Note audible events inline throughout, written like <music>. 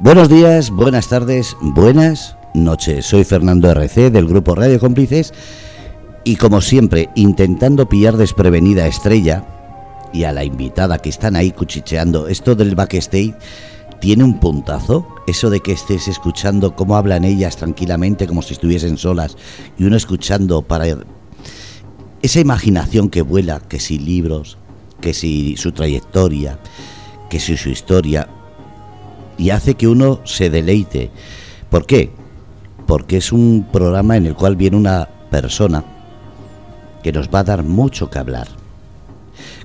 Buenos días, buenas tardes, buenas noches. Soy Fernando RC del grupo Radio Cómplices y como siempre intentando pillar desprevenida a Estrella y a la invitada que están ahí cuchicheando. Esto del backstage tiene un puntazo, eso de que estés escuchando cómo hablan ellas tranquilamente como si estuviesen solas y uno escuchando para esa imaginación que vuela, que si libros, que si su trayectoria, que si su historia y hace que uno se deleite. ¿Por qué? Porque es un programa en el cual viene una persona que nos va a dar mucho que hablar.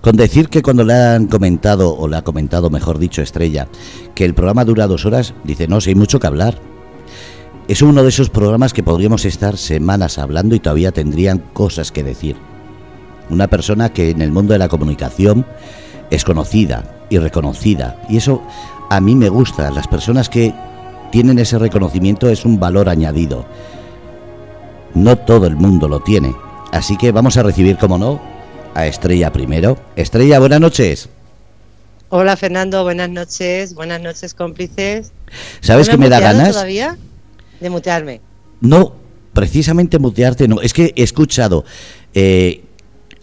Con decir que cuando le han comentado, o le ha comentado, mejor dicho, Estrella, que el programa dura dos horas, dice, no, si hay mucho que hablar. Es uno de esos programas que podríamos estar semanas hablando y todavía tendrían cosas que decir. Una persona que en el mundo de la comunicación es conocida y reconocida. Y eso a mí me gusta. Las personas que tienen ese reconocimiento es un valor añadido. No todo el mundo lo tiene. Así que vamos a recibir, como no, a Estrella primero. Estrella, buenas noches. Hola Fernando, buenas noches, buenas noches cómplices. ¿Sabes qué me da ganas? todavía de mutearme? No, precisamente mutearte no. Es que he escuchado eh,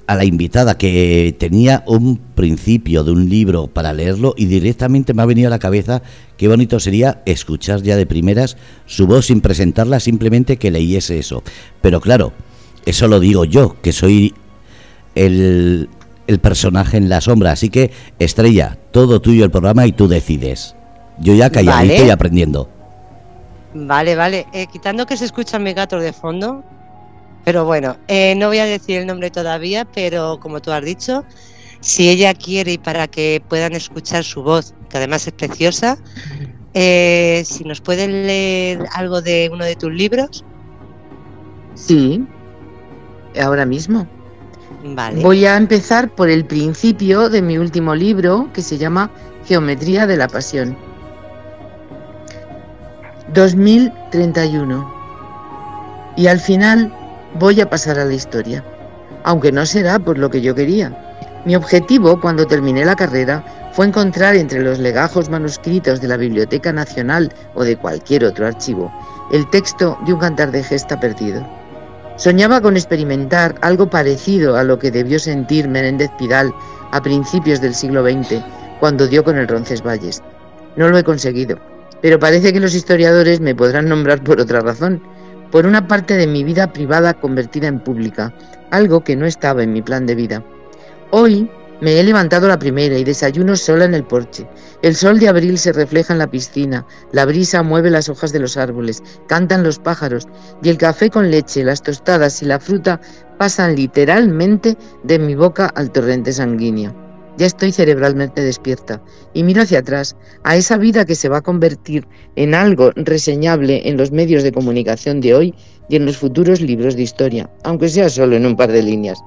a la invitada que tenía un principio de un libro para leerlo y directamente me ha venido a la cabeza qué bonito sería escuchar ya de primeras su voz sin presentarla, simplemente que leyese eso. Pero claro, eso lo digo yo, que soy el, el personaje en la sombra. Así que, Estrella, todo tuyo el programa y tú decides. Yo ya calladito y aprendiendo. Vale, vale. Eh, quitando que se escuchan mis gatos de fondo, pero bueno, eh, no voy a decir el nombre todavía, pero como tú has dicho, si ella quiere y para que puedan escuchar su voz, que además es preciosa, eh, si nos pueden leer algo de uno de tus libros. Sí, ahora mismo. Vale. Voy a empezar por el principio de mi último libro, que se llama Geometría de la Pasión. 2031. Y al final voy a pasar a la historia, aunque no será por lo que yo quería. Mi objetivo cuando terminé la carrera fue encontrar entre los legajos manuscritos de la Biblioteca Nacional o de cualquier otro archivo el texto de un cantar de gesta perdido. Soñaba con experimentar algo parecido a lo que debió sentir Menéndez Pidal a principios del siglo XX, cuando dio con el Roncesvalles. No lo he conseguido, pero parece que los historiadores me podrán nombrar por otra razón, por una parte de mi vida privada convertida en pública, algo que no estaba en mi plan de vida. Hoy me he levantado la primera y desayuno sola en el porche. El sol de abril se refleja en la piscina, la brisa mueve las hojas de los árboles, cantan los pájaros y el café con leche, las tostadas y la fruta pasan literalmente de mi boca al torrente sanguíneo. Ya estoy cerebralmente despierta y miro hacia atrás, a esa vida que se va a convertir en algo reseñable en los medios de comunicación de hoy y en los futuros libros de historia, aunque sea solo en un par de líneas.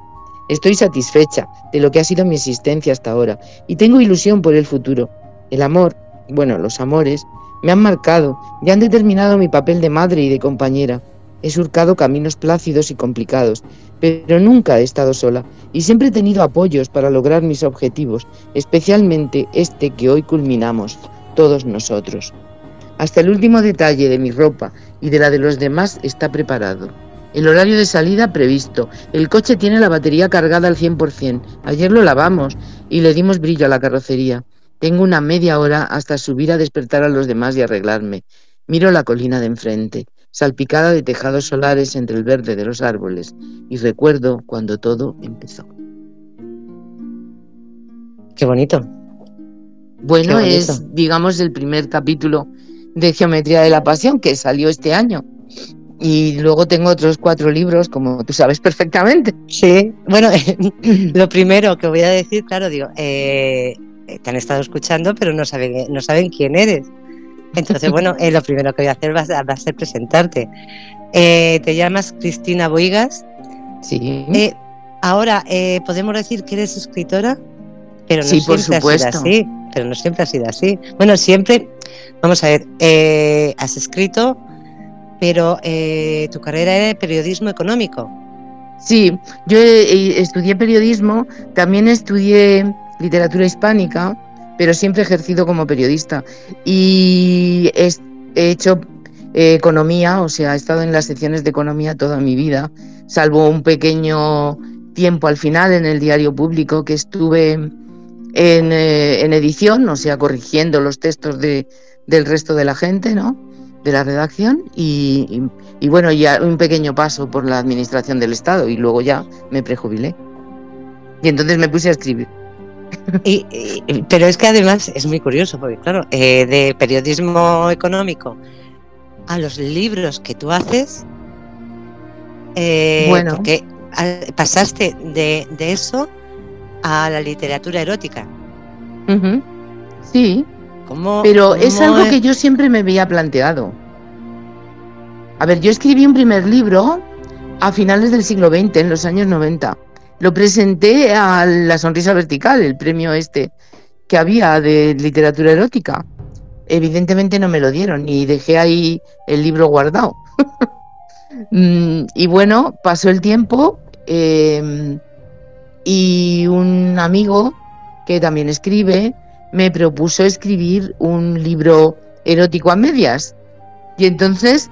Estoy satisfecha de lo que ha sido mi existencia hasta ahora y tengo ilusión por el futuro. El amor, bueno, los amores, me han marcado y han determinado mi papel de madre y de compañera. He surcado caminos plácidos y complicados, pero nunca he estado sola y siempre he tenido apoyos para lograr mis objetivos, especialmente este que hoy culminamos, todos nosotros. Hasta el último detalle de mi ropa y de la de los demás está preparado. El horario de salida previsto. El coche tiene la batería cargada al 100%. Ayer lo lavamos y le dimos brillo a la carrocería. Tengo una media hora hasta subir a despertar a los demás y arreglarme. Miro la colina de enfrente salpicada de tejados solares entre el verde de los árboles, y recuerdo cuando todo empezó. Qué bonito. Bueno, es, digamos, el primer capítulo de Geometría de la Pasión que salió este año. Y luego tengo otros cuatro libros, como tú sabes perfectamente. Sí, bueno, <laughs> lo primero que voy a decir, claro, digo, eh, te han estado escuchando, pero no saben, no saben quién eres. Entonces, bueno, eh, lo primero que voy a hacer va, a ser presentarte. Eh, te llamas Cristina Boigas. Sí. Eh, ahora, podemos decir que eres escritora, pero no sí, siempre por supuesto. ha sido así. Pero no siempre ha sido así. Bueno, siempre, vamos a ver, has escrito, pero tu carrera era de periodismo económico. Sí, yo estudié periodismo, también estudié literatura hispánica pero siempre he ejercido como periodista. Y he, hecho eh, economía, o sea, he estado en las secciones de economía toda mi vida, salvo un pequeño tiempo al final en el diario público que estuve en, eh, edición, o sea, corrigiendo los textos de, del resto de la gente, ¿no? De la redacción y, bueno, ya un pequeño paso por la administración del Estado y luego ya me prejubilé. Y entonces me puse a escribir. Y, pero es que además es muy curioso, porque claro, eh, de periodismo económico a los libros que tú haces, eh, bueno. porque pasaste de, eso a la literatura erótica. Sí, pero es algo que yo siempre me había planteado. A ver, yo escribí un primer libro a finales del siglo XX, en los años 90 lo presenté a La Sonrisa Vertical, el premio este que había de literatura erótica. Evidentemente no me lo dieron y dejé ahí el libro guardado. <laughs> Mm, y bueno, pasó el tiempo em, y un amigo que también escribe me propuso escribir un libro erótico a medias. Y entonces,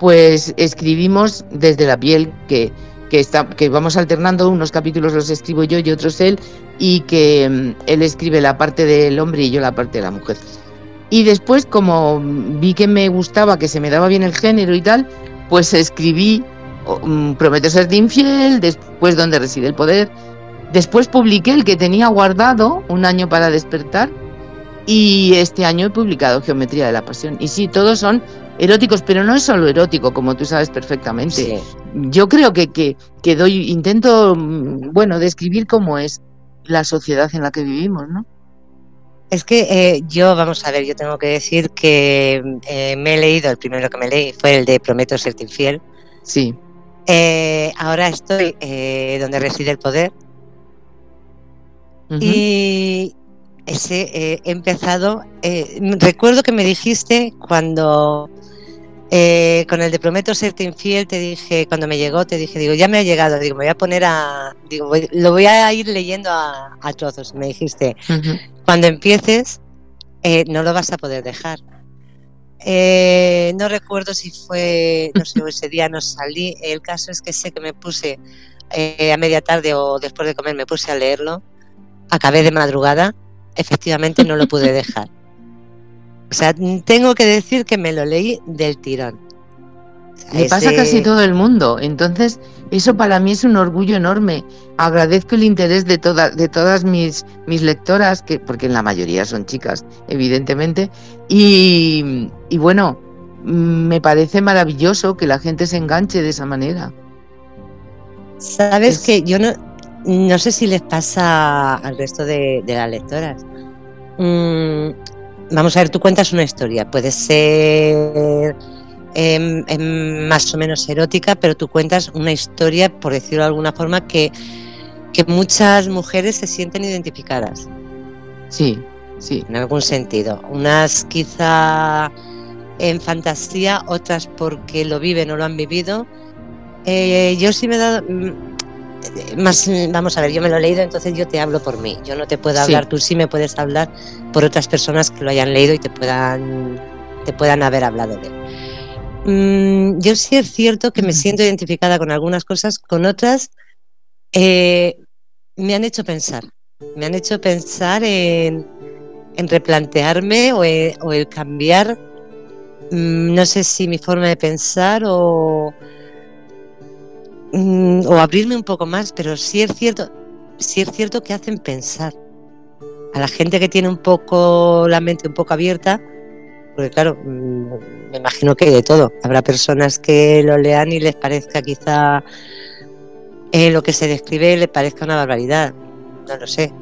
pues escribimos desde la piel que que, está, que vamos alternando, unos capítulos los escribo yo y otros él, y que mm, él escribe la parte del hombre y yo la parte de la mujer. Y después, como vi que me gustaba, que se me daba bien el género y tal, pues escribí mm, Prometo ser infiel, después Donde reside el poder. Después publiqué el que tenía guardado, Un año para despertar, y este año he publicado Geometría de la Pasión. Y sí, todos son eróticos, pero no es solo erótico, como tú sabes perfectamente. Yo creo que, que, doy, intento, mm, bueno, describir cómo es la sociedad en la que vivimos, ¿no? Es que eh, yo, vamos a ver, yo tengo que decir que eh, me he leído, el primero que me leí fue el de Prometo serte infiel. Sí. Eh, ahora estoy donde reside el poder. Y ese he empezado. recuerdo que me dijiste cuando eh, con el de Prometo serte infiel te dije, cuando me llegó, te dije, digo, ya me ha llegado, digo, me voy a poner a, digo, lo voy a ir leyendo a, trozos. Me dijiste, cuando empieces, eh, no lo vas a poder dejar. Eh, no recuerdo si fue, no sé, ese día no salí. El caso es que sé que me puse a media tarde o después de comer, me puse a leerlo. Acabé de madrugada. Efectivamente, no lo pude dejar. <laughs> O sea, tengo que decir que me lo leí del tirón. Me pasa casi todo el mundo. Entonces, eso para mí es un orgullo enorme. Agradezco el interés de, todas de todas mis, mis lectoras, que, porque la mayoría son chicas, evidentemente. Y, y bueno, me parece maravilloso que la gente se enganche de esa manera. Sabes que yo no, no sé si les pasa al resto de, las lectoras. Mm, vamos a ver, tú cuentas una historia, puede ser em, em, más o menos erótica, pero tú cuentas una historia, por decirlo de alguna forma, que, que muchas mujeres se sienten identificadas. Sí, sí. En algún sentido. Unas quizá en fantasía, otras porque lo viven o lo han vivido. Eh, yo sí me he dado más, vamos a ver, yo me lo he leído, entonces yo te hablo por mí. Yo no te puedo hablar, tú sí me puedes hablar por otras personas que lo hayan leído y te puedan, te puedan haber hablado de él. Mm, yo sí es cierto que me siento identificada con algunas cosas, con otras eh, me han hecho pensar. Me han hecho pensar en, en replantearme o, o el cambiar, mm, no sé si mi forma de pensar o Mm, o abrirme un poco más, pero sí es cierto, sí es cierto que hacen pensar a la gente que tiene un poco la mente un poco abierta, porque claro, mm, me imagino que de todo. Habrá personas que lo lean y les parezca quizá eh, lo que se describe le parezca una barbaridad, no lo sé.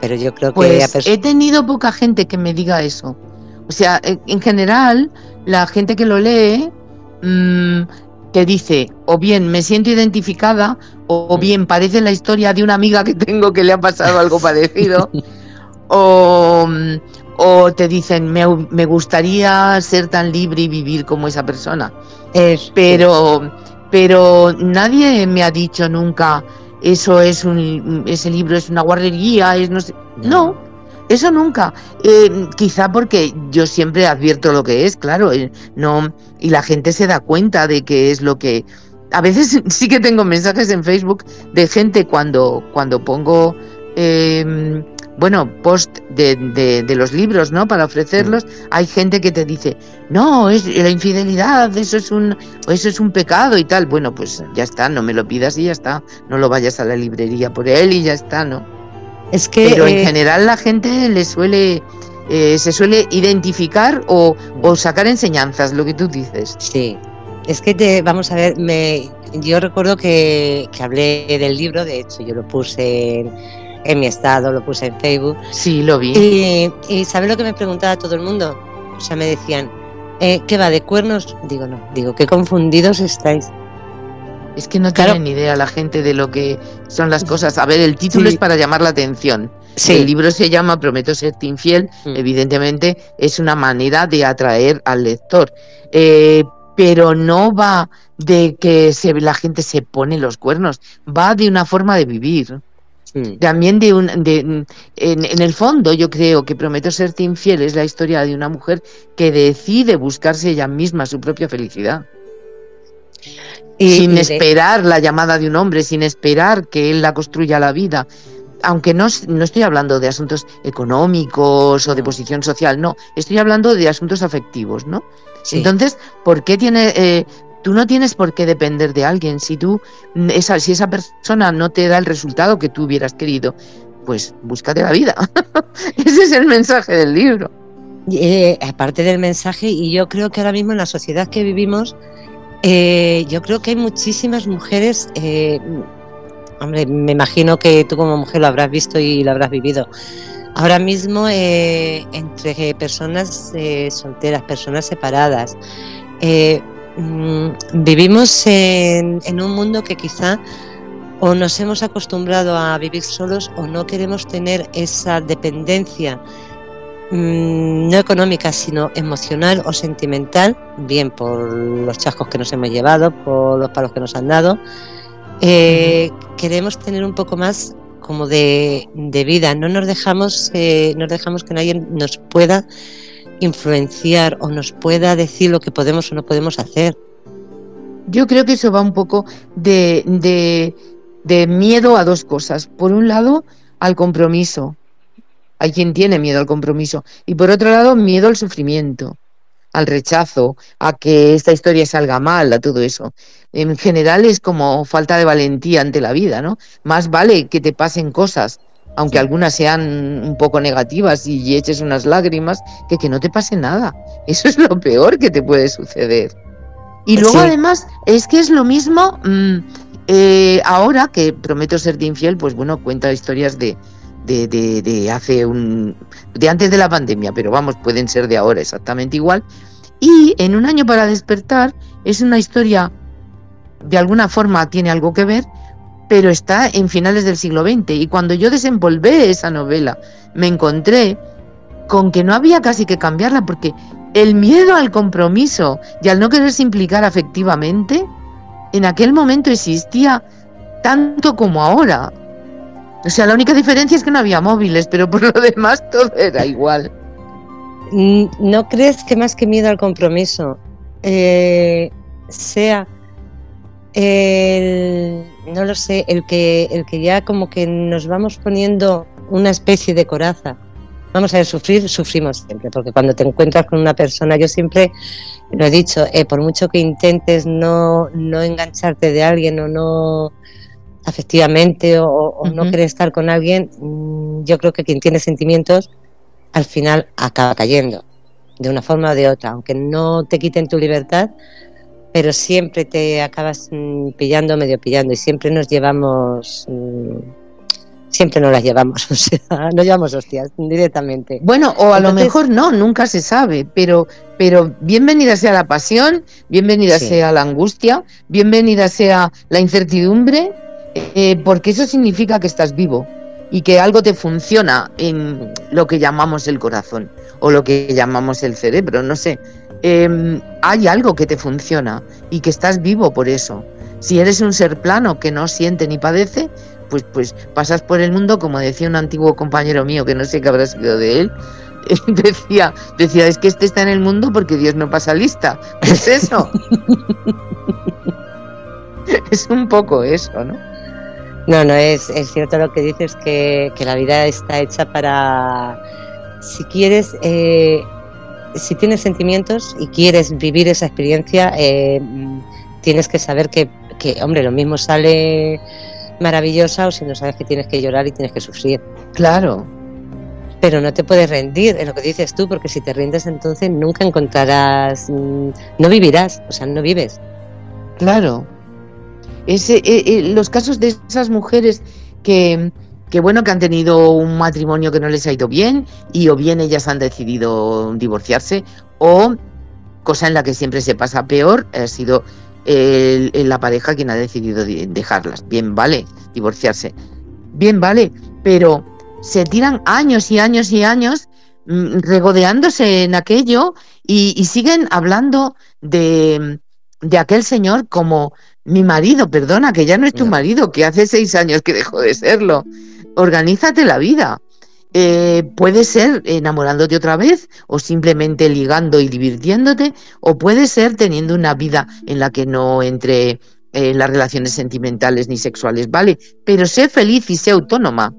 Pero yo creo que pues he tenido poca gente que me diga eso. O sea, en general, la gente que lo lee mmm, que dice o bien me siento identificada o, bien parece la historia de una amiga que tengo que le ha pasado algo <laughs> parecido o, te dicen me, me, gustaría ser tan libre y vivir como esa persona pero pero nadie me ha dicho nunca eso es un ese libro es una guarrería es no sé no eso nunca. Eh, quizá porque yo siempre advierto lo que es, claro, eh, no y la gente se da cuenta de que es lo que. A veces <laughs> sí que tengo mensajes en Facebook de gente cuando cuando pongo eh, bueno, post de, de, los libros, ¿no? Para ofrecerlos, hay gente que te dice, no, es la infidelidad, eso es un, eso es un pecado y tal. Bueno, pues ya está, no me lo pidas y ya está. No lo vayas a la librería por él y ya está, ¿no? Es que, Pero en eh, general la gente le suele, eh, se suele identificar o, o, sacar enseñanzas, lo que tú dices. Sí, es que te, vamos a ver, me, yo recuerdo que, que hablé del libro, de hecho yo lo puse en en mi estado, lo puse en Facebook. Sí, lo vi. Y, y ¿sabes lo que me preguntaba todo el mundo? O sea, me decían, eh, ¿qué va de cuernos? Digo, no, digo, qué confundidos estáis. Es que no tienen ni idea la gente de lo que son las cosas. A ver, el título es para llamar la atención. Sí. El libro se llama Prometo serte infiel. Mm. Evidentemente es una manera de atraer al lector. Eh, pero no va de que se, la gente se pone los cuernos, va de una forma de vivir. También de un, de, en, en, el fondo yo creo que Prometo serte infiel es la historia de una mujer que decide buscarse ella misma su propia felicidad. Y, sin esperar la llamada de un hombre, sin esperar que él la construya la vida. Aunque no, no estoy hablando de asuntos económicos o de posición social, no, estoy hablando de asuntos afectivos, ¿no? Entonces, ¿por qué tiene eh, Tú no tienes por qué depender de alguien. Si tú, mm, esa, si esa persona no te da el resultado que tú hubieras querido, pues búscate la vida. <laughs> Ese es el mensaje del libro. Eh, aparte del mensaje, y yo creo que ahora mismo en la sociedad que vivimos, eh, yo creo que hay muchísimas mujeres, eh, hombre, me imagino que tú como mujer lo habrás visto y lo habrás vivido. Ahora mismo entre personas solteras, personas separadas, Mm, vivimos en, un mundo que quizá o nos hemos acostumbrado a vivir solos o no queremos tener esa dependencia mm, no económica sino emocional o sentimental, bien por los chascos que nos hemos llevado, por los palos que nos han dado. Eh, queremos tener un poco más como de, vida, no nos dejamos, eh, nos dejamos que nadie nos pueda influenciar o nos pueda decir lo que podemos o no podemos hacer. Yo creo que eso va un poco de, de, miedo a dos cosas. Por un lado, al compromiso. Hay quien tiene miedo al compromiso. Y por otro lado, miedo al sufrimiento, al rechazo, a que esta historia salga mal, a todo eso. En general es como falta de valentía ante la vida, ¿no? Más vale que te pasen cosas aunque algunas sean un poco negativas y eches unas lágrimas, que, que no te pase nada. Eso es lo peor que te puede suceder. Y luego además es que es lo mismo mm, eh, ahora que prometo ser de infiel, pues bueno, cuenta historias de, de, de, de, hace un de antes de la pandemia, pero vamos, pueden ser de ahora exactamente igual. Y en un año para despertar es una historia de alguna forma tiene algo que ver, pero está en finales del siglo XX. Y cuando yo desenvolvé esa novela, me encontré con que no había casi que cambiarla, porque el miedo al compromiso y al no quererse implicar afectivamente, en aquel momento existía tanto como ahora. O sea, la única diferencia es que no había móviles, pero por lo demás todo era igual. Mm, ¿No crees que más que miedo al compromiso eh, sea el, no lo sé, el que, el que ya como que nos vamos poniendo una especie de coraza. Vamos a ver, sufrir, sufrimos siempre, porque cuando te encuentras con una persona, yo siempre lo he dicho, eh, por mucho que intentes no, no engancharte de alguien o no afectivamente o, no querer estar con alguien, mm, yo creo que quien tiene sentimientos al final acaba cayendo, de una forma o de otra, aunque no te quiten tu libertad, pero siempre te acabas mm, pillando, medio pillando, y siempre nos llevamos, mm, siempre nos las llevamos, <laughs> o sea, nos llevamos hostias directamente. Bueno, o a lo mejor no, nunca se sabe, pero, pero bienvenida sea la pasión, bienvenida sea la angustia, bienvenida sea la incertidumbre, eh, porque eso significa que estás vivo y que algo te funciona en lo que llamamos el corazón o lo que llamamos el cerebro, no sé. Em, hay algo que te funciona y que estás vivo por eso. Si eres un ser plano que no siente ni padece, pues, pues pasas por el mundo, como decía un antiguo compañero mío, que no sé qué habrá sido de él, <laughs> decía, decía, es que este está en el mundo porque Dios no pasa lista. Es eso. <laughs> es un poco eso, ¿no? No, no, es, es cierto lo que dices, que, que la vida está hecha para, si quieres, eh, si tienes sentimientos y quieres vivir esa experiencia, eh, tienes que saber que, que, hombre, lo mismo sale maravillosa o si no sabes que tienes que llorar y tienes que sufrir. Claro. Pero no te puedes rendir, en lo que dices tú, porque si te rindes entonces nunca encontrarás, mm, no vivirás, o sea, no vives. Claro. Eh, eh, los casos de esas mujeres que, que, bueno, que han tenido un matrimonio que no les ha ido bien y o bien ellas han decidido divorciarse o cosa en la que siempre se pasa peor ha sido el, la pareja quien ha decidido dejarlas. Bien, vale, divorciarse. Bien, vale, pero se tiran años y años y años mm, regodeándose en aquello y, y siguen hablando de, de, aquel señor como mi marido, perdona, que ya no es tu marido, que hace seis años que dejó de serlo. Organízate la vida. Eh, puede ser enamorándote otra vez o simplemente ligando y divirtiéndote o puede ser teniendo una vida en la que no entre eh, las relaciones sentimentales ni sexuales, ¿vale? Pero sé feliz y sé autónoma.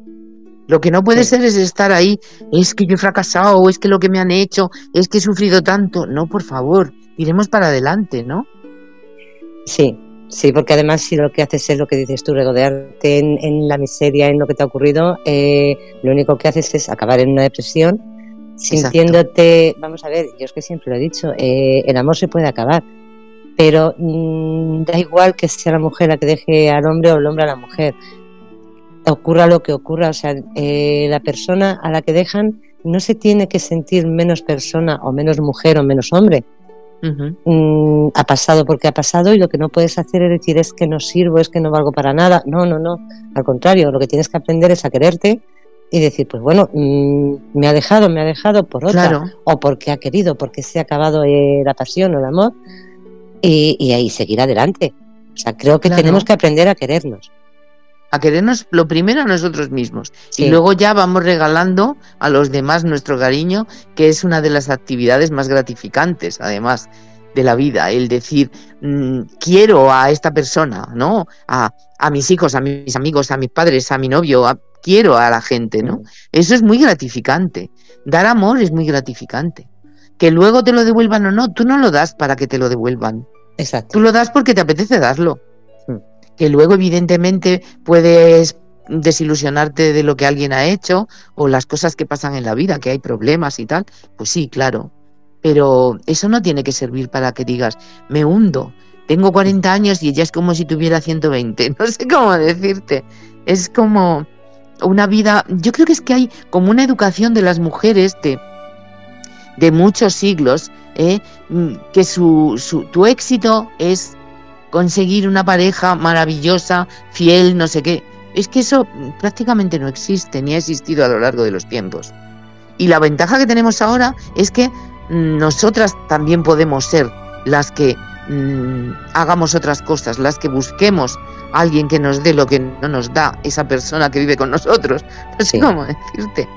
Lo que no puede sí. ser es estar ahí, es que yo he fracasado, o es que lo que me han hecho, es que he sufrido tanto. No, por favor, iremos para adelante, ¿no? Sí, Sí, porque además si lo que haces es lo que dices tú, regodearte en, en la miseria, en lo que te ha ocurrido, eh, lo único que haces es acabar en una depresión, sintiéndote, Exacto. vamos a ver, yo es que siempre lo he dicho, eh, el amor se puede acabar, pero mmm, da igual que sea la mujer la que deje al hombre o el hombre a la mujer, ocurra lo que ocurra, o sea, eh, la persona a la que dejan no se tiene que sentir menos persona o menos mujer o menos hombre, Uh -huh. ha pasado porque ha pasado y lo que no puedes hacer es decir es que no sirvo, es que no valgo para nada. No, no, no. Al contrario, lo que tienes que aprender es a quererte y decir, pues bueno, mmm, me ha dejado, me ha dejado por otra, claro. o porque ha querido, porque se ha acabado eh, la pasión o el amor, y, y, ahí seguir adelante. O sea, creo que claro. tenemos que aprender a querernos a querernos lo primero a nosotros mismos sí. y luego ya vamos regalando a los demás nuestro cariño, que es una de las actividades más gratificantes, además de la vida, el decir mmm, quiero a esta persona, ¿no? A, a, mis hijos, a mis amigos, a mis padres, a mi novio, a, quiero a la gente, ¿no? Eso es muy gratificante. Dar amor es muy gratificante. Que luego te lo devuelvan o no, tú no lo das para que te lo devuelvan. Exacto. Tú lo das porque te apetece darlo que luego evidentemente puedes desilusionarte de lo que alguien ha hecho o las cosas que pasan en la vida, que hay problemas y tal, pues sí, claro. Pero eso no tiene que servir para que digas, me hundo, tengo 40 años y ella es como si tuviera 120, <laughs> no sé cómo decirte. Es como una vida, yo creo que es que hay como una educación de las mujeres de, de muchos siglos, ¿eh? que su, su, tu éxito es conseguir una pareja maravillosa, fiel, no sé qué. Es que eso prácticamente no existe ni ha existido a lo largo de los tiempos. Y la ventaja que tenemos ahora es que nosotras también podemos ser las que mmm, hagamos otras cosas, las que busquemos a alguien que nos dé lo que no nos da esa persona que vive con nosotros. <laughs> No sé sí. cómo decirte.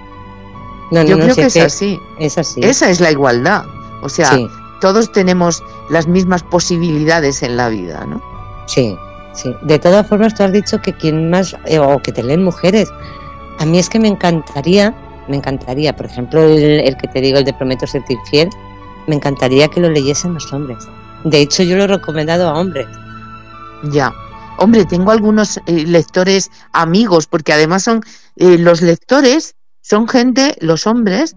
No, no, Yo creo que es así. Es así. Esa es la igualdad. O sea, sí todos tenemos las mismas posibilidades en la vida, ¿no? Sí, sí. De todas formas, tú has dicho que quien más, eh, o que te leen mujeres. A mí es que me encantaría, me encantaría, por ejemplo, el, el que te digo, el de Prometo ser fiel, me encantaría que lo leyesen los hombres. De hecho, yo lo he recomendado a hombres. Ya. Hombre, tengo algunos eh, lectores amigos, porque además son eh, los lectores, son gente, los hombres,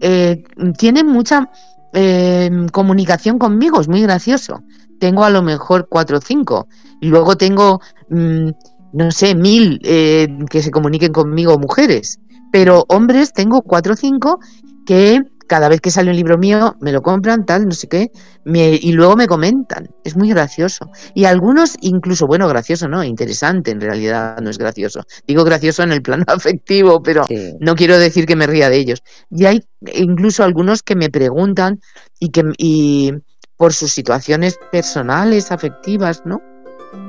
eh, tienen mucha eh, comunicación conmigo, es muy gracioso. Tengo a lo mejor cuatro o cinco. Y luego tengo, mmm, no sé, mil eh, que se comuniquen conmigo mujeres. Pero hombres tengo cuatro o cinco que cada vez que sale un libro mío me lo compran, tal, no sé qué, me, y luego me comentan. Es muy gracioso. Y algunos, incluso, bueno, gracioso, ¿no? Interesante, en realidad no es gracioso. Digo gracioso en el plano <laughs> afectivo, pero sí. no quiero decir que me ría de ellos. Y hay incluso algunos que me preguntan y que y por sus situaciones personales, afectivas, ¿no?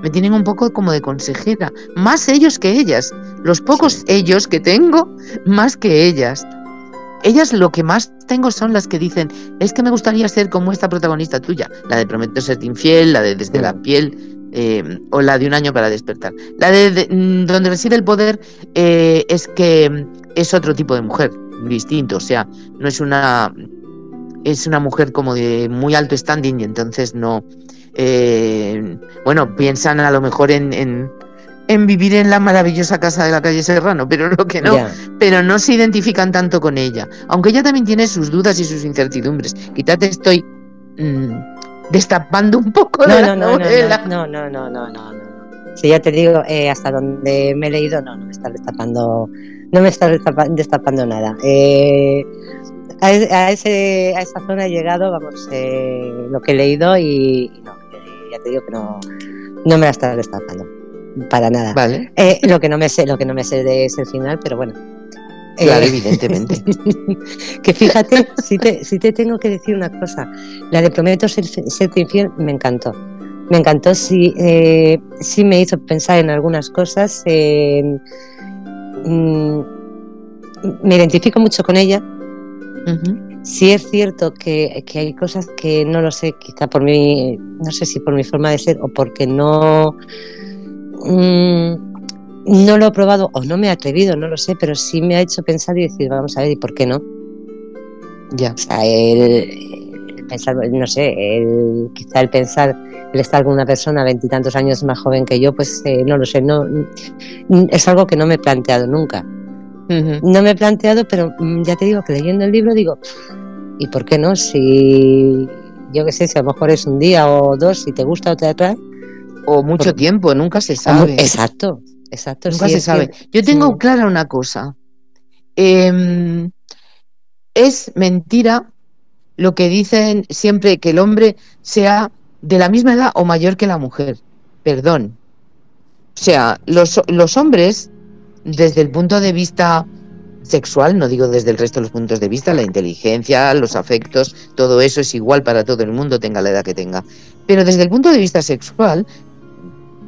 me tienen un poco como de consejera, más ellos que ellas, los pocos ellos que tengo, más que ellas. Ellas lo que más tengo son las que dicen, es que me gustaría ser como esta protagonista tuya, la de Prometo serte infiel, la de Desde la piel, eh, o la de Un año para despertar. La de, mm, donde reside el poder eh, es que es otro tipo de mujer, distinto, o sea, no es una es una mujer como de muy alto standing y entonces no eh, bueno, piensan a lo mejor en, en, vivir en la maravillosa casa de la calle Serrano, pero lo que no, pero no se identifican tanto con ella, aunque ella también tiene sus dudas y sus incertidumbres. Quítate, estoy mm, destapando un poco no, de no, la no, novela. No, no, no, no, no, no. Si ya te digo, eh, hasta donde me he leído, no, no me está destapando, no me está destapando nada. Eh, a, ese, a esa zona he llegado, vamos, eh, lo que he leído y, no, ya te digo que no, no me la está destapando. Para nada. Vale. Eh, lo que no me sé, lo que no me sé de es el final, pero bueno. Claro, eh, evidentemente. <laughs> que fíjate, si te, si te tengo que decir una cosa, la de Prometo ser, serte infiel me encantó. Me encantó, sí, eh, sí me hizo pensar en algunas cosas. Mm, me identifico mucho con ella. Sí es cierto que, hay cosas que no lo sé, quizá por mi, no sé si por mi forma de ser o porque no, mm, no lo he probado o no me he atrevido, no lo sé, pero sí me ha hecho pensar y decir, vamos a ver, ¿y por qué no? Ya. O sea, el, pensar, no sé, el, quizá el pensar, el estar con una persona veintitantos años más joven que yo, pues eh, no lo sé, no, es algo que no me he planteado nunca. No me he planteado, pero mm, ya te digo que leyendo el libro digo, ¿y por qué no? Si yo qué sé, si a lo mejor es un día o dos, si te gusta o te atrae. O mucho tiempo, nunca se sabe. Exacto, exacto. Nunca se sabe. Yo tengo clara una cosa. Em, es mentira lo que dicen siempre que el hombre sea de la misma edad o mayor que la mujer. Perdón. O sea, los, los hombres desde el punto de vista sexual, no digo desde el resto de los puntos de vista, la inteligencia, los afectos, todo eso es igual para todo el mundo, tenga la edad que tenga. Pero desde el punto de vista sexual,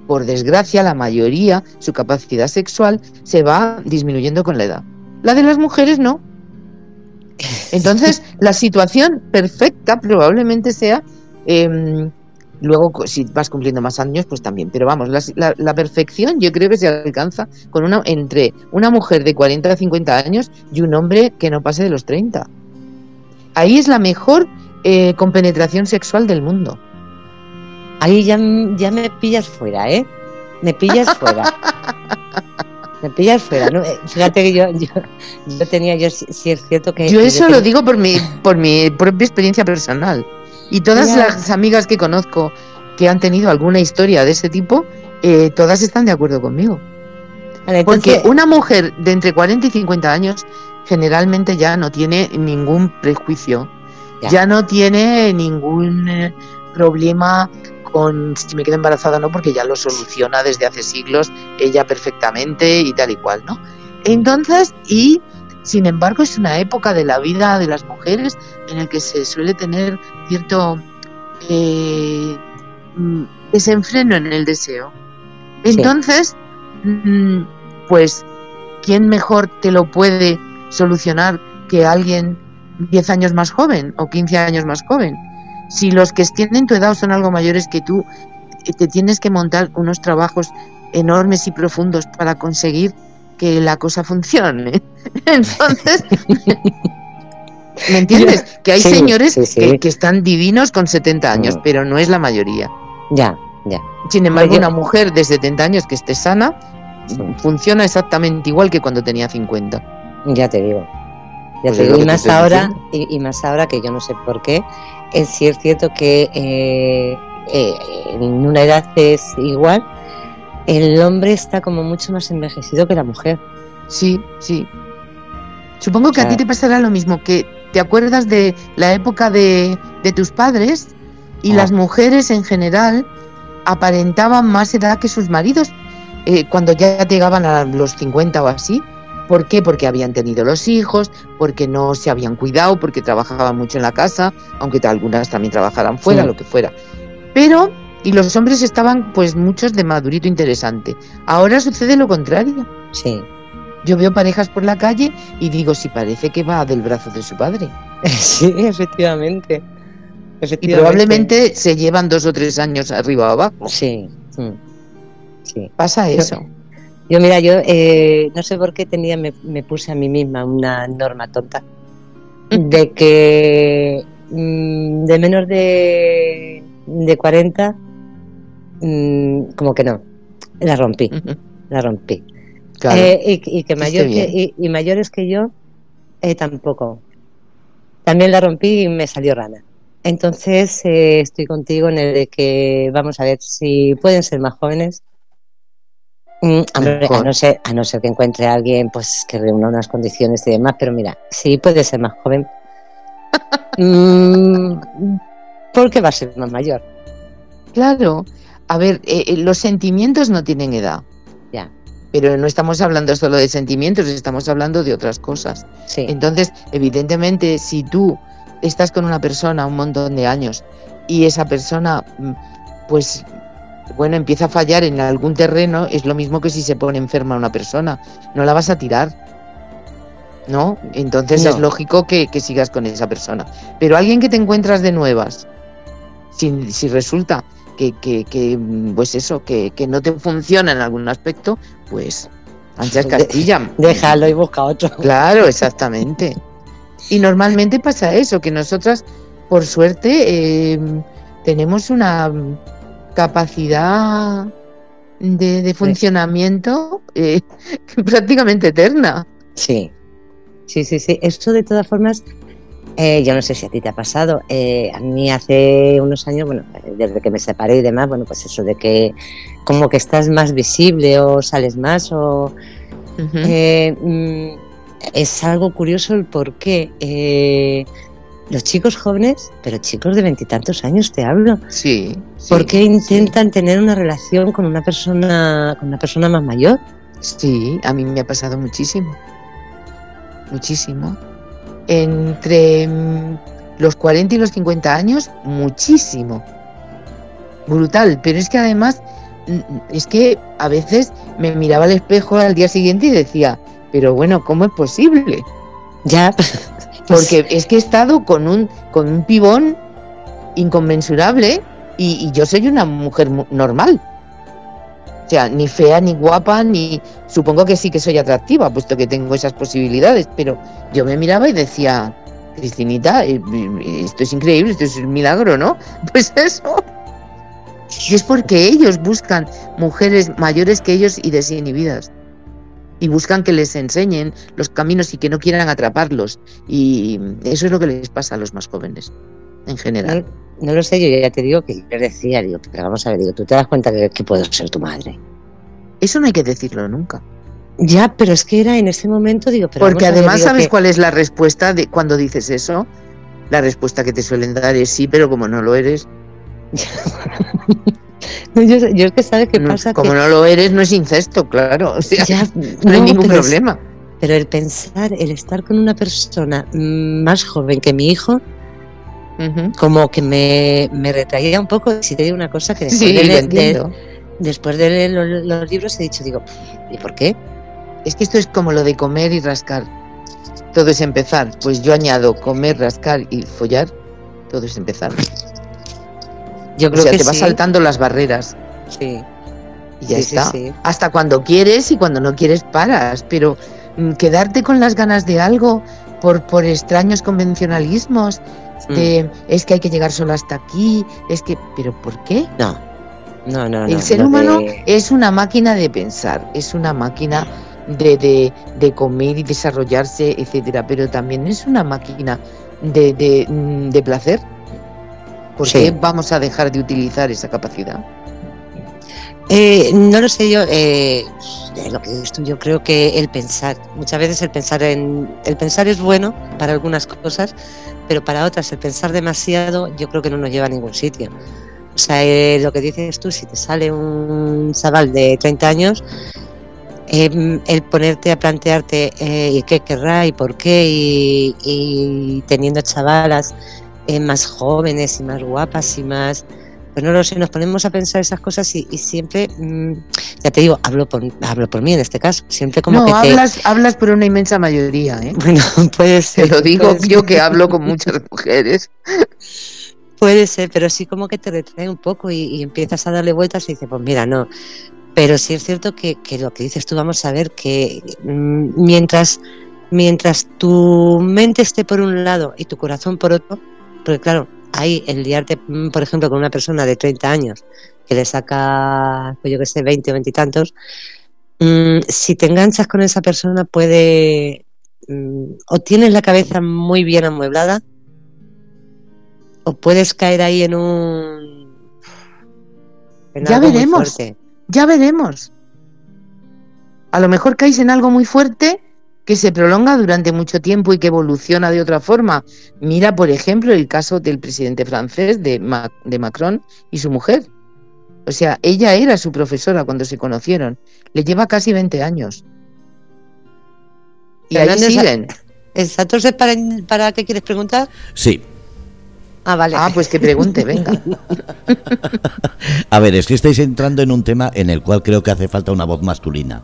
por desgracia, la mayoría, su capacidad sexual se va disminuyendo con la edad. La de las mujeres no. Entonces, <laughs> la situación perfecta probablemente sea em, Luego, si vas cumpliendo más años, pues también. Pero vamos, la, perfección yo creo que se alcanza con una entre una mujer de 40 a 50 años y un hombre que no pase de los 30. Ahí es la mejor eh, compenetración sexual del mundo. Ahí ya, ya me pillas fuera, ¿eh? Me pillas fuera. <laughs> me pillas fuera. ¿no? Eh, fíjate que yo, yo, tenía, yo sí, es cierto que... Yo eso lo digo por mi, por mi propia experiencia personal. Y todas las amigas que conozco que han tenido alguna historia de ese tipo, eh, todas están de acuerdo conmigo. Porque una mujer de entre 40 y 50 años generalmente ya no tiene ningún prejuicio, ya, no tiene ningún eh, problema con si me quedo embarazada o no, porque ya lo soluciona desde hace siglos ella perfectamente y tal y cual, ¿no? Entonces, y sin embargo, es una época de la vida de las mujeres en el que se suele tener cierto eh, mm, desenfreno en el deseo. Entonces, mm, pues, ¿quién mejor te lo puede solucionar que alguien 10 años más joven o 15 años más joven? Si los que tienen tu edad son algo mayores que tú, eh, te tienes que montar unos trabajos enormes y profundos para conseguir que la cosa funcione. <laughs> Entonces, ¿me <laughs> entiendes? Que hay señores Que, están divinos con 70 años, mm. pero no es la mayoría. Ya, ya. Sin embargo, una mujer de 70 años que esté sana funciona exactamente igual que cuando tenía 50. Ya te digo. Ya pues te digo. Y más ahora, y, más ahora que yo no sé por qué, es cierto que eh, eh, en una edad es igual, el hombre está como mucho más envejecido que la mujer. Sí, sí. Supongo que a ti te pasará lo mismo, que te acuerdas de la época de, tus padres y las mujeres en general aparentaban más edad que sus maridos eh, cuando ya llegaban a los 50 o así. ¿Por qué? Porque habían tenido los hijos, porque no se habían cuidado, porque trabajaban mucho en la casa, aunque algunas también trabajaran fuera, lo que fuera. Pero y los hombres estaban pues muchos de madurito interesante. Ahora sucede lo contrario. Sí. Yo veo parejas por la calle y digo, si parece que va del brazo de su padre. <laughs> Sí, efectivamente. Y probablemente se llevan dos o tres años arriba o abajo. Sí. mm, Sí. Pasa eso. Yo, mira, yo eh, no sé por qué tenía, me, me puse a mí misma una norma tonta de que mm, de menos de, de 40, mm, como que no, la rompí, la rompí. Claro. Eh, y, y que mayor bien. que, y, y mayores que yo, eh, tampoco. También la rompí y me salió rana. Entonces eh, estoy contigo en el de que vamos a ver si pueden ser más jóvenes. Mm, hombre, a no ser a no ser que encuentre a alguien pues que reúna unas condiciones y demás, pero mira, si puede ser más joven, <laughs> mm, ¿por qué va a ser más mayor? Claro. A ver, eh, eh, los sentimientos no tienen edad. Ya, Pero no estamos hablando solo de sentimientos, estamos hablando de otras cosas. sí, Entonces, evidentemente, si tú estás con una persona un montón de años y esa persona, mm, pues, bueno, empieza a fallar en algún terreno, es lo mismo que si se pone enferma una persona. No la vas a tirar. ¿No? Entonces No. es lógico que, que sigas con esa persona. Pero alguien que te encuentras de nuevas, si, si resulta que, que, que, pues eso, que, no te funciona en algún aspecto, pues anchas Castilla. déjalo y busca otro. Claro, <laughs> exactamente. Y normalmente pasa eso, que nosotras, por suerte, eh, tenemos una capacidad de, de funcionamiento eh, <laughs> prácticamente eterna. Sí, sí, sí, sí. Esto de todas formas, eh, yo no sé si a ti te ha pasado. eh, a mí hace unos años, bueno, desde que me separé y demás, bueno, pues eso de que como que estás más visible o sales más o... Mm, es algo curioso el por qué. Los chicos jóvenes, pero chicos de veintitantos años te hablo, sí, sí, ¿por qué intentan tener una relación con una persona, con una persona más mayor? Sí, a mí me ha pasado muchísimo. Muchísimo. Entre mm, los 40 y los 50 años, muchísimo. Brutal. Pero es que además, mm, es que a veces me miraba al espejo al día siguiente y decía, pero bueno, ¿cómo es posible? Ya, <laughs> Porque es que he estado con un, con un pibón inconmensurable y, y yo soy una mujer mu- normal. O sea, ni fea, ni guapa, ni... Supongo que sí que soy atractiva, puesto que tengo esas posibilidades, pero yo me miraba y decía, Cristinita, eh, esto es increíble, esto es un milagro, ¿no? <laughs> Pues eso. Y es porque ellos buscan mujeres mayores que ellos y desinhibidas. Y buscan que les enseñen los caminos y que no quieran atraparlos. Y eso es lo que les pasa a los más jóvenes, en general. No, no lo sé, yo ya te digo que yo decía, digo, pero vamos a ver, digo, tú te das cuenta que, que puedo ser tu madre. Eso no hay que decirlo nunca. Ya, pero es que era en ese momento, digo, pero Porque ver, además, ¿sabes que- cuál es la respuesta de cuando dices eso? La respuesta que te suelen dar es sí, pero como no lo eres, <laughs> No, yo, yo es que sabes qué no- pasa como que no lo eres, no es incesto, claro. O sea, ya, <laughs> no hay no, ningún pero es- problema. pero el pensar, el estar con una persona más joven que mi hijo, como que me, me retraía un poco. Si te digo una cosa que después, Sí, de, leer- de- después de leer los, los libros he dicho, digo, ¿y por qué? Es que esto es como lo de comer y rascar. Todo es empezar. Pues yo añado comer, rascar y follar. Todo es empezar. Yo O creo sea, que te vas sí. saltando las barreras Sí, y ya sí, está. sí. Hasta cuando quieres y cuando no quieres paras. Pero mm, quedarte con las ganas de algo por, por extraños convencionalismos Mm. de es que hay que llegar solo hasta aquí, es que, pero ¿por qué? No, no, no. El no, ser humano es una máquina de pensar, es una máquina de, de- de comer y desarrollarse, etcétera, pero también es una máquina de, de, mm, de placer. ¿Por Sí. qué vamos a dejar de utilizar esa capacidad? Eh, no lo sé yo, eh, de lo que dices tú, yo creo que el pensar, muchas veces el pensar en, el pensar es bueno para algunas cosas, pero para otras el pensar demasiado yo creo que no nos lleva a ningún sitio. O sea, eh, lo que dices tú, si te sale un chaval de 30 años, eh, el ponerte a plantearte eh, y qué querrá y por qué y, y teniendo chavalas eh, más jóvenes y más guapas y más Pues no lo sé, nos ponemos a pensar esas cosas y, siempre, mm, ya te digo, hablo por, hablo por mí en este caso, siempre como no, que hablas, hablas por una inmensa mayoría, ¿eh? <laughs> Bueno, puede ser. Te lo digo yo que hablo con muchas mujeres. Puede ser, pero sí como que te retrae un poco y, empiezas a darle vueltas y dices, pues mira, no. Pero sí es cierto que, lo que dices tú, vamos a ver que mm, mientras, mientras tu mente esté por un lado y tu corazón por otro, porque claro, ahí el liarte, mm, por ejemplo, con una persona de 30 años que le saca, pues yo que sé, 20 o 20 y tantos, mm, si te enganchas con esa persona puede, o tienes la cabeza muy bien amueblada, o puedes caer ahí en un... ya veremos, ya veremos. A lo mejor caes en algo muy fuerte que se prolonga durante mucho tiempo y que evoluciona de otra forma. Mira, por ejemplo, el caso del presidente francés, de, de Macron y su mujer. O sea, ella era su profesora cuando se conocieron. Le lleva casi 20 años. Y ahí siguen. Entonces, ¿para, ¿para qué quieres preguntar? Sí, Ah, vale. Ah, pues que pregunte, venga. <laughs> A ver, es que estáis entrando en un tema en el cual creo que hace falta una voz masculina.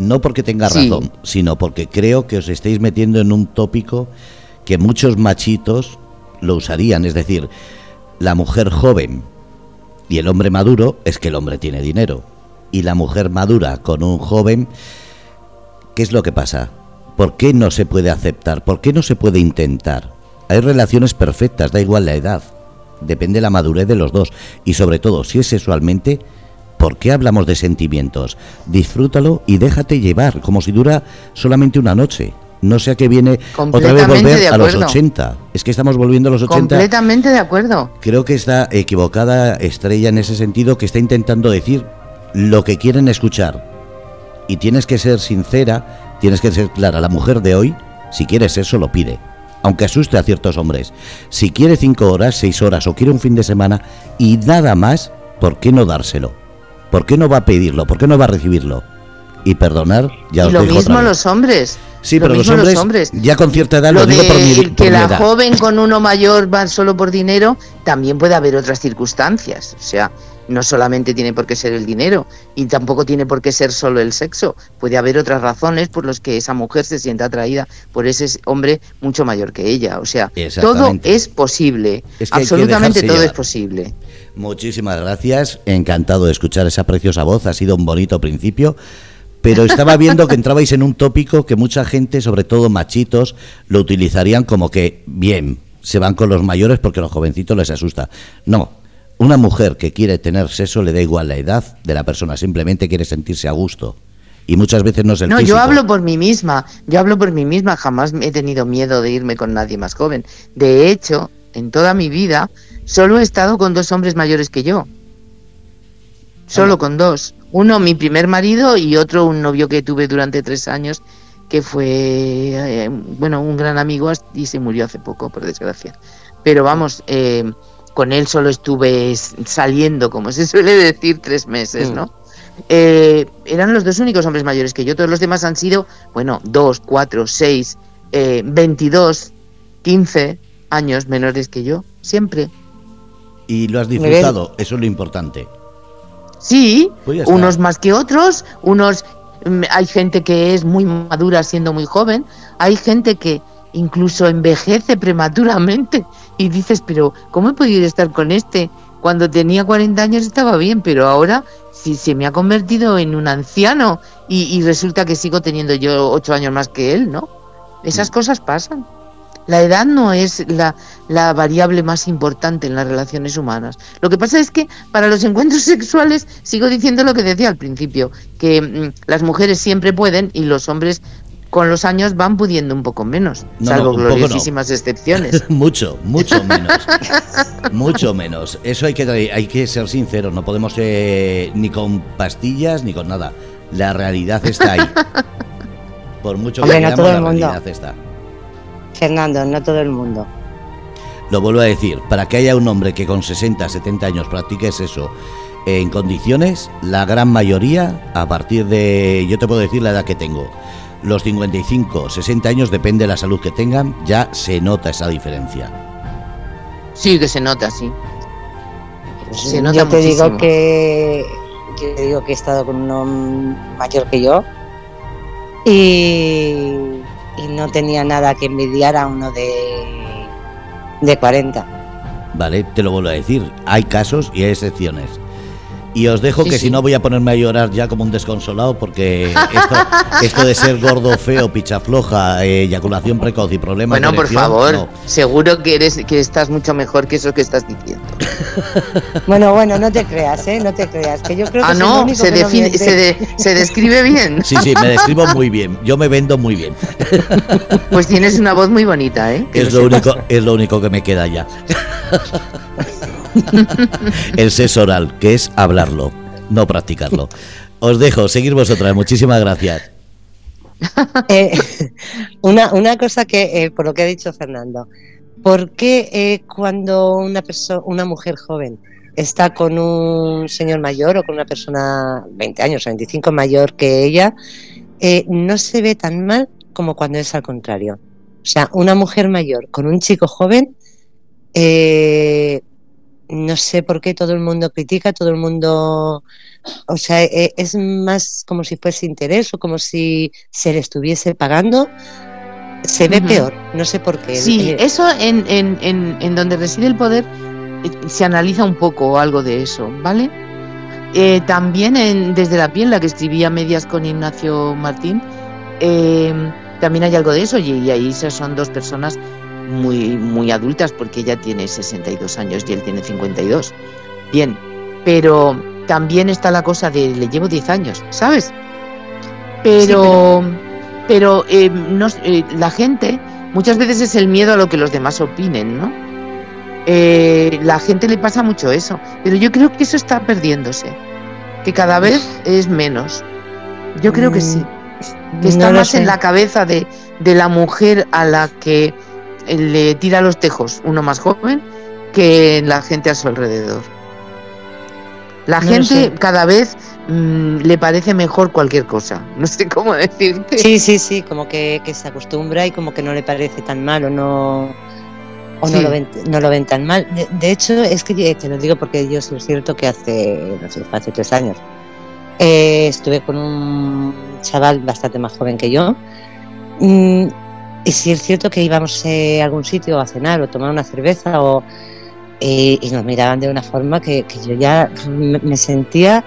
No porque tenga razón, sino porque creo que os estáis metiendo en un tópico que muchos machitos lo usarían. Es decir, la mujer joven y el hombre maduro es que el hombre tiene dinero. Y la mujer madura con un joven, ¿qué es lo que pasa? ¿Por qué no se puede aceptar? ¿Por qué no se puede intentar? Hay relaciones perfectas, da igual la edad. Depende la madurez de los dos. Y sobre todo, si es sexualmente, ¿por qué hablamos de sentimientos? Disfrútalo y déjate llevar, como si dura solamente una noche. No sea que viene otra vez volver a los 80. Es que estamos volviendo a los 80. Completamente de acuerdo. Creo que está equivocada Estrella en ese sentido, que está intentando decir lo que quieren escuchar. Y tienes que ser sincera, tienes que ser clara. La mujer de hoy, si quieres eso, lo pide aunque asuste a ciertos hombres. Si quiere cinco horas, seis horas o quiere un fin de semana y nada más, ¿por qué no dárselo? ¿Por qué no va a pedirlo? ¿Por qué no va a recibirlo? Y perdonar, ya y lo mismo los hombres. Sí, pero los hombres, ya con cierta edad lo, digo por mi Que la joven con uno mayor va solo por dinero, también puede haber otras circunstancias. O sea, no solamente tiene por qué ser el dinero y tampoco tiene por qué ser solo el sexo. Puede haber otras razones por las que esa mujer se sienta atraída por ese hombre mucho mayor que ella. O sea, todo es posible. Absolutamente todo es posible. Muchísimas gracias. Encantado de escuchar esa preciosa voz. Ha sido un bonito principio. Pero estaba viendo que entrabais en un tópico que mucha gente, sobre todo machitos, lo utilizarían como que, bien, se van con los mayores porque los jovencitos les asusta. No, una mujer que quiere tener sexo le da igual la edad de la persona, simplemente quiere sentirse a gusto. Y muchas veces no es el No, yo hablo por mí misma, yo hablo por mí misma, jamás he tenido miedo de irme con nadie más joven. De hecho, en toda mi vida, solo he estado con dos hombres mayores que yo. Solo con dos. Uno, mi primer marido, y otro, un novio que tuve durante tres años, que fue, eh, bueno, un gran amigo y se murió hace poco, por desgracia. Pero vamos, eh, con él solo estuve saliendo, como se suele decir, tres meses, mm. ¿no? Eh, eran los dos únicos hombres mayores que yo, todos los demás han sido, bueno, dos, cuatro, seis, eh, veintidós, quince años menores que yo, siempre. ¿Y lo has disfrutado? Eso es lo importante. Sí, pues unos más que otros, unos mm, hay gente que es muy madura siendo muy joven, hay gente que incluso envejece prematuramente y dices, pero ¿cómo he podido estar con este? Cuando tenía 40 años estaba bien, pero ahora si se me ha convertido en un anciano y, resulta que sigo teniendo yo 8 años más que él, ¿no? Esas mm. cosas pasan. La edad no es la, la, variable más importante en las relaciones humanas. Lo que pasa es que para los encuentros <laughs> sexuales sigo diciendo lo que decía al principio, que mm, las mujeres siempre pueden y los hombres con los años van pudiendo un poco menos, salvo gloriosísimas excepciones. <laughs> mucho, mucho <laughs> menos. mucho menos. Eso hay que, hay que ser sinceros, no podemos eh, ni con pastillas ni con nada. La realidad está ahí. Por mucho que la realidad está. Fernando, no todo el mundo. Lo vuelvo a decir, para que haya un hombre que con 60, 70 años practique eso en condiciones, la gran mayoría, a partir de, yo te puedo decir la edad que tengo, los 55, 60 años, depende de la salud que tengan, ya se nota esa diferencia. Sí, que se nota, sí. Pues yo te digo que yo te digo que he estado con uno mayor que yo y, y no tenía nada que envidiar a uno de, de 40. Vale, te lo vuelvo a decir, hay casos y hay excepciones. Y os dejo que si no voy a ponerme a llorar ya como un desconsolado porque esto, <laughs> de ser gordo, feo, picha floja, eh, eyaculación precoz y problemas bueno, por favor, seguro que eres que estás mucho mejor que eso que estás diciendo. <laughs> bueno, bueno, no te creas, ¿eh? No te creas, que yo creo que Ah, no, se, define, se, se, describe bien. Sí, sí, me describo muy bien. Yo me vendo muy bien. pues tienes una voz muy bonita, ¿eh? es lo único es lo único que me queda ya. <laughs> <laughs> el sexo oral, que es hablarlo, no practicarlo. Os dejo, seguir vosotras. Muchísimas gracias. <laughs> Eh, una, una, cosa que, eh, por lo que ha dicho Fernando, ¿por qué eh, cuando una, una mujer joven está con un señor mayor o con una persona 20 años o 25 mayor que ella, no se ve tan mal como cuando es al contrario? O sea, una mujer mayor con un chico joven no sé por qué todo el mundo critica, todo el mundo, o sea, e, es más como si fuese interés o como si se le estuviese pagando. Se ve peor, no sé por qué. Sí, eso en, en, en, donde reside el poder eh, se analiza un poco algo de eso, ¿vale? Eh, también en, desde la piel, la que escribía medias con Ignacio Martín, eh, también hay algo de eso y, y ahí son dos personas muy, muy adultas porque ella tiene 62 años y él tiene 52. Bien, pero también está la cosa de le llevo 10 años, ¿sabes? Pero, pero, eh, no, eh, la gente muchas veces es el miedo a lo que los demás opinen, ¿no? Eh, la gente le pasa mucho eso, pero yo creo que eso está perdiéndose, que cada vez es menos. Yo creo que sí, mm, que está más en la cabeza de, de la mujer a la que le tira los tejos uno más joven que la gente a su alrededor. La gente cada vez mm, le parece mejor cualquier cosa. <laughs> No sé cómo decirte. Sí, sí, sí, como que, se acostumbra y como que no le parece tan mal o no, o no, lo ven, no lo ven tan mal. De, hecho, es que te lo digo porque yo es cierto que hace, no sé, hace tres años eh, estuve con un chaval bastante más joven que yo. Mm, y si es cierto que íbamos eh, a algún sitio a cenar o tomar una cerveza o, eh, y nos miraban de una forma que, yo ya me, sentía,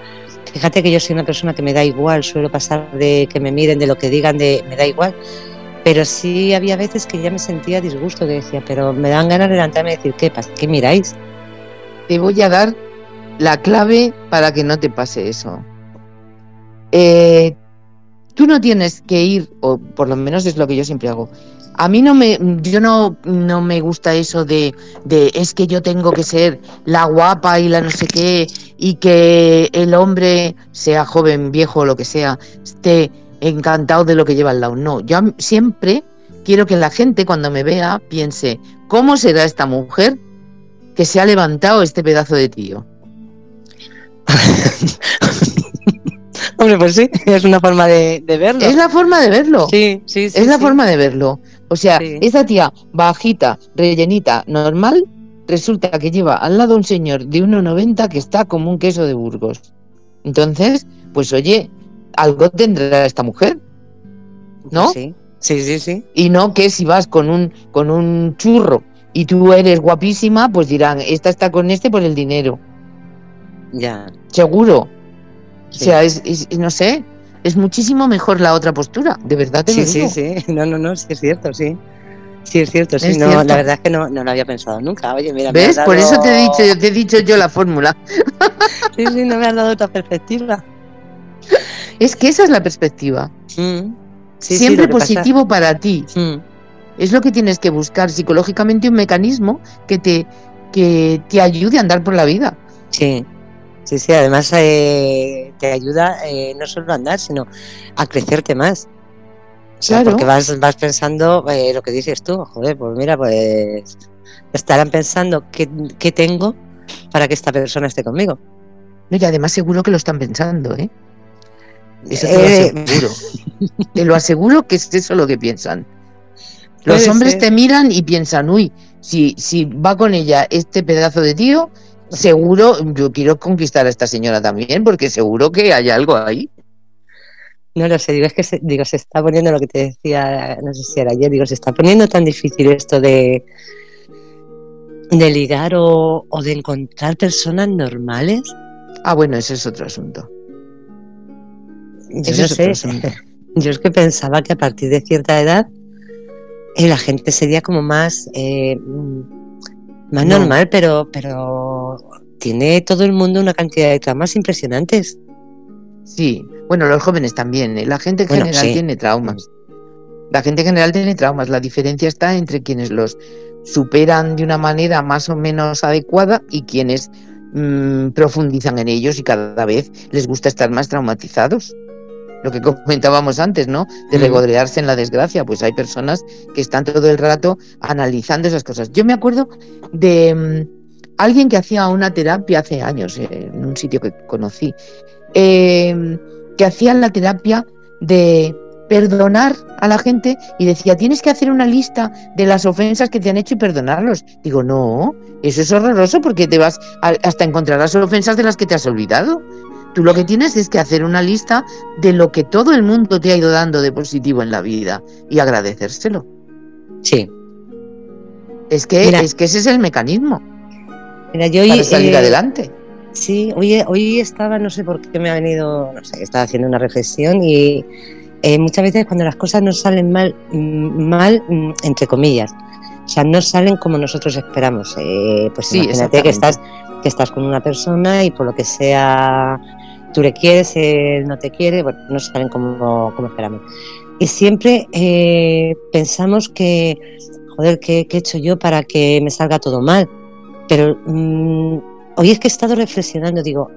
fíjate que yo soy una persona que me da igual, suelo pasar de que me miren, de lo que digan, de me da igual, pero sí había veces que ya me sentía disgusto, que decía, pero me dan ganas de levantarme y decir, ¿qué, ¿qué miráis? Te voy a dar la clave para que no te pase eso. Eh, Tú no tienes que ir, o por lo menos es lo que yo siempre hago. A mí no me, yo no, no me gusta eso de, de es que yo tengo que ser la guapa y la no sé qué, y que el hombre, sea joven, viejo o lo que sea, esté encantado de lo que lleva al lado. No, yo siempre quiero que la gente cuando me vea piense, ¿cómo será esta mujer que se ha levantado este pedazo de tío? <laughs> Hombre, pues sí, es una forma de, verlo. Es la forma de verlo. Sí, sí, sí. Es la forma de verlo. O sea, esa tía bajita, rellenita, normal, resulta que lleva al lado un señor de 1,90 que está como un queso de Burgos. Entonces, pues oye, algo tendrá esta mujer. ¿No? Sí, sí, sí, sí. Y no que si vas con un, con un churro y tú eres guapísima, pues dirán, esta está con este por el dinero. Ya. Seguro. O sea, es, no sé, es muchísimo mejor la otra postura, de verdad te sí, lo digo. Sí, sí, no, no, no, sí es cierto, sí. Sí, es cierto, sí, no, la verdad es que no, no lo había pensado nunca. Oye, mira, ¿ves? Por eso te he dicho, te he dicho yo la fórmula. <laughs> sí, sí, no me has dado otra perspectiva. Es que esa es la perspectiva. Mm. Siempre positivo para ti. Mm. Es lo que tienes que buscar psicológicamente un mecanismo que te, que te ayude a andar por la vida. Sí, Sí, sí, además eh, te ayuda eh, no solo a andar, sino a crecerte más. claro. Porque vas, vas pensando eh, lo que dices tú, joder, pues mira, pues estarán pensando qué, qué tengo para que esta persona esté conmigo. No, y además seguro que lo están pensando, ¿eh? Eso te lo aseguro. <laughs> te lo aseguro que es eso lo que piensan. Los hombres te miran y piensan, uy, si, si va con ella este pedazo de tío, seguro, yo quiero conquistar a esta señora también, porque seguro que hay algo ahí. No lo sé, digo, es que se, digo, se está poniendo lo que te decía, no sé si era ayer, digo, se está poniendo tan difícil esto de, de ligar o, de encontrar personas normales. Ah, bueno, ese es otro asunto. Yo no sé, <laughs> yo es que pensaba que a partir de cierta edad eh, la gente sería como más, eh, más normal, pero, pero tiene todo el mundo una cantidad de traumas impresionantes. Sí, bueno, los jóvenes también. ¿eh? La gente en general tiene traumas. La gente en general tiene traumas. La diferencia está entre quienes los superan de una manera más o menos adecuada y quienes mm, profundizan en ellos y cada vez les gusta estar más traumatizados. Lo que comentábamos antes, ¿no? De regodearse en la desgracia. Pues hay personas que están todo el rato analizando esas cosas. Yo me acuerdo de mm, alguien que hacía una terapia hace años eh, en un sitio que conocí eh, que hacían la terapia de perdonar a la gente y decía, tienes que hacer una lista de las ofensas que te han hecho y perdonarlos. Digo, no, eso es horroroso porque te vas hasta encontrar las ofensas de las que te has olvidado. Tú lo que tienes es que hacer una lista de lo que todo el mundo te ha ido dando de positivo en la vida y agradecérselo. Sí. Es que, es que ese es el mecanismo. Mira, yo para salir eh, adelante. Sí, hoy, hoy estaba, no sé por qué me ha venido, no sé, estaba haciendo una reflexión y eh, muchas veces cuando las cosas no salen mal, mm, mal, mm, entre comillas, o sea, no salen como nosotros esperamos. Eh, pues sí, imagínate que estás, que estás con una persona y por lo que sea tú le quieres, él no te quiere, bueno, no salen como, como esperamos. Y siempre eh, pensamos que, joder, ¿qué, he hecho yo para que me salga todo mal? Pero mm, hoy es que he estado reflexionando, digo,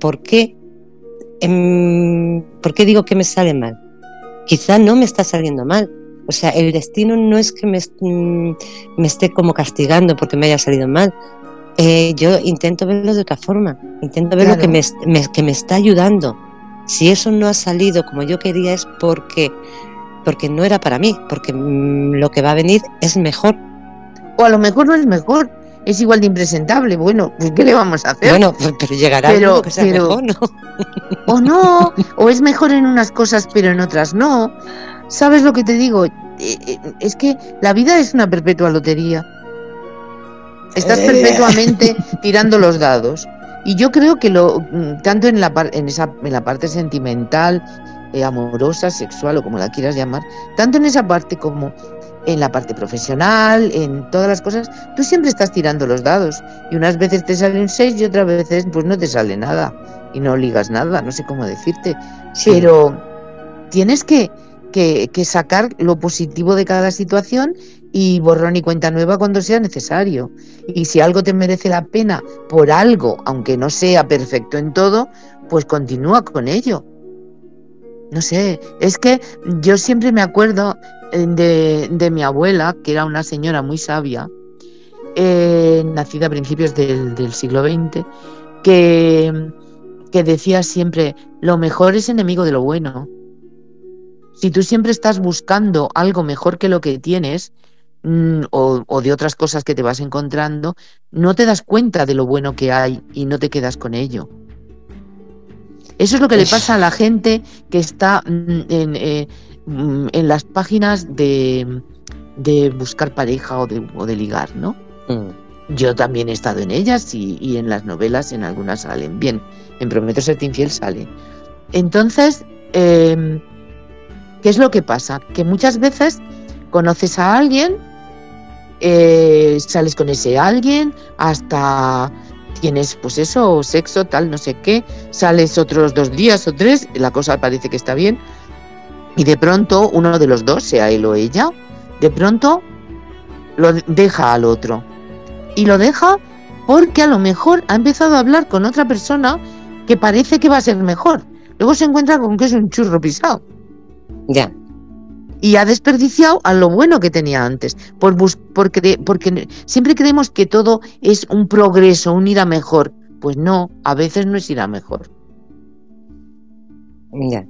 ¿por qué, em, ¿por qué digo que me sale mal? Quizá no me está saliendo mal. O sea, el destino no es que me, mm, me esté como castigando porque me haya salido mal. Eh, yo intento verlo de otra forma, intento ver lo que me, que me está ayudando. Si eso no ha salido como yo quería es porque, porque no era para mí, porque mm, lo que va a venir es mejor. O a lo mejor no es mejor, es igual de impresentable. Bueno, pues, ¿qué le vamos a hacer? Bueno, pues, pero llegará pero, que sea mejor, ¿no? O no, o es mejor en unas cosas, pero en otras no. ¿Sabes lo que te digo? Eh, eh, es que la vida es una perpetua lotería. Estás eh. perpetuamente <laughs> tirando los dados. Y yo creo que lo mm, tanto en la, en esa, en la parte sentimental, amorosa, sexual o como la quieras llamar, tanto en esa parte como en la parte profesional, en todas las cosas, tú siempre estás tirando los dados y unas veces te sale un 6 y otras veces pues no te sale nada y no ligas nada, no sé cómo decirte, pero tienes que, que, que, sacar lo positivo de cada situación y borrón y cuenta nueva cuando sea necesario. Y si algo te merece la pena por algo, aunque no sea perfecto en todo, pues continúa con ello. No sé, es que yo siempre me acuerdo eh, de, mi abuela, que era una señora muy sabia, eh, nacida a principios del, siglo XX, que, que decía siempre, lo mejor es enemigo de lo bueno. Si tú siempre estás buscando algo mejor que lo que tienes, mm, o, o, de otras cosas que te vas encontrando, no te das cuenta de lo bueno que hay y no te quedas con ello. Eso es lo que le pasa a la gente que está mm, en, eh, en las páginas de, de buscar pareja o de, o de ligar, ¿no? Mm. Yo también he estado en ellas y, en las novelas en algunas salen. Bien, en Prometo serte infiel sale. Entonces, em, ¿qué es lo que pasa? Que muchas veces conoces a alguien, eh, sales con ese alguien, hasta tienes pues eso, sexo, tal, no sé qué, sales otros dos días o tres, la cosa parece que está bien, y de pronto uno de los dos, sea él o ella, de pronto lo deja al otro. Y lo deja porque a lo mejor ha empezado a hablar con otra persona que parece que va a ser mejor. Luego se encuentra con que es un churro pisado. Ya. Y ha desperdiciado a lo bueno que tenía antes. Por porque, porque siempre creemos que todo es un progreso, un ir a mejor. Pues no, a veces no es ir a mejor. Ya.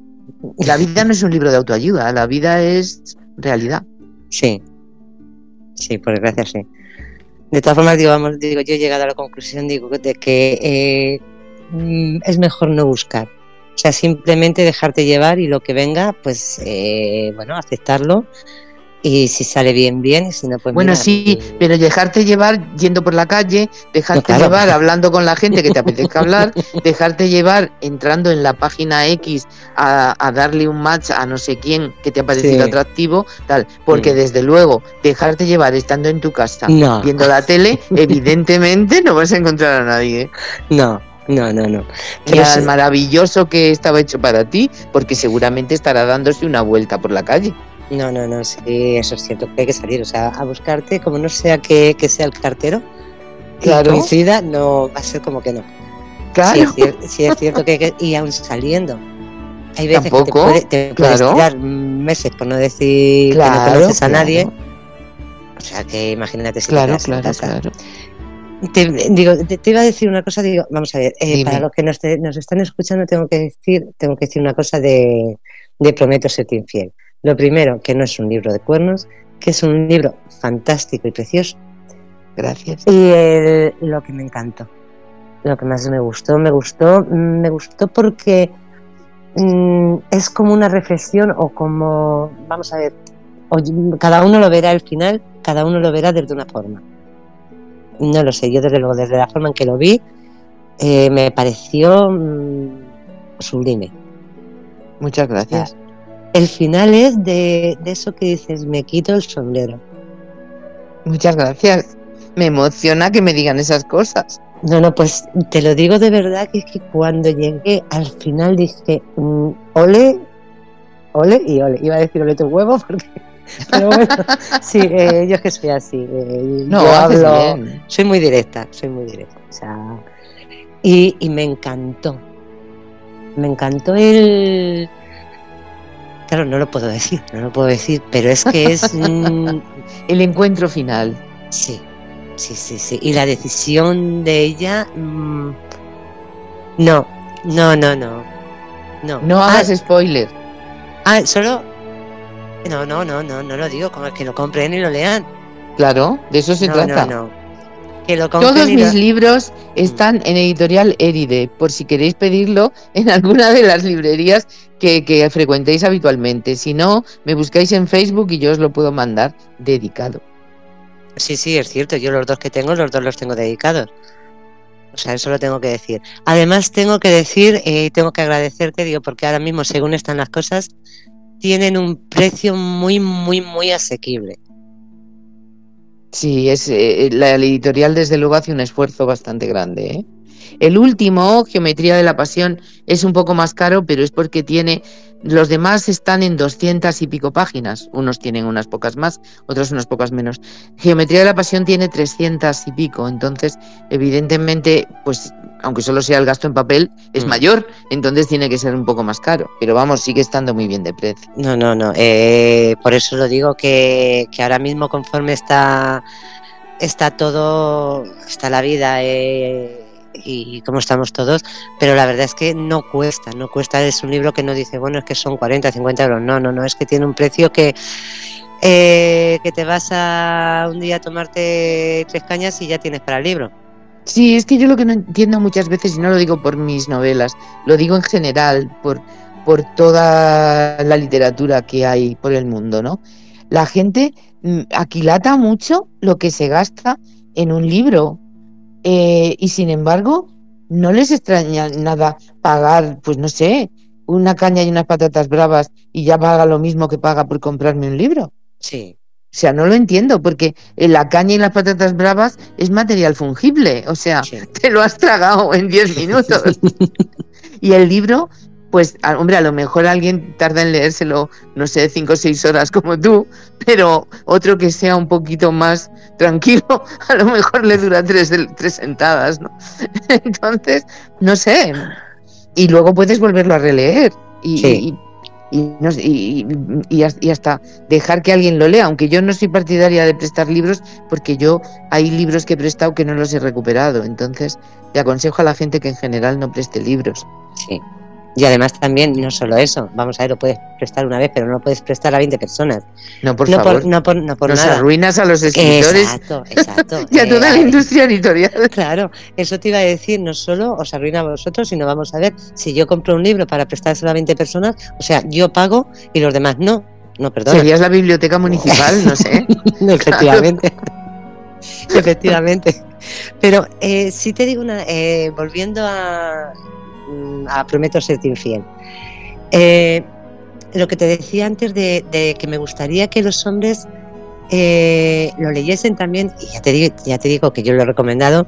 La vida no es un libro de autoayuda, la vida es realidad. Sí, sí, por desgracia sí. De todas formas, digo, vamos, digo, yo he llegado a la conclusión digo, de que eh, mm, es mejor no buscar. O sea, simplemente dejarte llevar y lo que venga, pues, eh, bueno, aceptarlo y si sale bien, bien, y si no, pues Bueno, sí, pero dejarte llevar yendo por la calle, dejarte llevar <laughs> hablando con la gente que te apetezca hablar, dejarte llevar entrando en la página X a, darle un match a no sé quién que te ha parecido atractivo, tal, porque desde luego, dejarte llevar estando en tu casa, viendo la tele, <laughs> evidentemente no vas a encontrar a nadie. No, no, no, no. Pero es maravilloso que estaba hecho para ti, porque seguramente estará dándose una vuelta por la calle. No, no, no, sí, eso es cierto, que hay que salir, o sea, a buscarte, como no sea que, sea el cartero, claro. coincida, no va a ser como que no. Claro. Sí, es, cierto que, y aún saliendo, hay veces que te, puede, te puedes tirar meses, por no decir que no conoces a nadie. O sea, que imagínate si claro, claro, claro. Te, digo, te, iba a decir una cosa, digo, vamos a ver, eh, para los que nos, nos, están escuchando tengo que decir, tengo que decir una cosa de, de Prometo serte infiel. Lo primero, que no es un libro de cuernos, que es un libro fantástico y precioso. Gracias. Y lo que me encantó, lo que más me gustó, me gustó, me gustó porque mm, es como una reflexión o como, vamos a ver, cada uno lo verá al final, cada uno lo verá desde una forma. No lo sé, yo desde luego, desde la forma en que lo vi, eh, me pareció mm, sublime. Muchas gracias el final es de, eso que dices, me quito el sombrero. Muchas gracias. Me emociona que me digan esas cosas. No, no, pues te lo digo de verdad que es que cuando llegué al final dije, mm, ole, ole y ole. Iba a decir ole tu huevo porque... <laughs> Pero bueno, sí, eh, yo es que soy así. Eh, no, yo hablo, soy muy directa, soy muy directa. O sea, y, y me encantó. Me encantó el, Claro, no lo puedo decir, no lo puedo decir, pero es que es <laughs> el encuentro final. Sí, sí, sí, sí. Y la decisión de ella, mm, no, no, no, no, no. No hagas ah, spoiler. Ah, solo, no, no, no, no, no lo digo, como que lo compren y lo lean. Claro, de eso se trata. No, no. Todos mis libros mm. están en editorial Eride, por si queréis pedirlo <laughs> en alguna de las librerías que, frecuentéis habitualmente. Si no, me buscáis en Facebook y yo os lo puedo mandar dedicado. Sí, sí, es cierto. Yo los dos que tengo, los dos los tengo dedicados. O sea, eso lo tengo que decir. Además, tengo que decir y eh, tengo que agradecerte, digo, porque ahora mismo, según están las cosas, tienen un precio muy, muy, muy asequible. Sí, es eh, la editorial desde luego hace un esfuerzo bastante grande. ¿eh? El último, Geometría de la Pasión, es un poco más caro, pero es porque tiene los demás están en 200 y pico páginas. Unos tienen unas pocas más, otros unas pocas menos. Geometría de la Pasión tiene 300 y pico. Entonces, evidentemente, pues aunque solo sea el gasto en papel, es mm. mayor. Entonces tiene que ser un poco más caro. Pero vamos, sigue estando muy bien de precio. No, no, no. Eh, por eso lo digo que, que ahora mismo conforme está, está todo, está la vida. Eh, y cómo estamos todos, pero la verdad es que no cuesta, no cuesta, es un libro que no dice, bueno, es que son 40, 50 euros, no, no, no, es que tiene un precio que, eh, que te vas a un día a tomarte tres cañas y ya tienes para el libro. Sí, es que yo lo que no entiendo muchas veces, y no lo digo por mis novelas, lo digo en general, por, por toda la literatura que hay por el mundo, ¿no? La gente mm, aquilata mucho lo que se gasta en un libro. Eh, y sin embargo, no les extraña nada pagar, pues no sé, una caña y unas patatas bravas y ya paga lo mismo que paga por comprarme un libro. Sí. O sea, no lo entiendo, porque la caña y las patatas bravas es material fungible. O sea, <laughs> te lo has tragado en 10 minutos. <laughs> y el libro pues hombre, a lo mejor alguien tarda en leérselo, no sé, cinco o seis horas como tú, pero otro que sea un poquito más tranquilo, <laughs> a lo mejor le dura tres, tres sentadas, ¿no? <laughs> Entonces, no sé. Y luego puedes volverlo a releer. Y, y, y, hasta dejar que alguien lo lea, aunque yo no soy partidaria de prestar libros porque yo hay libros que he prestado que no los he recuperado, entonces le aconsejo a la gente que en general no preste libros. Sí, Y además también, no solo eso, vamos a ver, lo puedes prestar una vez, pero no lo puedes prestar a 20 personas. No, por no favor. Por, no por, no por Nos nada. arruinas a los escritores Exacto, exacto. <laughs> y a Eh, toda la industria editorial. <laughs> Claro, eso te iba a decir, no solo os arruina a vosotros, sino vamos a ver, si yo compro un libro para prestárselo a 20 personas, o sea, yo pago y los demás no. No, perdona. Serías la biblioteca <laughs> municipal, no sé. Efectivamente. Efectivamente. Pero eh, sí te digo una, eh, volviendo a, a Prometo serte infiel. Eh, lo que te decía antes de, de que me gustaría que los hombres eh, lo leyesen también, y ya te, digo, ya te digo que yo lo he recomendado,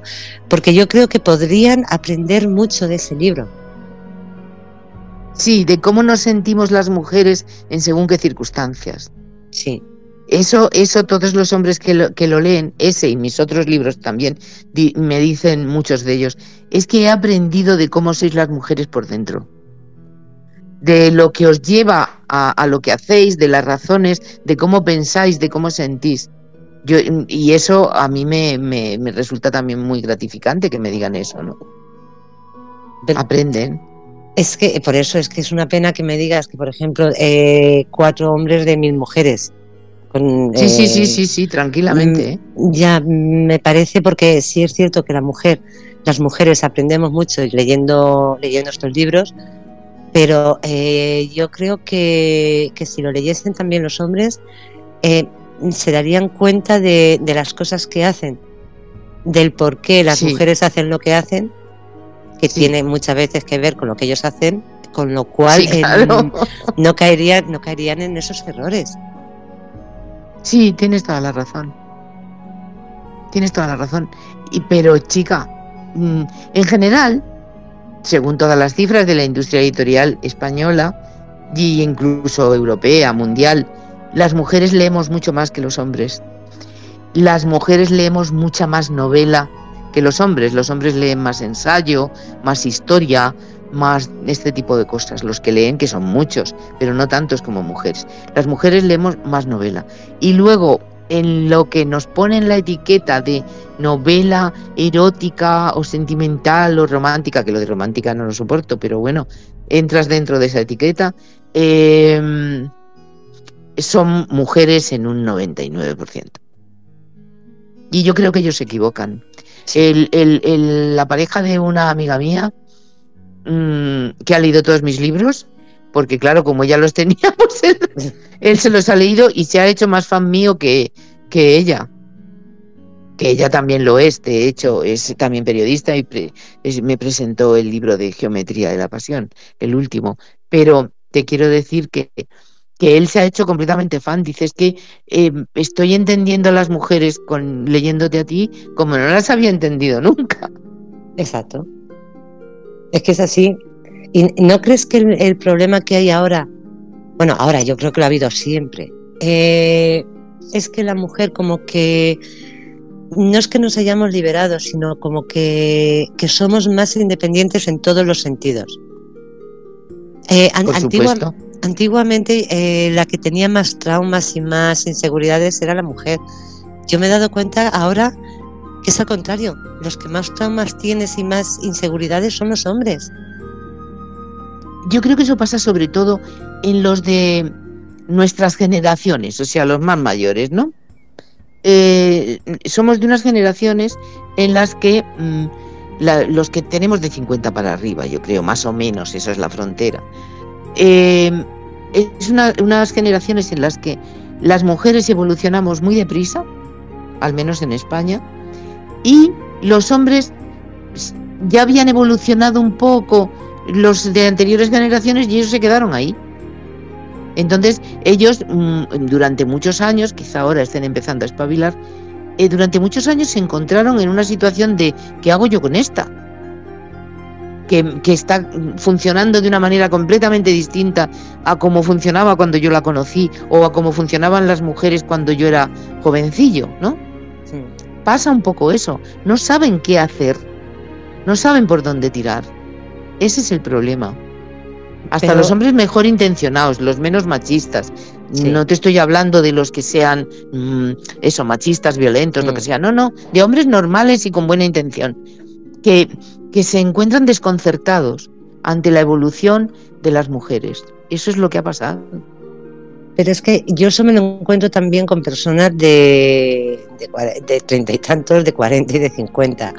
porque yo creo que podrían aprender mucho de ese libro. Sí, de cómo nos sentimos las mujeres en según qué circunstancias. Sí, Eso, eso todos los hombres que lo, que lo leen, ese y mis otros libros también, di- me dicen muchos de ellos, es que he aprendido de cómo sois las mujeres por dentro. De lo que os lleva a, a lo que hacéis, de las razones, de cómo pensáis, de cómo sentís. Yo, y eso a mí me, me- me resulta también muy gratificante que me digan eso, ¿no? Pero- Aprenden. Es que por eso es que es una pena que me digas que, por ejemplo, eh, cuatro hombres de mil mujeres. Con, Sí, sí, eh, sí, sí, sí, tranquilamente. ¿eh? Ya me parece porque sí es cierto que la mujer, las mujeres aprendemos mucho leyendo, leyendo estos libros, pero eh, yo creo que, que si lo leyesen también los hombres, eh, se darían cuenta de, de las cosas que hacen, del por qué las Sí. mujeres hacen lo que hacen, que Sí. tiene muchas veces que ver con lo que ellos hacen, con lo cual Sí, eh, no caerían, no caerían en esos errores. Sí, tienes toda la razón. Tienes toda la razón. Y, pero, chica, mm, en general, según todas las cifras de la industria editorial española y incluso europea, mundial, las mujeres leemos mucho más que los hombres. Las mujeres leemos mucha más novela que los hombres. Los hombres leen más ensayo, más historia, más este tipo de cosas. Los que leen, que son muchos, pero no tantos como mujeres. Las mujeres leemos más novela. Y luego, en lo que nos ponen la etiqueta de novela erótica o sentimental o romántica, que lo de romántica no lo soporto, pero bueno, entras dentro de esa etiqueta, eh, son mujeres en un 99%. Y yo creo que ellos se equivocan. El- el- el- la pareja de una amiga mía, mm, que ha leído todos mis libros, porque claro, como ya los tenía, <laughs> pues él, él se los ha leído y se ha hecho más fan mío que, que ella. Que ella también lo es, de hecho, es también periodista y pre- me presentó el libro de Geometría de la Pasión, el último. Pero te quiero decir que, que él se ha hecho completamente fan. Dices que eh, estoy entendiendo a las mujeres con leyéndote a ti como no las había entendido nunca. Exacto. Es que es así. ¿Y no crees que el, el problema que hay ahora, bueno, ahora yo creo que lo ha habido siempre, eh, es que la mujer como que no es que nos hayamos liberado, sino como que, que somos más independientes en todos los sentidos. Eh, an- antigua- antiguamente eh, la que tenía más traumas y más inseguridades era la mujer. Yo me he dado cuenta ahora es al contrario. Los que más traumas tienes y más inseguridades son los hombres. Yo creo que eso pasa sobre todo en los de nuestras generaciones, o sea, los más mayores, ¿no? Eh, somos de unas generaciones en las que mm, la- los que tenemos de 50 para arriba, yo creo, más o menos, eso es la frontera. Eh, es una- unas generaciones en las que las mujeres evolucionamos muy deprisa, al menos en España, y los hombres ya habían evolucionado un poco los de anteriores generaciones y ellos se quedaron ahí. Entonces, ellos mm, durante muchos años, quizá ahora estén empezando a espabilar, eh, durante muchos años se encontraron en una situación de ¿qué hago yo con esta? Que, que está funcionando de una manera completamente distinta a cómo funcionaba cuando yo la conocí o a cómo funcionaban las mujeres cuando yo era jovencillo, ¿no? Pasa un poco eso. No saben qué hacer. No saben por dónde tirar. Ese es el problema. Hasta Pero- los hombres mejor intencionados, los menos machistas. Sí. No te estoy hablando de los que sean, mm, eso, machistas, violentos, lo Mm. que sea. No, no, de hombres normales y con buena intención. Que, que se encuentran desconcertados ante la evolución de las mujeres. Eso es lo que ha pasado. Pero es que yo eso me lo encuentro también con personas de, de, treinta y tantos, de cuarenta y de cincuenta.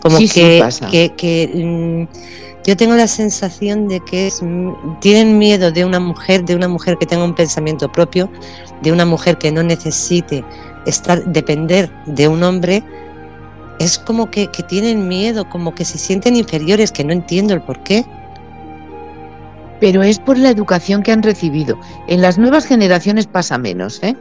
Como que, que, mm, yo tengo la sensación de que es, mm, tienen miedo de una mujer, de una mujer que tenga un pensamiento propio, de una mujer que no necesite estar, depender de un hombre. Es como que, que tienen miedo, como que se sienten inferiores, que no entiendo el por qué pero es por la educación que han recibido. En las nuevas generaciones pasa menos, ¿eh?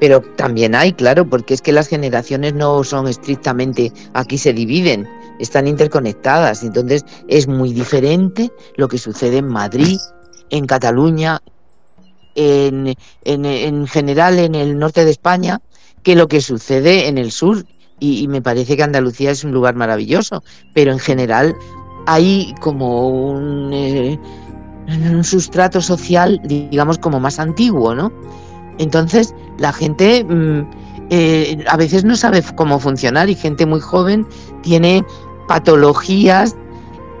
Pero también hay, claro, porque es que las generaciones no son estrictamente, aquí se dividen, están interconectadas, entonces es muy diferente lo que sucede en Madrid, en Cataluña, en, en, general en el norte de España, que lo que sucede en el sur. Y, me parece que Andalucía es un lugar maravilloso, pero en general hay como un... Eh, en un sustrato social, digamos, como más antiguo, ¿no? Entonces, la gente mm, eh, a veces no sabe cómo funcionar y gente muy joven tiene patologías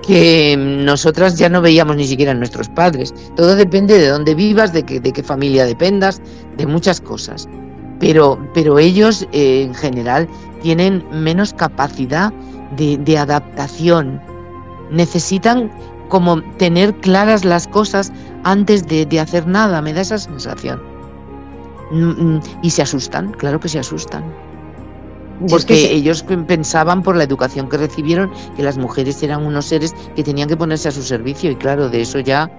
que nosotras ya no veíamos ni siquiera en nuestros padres. Todo depende de dónde vivas, de, de qué familia dependas, de muchas cosas. Pero, pero ellos eh, en general tienen menos capacidad de, de adaptación. Necesitan como tener claras las cosas antes de, hacer nada, me da esa sensación. Mm, mm, y se asustan, claro que se asustan. Porque ellos pensaban por la educación que recibieron que las mujeres eran unos seres que tenían que ponerse a su servicio y claro, de eso ya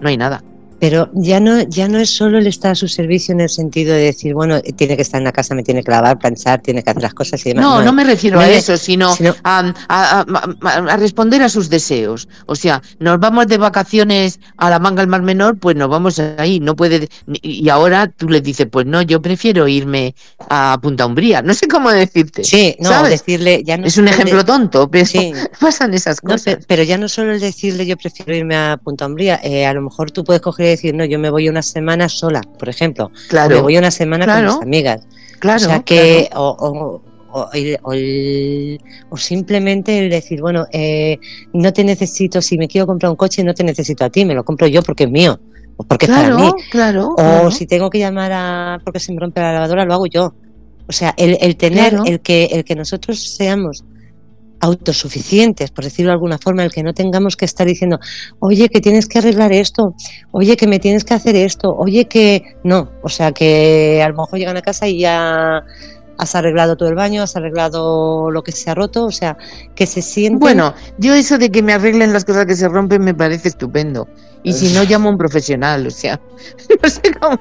no hay nada. Pero ya no, ya no es solo el estar a su servicio en el sentido de decir, bueno, tiene que estar en la casa, me tiene que lavar, planchar, tiene que hacer las cosas y demás. No, no, me refiero a eso, sino, a, responder a sus deseos. O sea, nos vamos de vacaciones a la manga al mar menor, pues nos vamos ahí. No puede y ahora tú le dices, pues no, yo prefiero irme a Punta Umbría. No sé cómo decirte. Sí, no, decirle ya no es un ejemplo tonto, pero <laughs> pasan esas cosas. pero, ya no solo el decirle yo prefiero irme a Punta Umbría, eh, a lo mejor tú puedes coger decir, no, yo me voy una semana sola, por ejemplo. Claro. O me voy una semana con mis amigas. Claro. O sea que, o, o, simplemente el decir, bueno, eh, no te necesito, si me quiero comprar un coche, no te necesito a ti, me lo compro yo porque es mío, o porque es para mí. Claro, o si tengo que llamar a porque se me rompe la lavadora, lo hago yo. O sea, el, el tener, el que, el que nosotros seamos autosuficientes, por decirlo de alguna forma, el que no tengamos que estar diciendo, oye, que tienes que arreglar esto, oye, que me tienes que hacer esto, oye, que no, o sea, que a lo mejor llegan a casa y ya has arreglado todo el baño, has arreglado lo que se ha roto, o sea, que se siente... Bueno, yo eso de que me arreglen las cosas que se rompen me parece estupendo. Y si no, llamo a un profesional, o sea, <laughs> no sé cómo.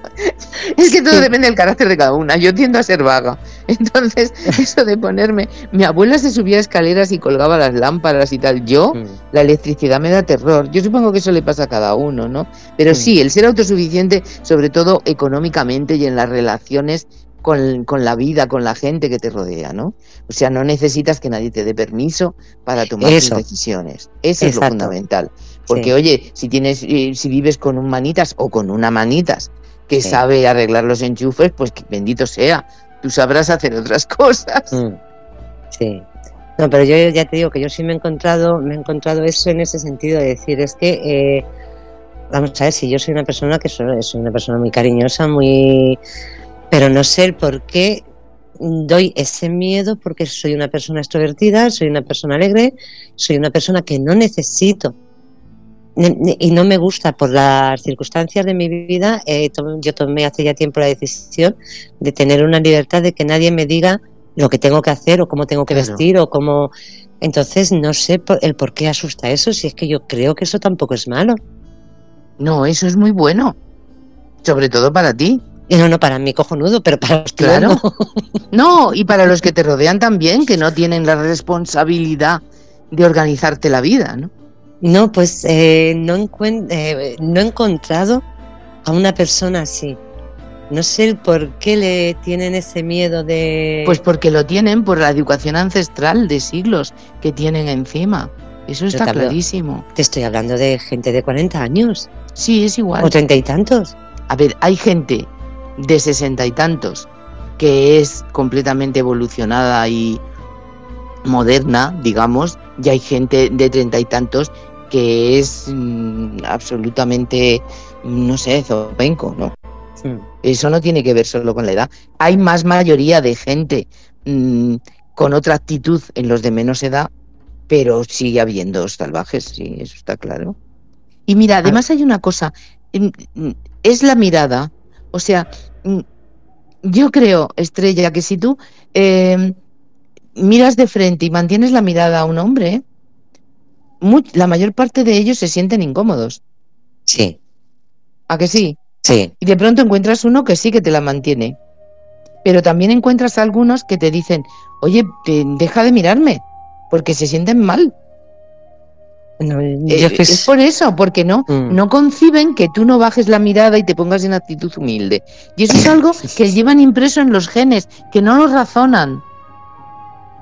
Es que todo depende del carácter de cada una. Yo tiendo a ser vaga. Entonces, <laughs> eso de ponerme. Mi abuela se subía a escaleras y colgaba las lámparas y tal. Yo, mm. la electricidad me da terror. Yo supongo que eso le pasa a cada uno, ¿no? Pero mm. sí, el ser autosuficiente, sobre todo económicamente y en las relaciones con, con, la vida, con la gente que te rodea, ¿no? O sea, no necesitas que nadie te dé permiso para tomar decisiones. Eso es lo fundamental. Porque, oye, si tienes, eh, si vives con un manitas o con una manitas que sabe arreglar los enchufes, pues que bendito sea, tú sabrás hacer otras <laughs> cosas. Mm. Sí. No, pero yo ya te digo que yo sí me he encontrado, me he encontrado eso en ese sentido de decir, es que eh, vamos a ver, si yo soy una persona que soy una persona muy cariñosa, muy pero no sé el por qué doy ese miedo porque soy una persona extrovertida, soy una persona alegre, soy una persona que no necesito y no me gusta por las circunstancias de mi vida. Eh, yo tomé hace ya tiempo la decisión de tener una libertad de que nadie me diga lo que tengo que hacer o cómo tengo que vestir o cómo. Entonces no sé el por qué asusta eso, si es que yo creo que eso tampoco es malo. No, eso es muy bueno, sobre todo para ti. No, no, para mí cojonudo, pero para los claro. <laughs> No. y para los que te rodean también, que no tienen la responsabilidad de organizarte la vida, ¿no? No, pues eh, no, eh, no he encontrado a una persona así. No sé el por qué le tienen ese miedo de... Pues porque lo tienen por la educación ancestral de siglos que tienen encima. Eso está clarísimo. Te estoy hablando de gente de 40 años. Sí, es igual. O treinta y tantos. A ver, hay gente de sesenta y tantos, que es completamente evolucionada y moderna, digamos, y hay gente de treinta y tantos que es mm, absolutamente, no sé, zopenco, ¿no? Eso no tiene que ver solo con la edad. Hay más mayoría de gente mm, con otra actitud en los de menos edad, pero sigue habiendo salvajes, sí, eso está claro. Y mira, además hay una cosa, es la mirada, o sea, yo creo, Estrella, que si tú eh, miras de frente y mantienes la mirada a un hombre, la mayor parte de ellos se sienten incómodos. Sí. ¿A que sí? Sí. Y de pronto encuentras uno que sí que te la mantiene. Pero también encuentras algunos que te dicen, oye, deja de mirarme, porque se sienten mal. Eh, es por eso, porque no, mm. no conciben que tú no bajes la mirada y te pongas en actitud humilde. Y eso es algo <laughs> que llevan impreso en los genes, que no lo razonan.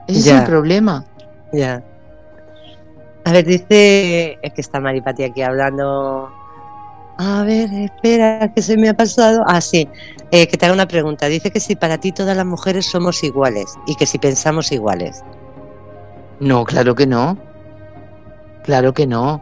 Ese es el problema. Ya. A ver, dice, es que está Maripati aquí hablando. A ver, espera, que se me ha pasado. Ah, sí, eh, que te haga una pregunta. Dice que si para ti todas las mujeres somos iguales y que si pensamos iguales. No, claro que no. Claro que no.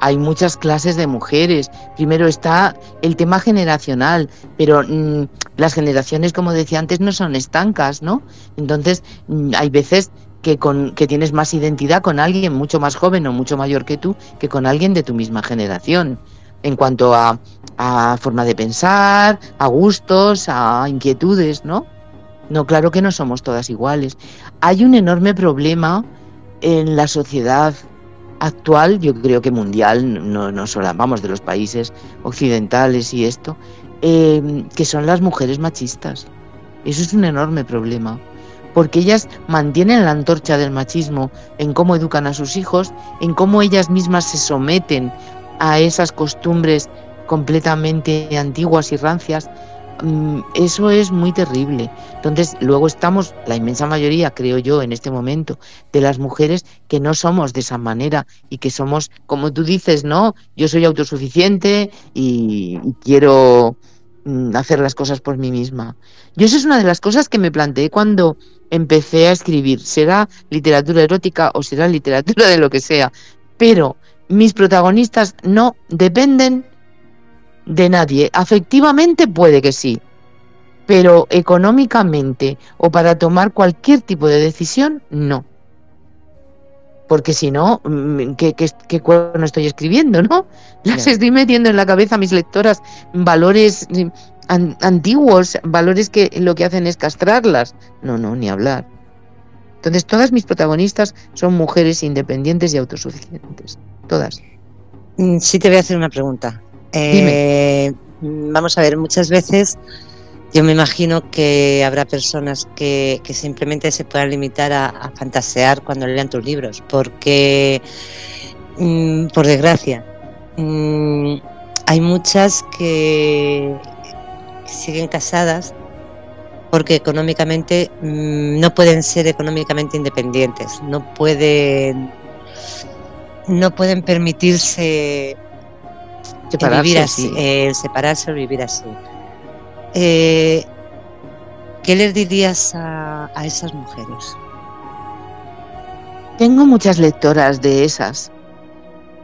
Hay muchas clases de mujeres. Primero está el tema generacional, pero mm, las generaciones, como decía antes, no son estancas, ¿no? Entonces, mm, hay veces que, con, que tienes más identidad con alguien mucho más joven o mucho mayor que tú que con alguien de tu misma generación. En cuanto a, a forma de pensar, a gustos, a inquietudes, ¿no? No, claro que no somos todas iguales. Hay un enorme problema en la sociedad actual, yo creo que mundial, no, no solo vamos de los países occidentales y esto, eh, que son las mujeres machistas. Eso es un enorme problema, porque ellas mantienen la antorcha del machismo en cómo educan a sus hijos, en cómo ellas mismas se someten a esas costumbres completamente antiguas y rancias, eso es muy terrible. Entonces, luego estamos, la inmensa mayoría, creo yo, en este momento, de las mujeres que no somos de esa manera y que somos, como tú dices, ¿no? Yo soy autosuficiente y, quiero mm, hacer las cosas por mí misma. Yo eso es una de las cosas que me planteé cuando empecé a escribir. Será literatura erótica o será literatura de lo que sea. Pero mis protagonistas no dependen de nadie. Afectivamente puede que sí, pero económicamente o para tomar cualquier tipo de decisión, no. Porque si no, mm, ¿qué, qué, no estoy escribiendo, no? <laughs> Las estoy metiendo en la cabeza a mis lectoras valores mm, antiguos, valores que lo que hacen es castrarlas. No, no, ni hablar. Entonces todas mis protagonistas son mujeres independientes y autosuficientes. Todas. Mm, sí te voy a hacer una pregunta. Eh, vamos a ver, muchas veces yo me imagino que habrá personas que, simplemente se puedan limitar a, fantasear cuando lean tus libros, porque, mm, por desgracia, mm, hay muchas que siguen casadas porque económicamente mm, no pueden ser económicamente independientes, no pueden no pueden permitirse vivir así, el separarse o vivir así. Eh, ¿Qué les dirías a, esas mujeres? Tengo muchas lectoras de esas.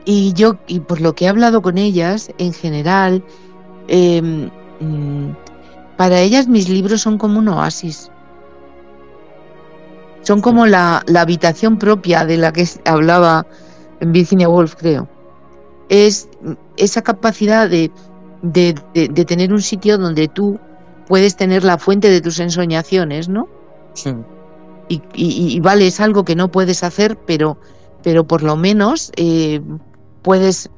Y yo, y por lo que he hablado con ellas, en general, em, mm, para ellas mis libros son como un oasis. Son como la, la habitación propia de la que hablaba Virginia Woolf, creo es esa capacidad de, tener un sitio donde tú puedes tener la fuente de tus ensoñaciones, ¿no? Sí. Y, vale, es algo que no puedes hacer, pero, pero por lo menos eh, puedes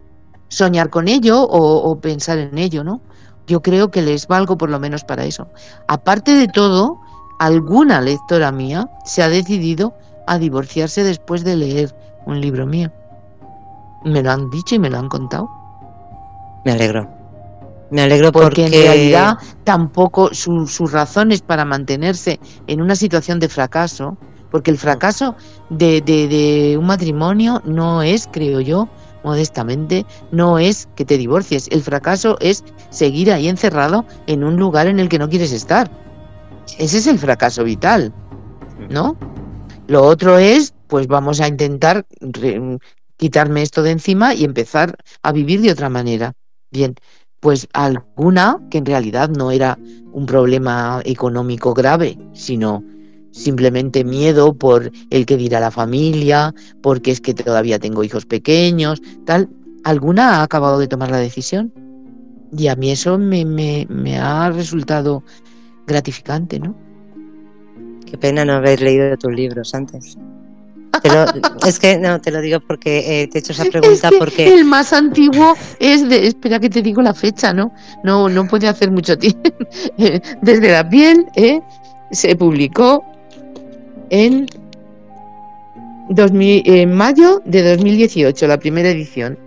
soñar con ello o, o, pensar en ello, ¿no? Yo creo que les valgo por lo menos para eso. Aparte de todo, alguna lectora mía se ha decidido a divorciarse después de leer un libro mío. Me lo han dicho y me lo han contado. Me alegro. Me alegro porque, en realidad tampoco sus razones para mantenerse en una situación de fracaso, porque el fracaso de, de, un matrimonio no es, creo yo, modestamente, no es que te divorcies. El fracaso es seguir ahí encerrado en un lugar en el que no quieres estar. Ese es el fracaso vital, ¿no? Lo otro es, pues vamos a intentar quitarme esto de encima y empezar a vivir de otra manera. Bien, pues alguna que en realidad no era un problema económico grave, sino simplemente miedo por el que dirá la familia, porque es que todavía tengo hijos pequeños, tal. Alguna ha acabado de tomar la decisión. Y a mí eso me, me, me ha resultado gratificante, ¿no? Qué pena no haber leído tus libros antes. Es que no, te lo digo porque eh, te he hecho esa pregunta porque... El más antiguo es de... Espera que te digo la fecha, ¿no? No, no puede hacer mucho <laughs> tiempo. Desde la piel ¿eh? se publicó en, 2000, en mayo de 2018, la primera edición.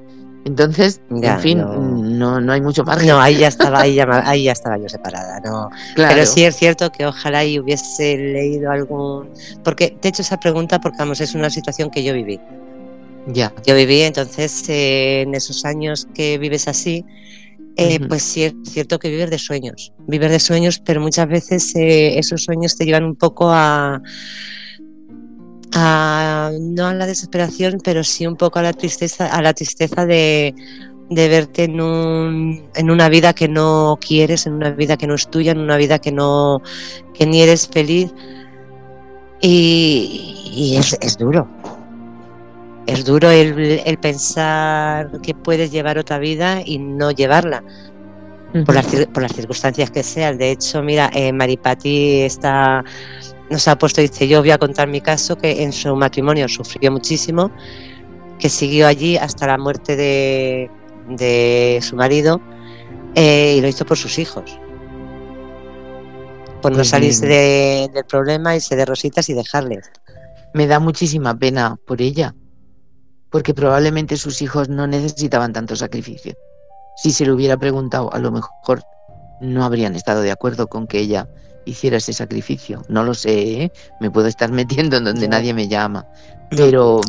Entonces, en fin, no. No. hay mucho margen. No, ahí ya estaba, ahí ya, ahí ya estaba yo separada, no. Pero sí es cierto que ojalá y hubiese leído algún. Porque te he hecho esa pregunta porque vamos, es una situación que yo viví. Ya. Yo viví, entonces, eh, en esos años que vives así, eh, pues sí es cierto que vives de sueños, vives de sueños, pero muchas veces eh, esos sueños te llevan un poco a, no a la desesperación, pero sí un poco a la tristeza, a la tristeza de, verte en, un, en una vida que no quieres, en una vida que no es tuya, en una vida que no que ni eres feliz. Y, es, duro. Es duro el, pensar que puedes llevar otra vida y no llevarla. por, las, por las circunstancias que sean. De hecho, mira, eh, Maripati está nos ha puesto, dice, yo voy a contar mi caso, que en su matrimonio sufrió muchísimo, que siguió allí hasta la muerte de, de su marido eh, y lo hizo por sus hijos. Por no pues salirse del problema, irse de rositas y dejarles. Me da muchísima pena por ella, porque probablemente sus hijos no necesitaban tanto sacrificio. Si se lo hubiera preguntado, a lo mejor no habrían estado de acuerdo con que ella hiciera ese sacrificio. No lo sé, ¿eh? me puedo estar <laughs> metiendo en donde nadie me llama, pero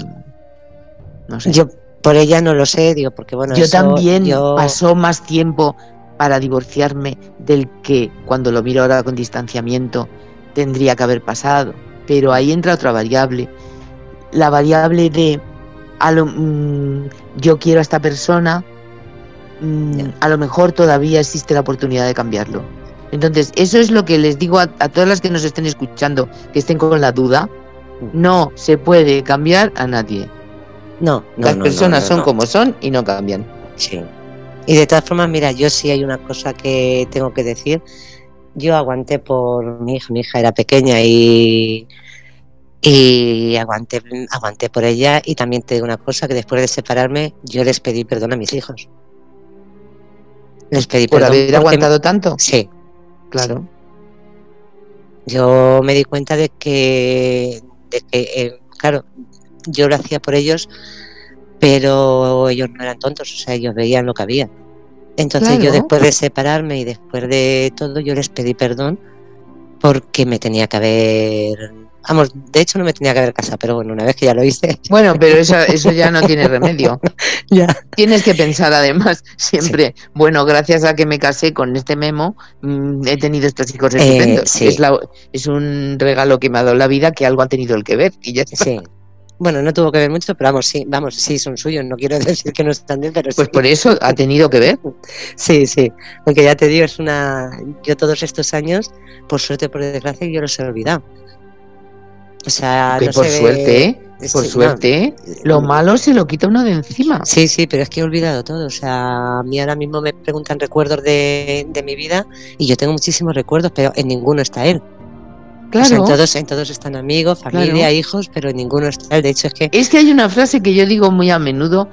no sé. Yo por ella no lo sé, digo, porque bueno. Yo también pasó más tiempo para divorciarme del que cuando lo miro ahora con distanciamiento tendría que haber pasado. Pero ahí entra otra variable, la variable de a lo, mm, yo quiero a esta persona, mm, a lo mejor todavía existe la oportunidad de cambiarlo. Entonces, eso es lo que les digo a, todas las que nos estén escuchando, que estén con la duda. Mm. No se puede cambiar a nadie. No, Las personas son como son y no cambian. Sí. Y de todas formas, mira, yo sí hay una cosa que tengo que decir. Yo aguanté por mi hija, mi hija era pequeña y, y aguanté, aguanté por ella. Y también te digo una cosa, que después de separarme, yo les pedí perdón a mis hijos. Les pedí ¿Por haber aguantado tanto? Sí, Claro. Yo me di cuenta de que, de que eh, claro, yo lo hacía por ellos, pero ellos no eran tontos, o sea, ellos veían lo que había. Entonces yo después de separarme y después de todo, yo les pedí perdón porque me tenía que haber Vamos, de hecho no me tenía que haber casado, pero bueno, una vez que ya lo hice. Bueno, pero eso, eso ya no tiene remedio. <laughs> ya. Tienes que pensar además siempre, bueno, gracias a que me casé con este memo, mm, he tenido estos hijos eh, estupendos. es, es, un regalo que me ha dado la vida que algo ha tenido el que ver. Y ya Sí. <laughs> Bueno, no tuvo que ver mucho, pero vamos, sí, vamos, sí, son suyos. No quiero <laughs> decir que no están bien, pero Pues por eso ha tenido que ver. <laughs> Sí, sí. Porque ya te digo, es una. Yo todos estos años, por suerte, por desgracia, yo los he olvidado. O sea, por suerte, ¿eh? por suerte, lo malo se lo quita uno de encima. Sí, sí, pero es que he olvidado todo. O sea, a mí ahora mismo me preguntan recuerdos de, mi vida y yo tengo muchísimos recuerdos, pero en ninguno está él. Claro. en, todos, en todos están amigos, familia, hijos, pero ninguno está. De hecho, es que. Es que hay una frase que yo digo muy a menudo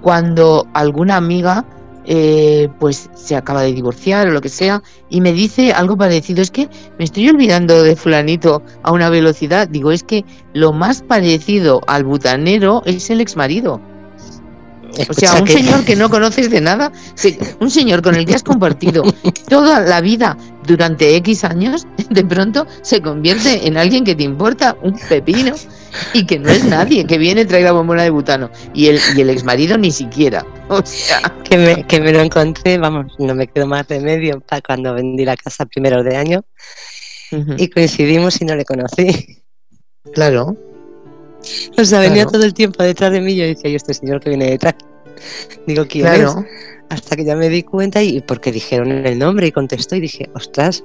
cuando alguna amiga eh, pues se acaba de divorciar o lo que sea, y me dice algo parecido, es que me estoy olvidando de fulanito a una velocidad, digo, es que lo más parecido al butanero es el O sea, un señor <laughs> que no conoces de nada, un señor con el que has compartido toda la vida durante X años, de pronto se convierte en alguien que te importa un pepino y que no es nadie, que viene, trae la bombona de butano. Y el, y el ex marido ni siquiera. O sea. Que me, que me lo encontré, vamos, no me quedo más remedio para cuando vendí la casa primero de año. Y coincidimos y no le conocí. Claro. O sea, venía todo el tiempo detrás de mí y yo decía, ¿y este señor que viene detrás? <laughs> Digo, ¿quién es? Hasta que ya me di cuenta y porque dijeron el nombre y contestó y dije, ostras.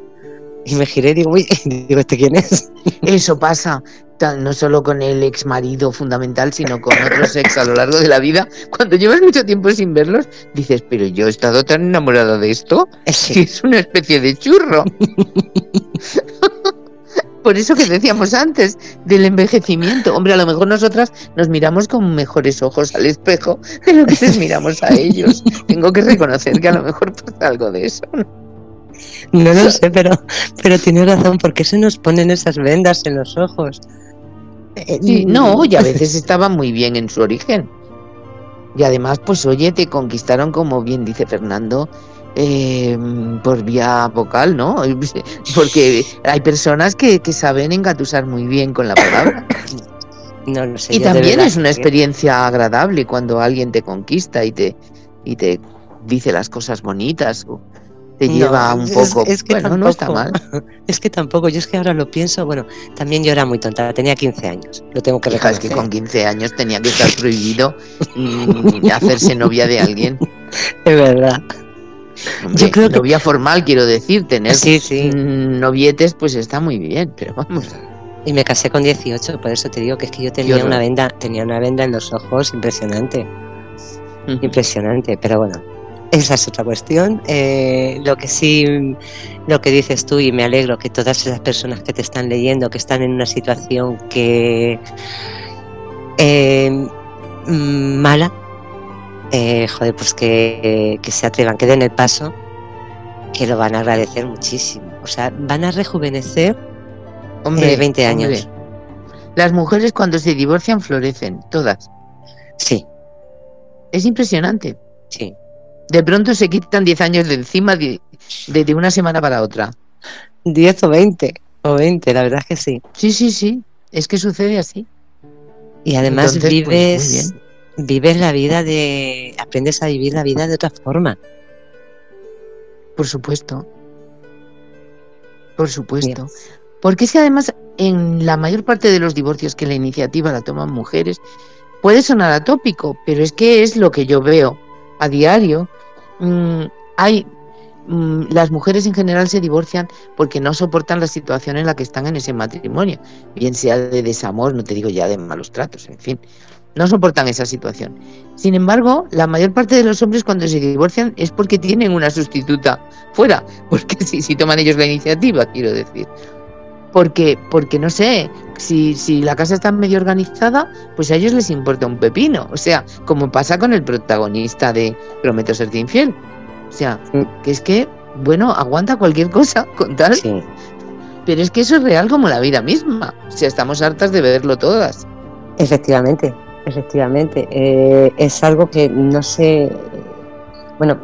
Y me giré y digo, uy, <laughs> digo, ¿este quién es? Eso pasa no solo con el ex marido fundamental, sino con otros ex a lo largo de la vida. Cuando llevas mucho tiempo sin verlos, dices, pero yo he estado tan enamorada de esto, <laughs> que es una especie de churro. Por eso que decíamos antes del envejecimiento. Hombre, a lo mejor nosotras nos miramos con mejores ojos al espejo de lo que les miramos a ellos. <laughs> Tengo que reconocer que a lo mejor pasa algo de eso. No lo sé, pero, pero tiene razón. ¿Por qué se nos ponen esas vendas en los ojos? Sí, no, y a <laughs> veces estaba muy bien en su origen. Y además, pues oye, te conquistaron, como bien dice Fernando, eh, por vía vocal, ¿no? <laughs> Porque hay personas que, saben engatusar muy bien con la palabra. <coughs> No lo sé. Y también es una experiencia agradable cuando alguien te conquista y te, y te dice las cosas bonitas te lleva un poco. Es, que bueno, no está mal. <laughs> Es que tampoco, yo es que ahora lo pienso, bueno, también yo era muy tonta, tenía 15 años, lo tengo que reconocer. es que con 15 años tenía que estar <laughs> prohibido mm, hacerse novia de alguien. Es verdad. Yo creo que... Novia formal, quiero decir, tener sí, sí. novietes, pues está muy bien, pero vamos. Y me casé con 18, por eso te digo que es que yo tenía una venda, tenía una venda en los ojos impresionante. Impresionante, pero bueno, esa es otra cuestión. Eh, lo que sí, lo que dices tú, y me alegro que todas esas personas que te están leyendo, que están en una situación que eh, mm, mala, eh, joder, pues que, se atrevan, que den el paso, que lo van a agradecer muchísimo. O sea, van a rejuvenecer hombre, 20 años. Las mujeres cuando se divorcian florecen, todas. Sí. Es impresionante. Sí. De pronto se quitan 10 años de encima de, una semana para otra. 10 o 20, o 20, la verdad es que sí. Sí, sí, sí, es que sucede así. Y además pues, vives, vives la vida de, aprendes a vivir la vida de otra forma. Por supuesto. Por supuesto. Porque si además en la mayor parte de los divorcios que la iniciativa la toman mujeres, puede sonar atópico, pero es que es lo que yo veo a diario. Mm, hay mm, las mujeres en general se divorcian porque no soportan la situación en la que están en ese matrimonio, bien sea de desamor, no te digo ya de malos tratos, en fin, no soportan esa situación. Sin embargo, la mayor parte de los hombres cuando se divorcian es porque tienen una sustituta fuera, <laughs> porque si, si toman ellos la iniciativa, quiero decir porque, porque no sé, si, si la casa está medio organizada, pues a ellos les importa un pepino. O sea, como pasa con el protagonista de Prometo serte infiel. O sea, que es que, bueno, aguanta cualquier cosa <laughs> con tal. Pero es que eso es real como la vida misma. O sea, estamos hartas de verlo todas. Efectivamente, efectivamente. Eh, es algo que no sé. Bueno,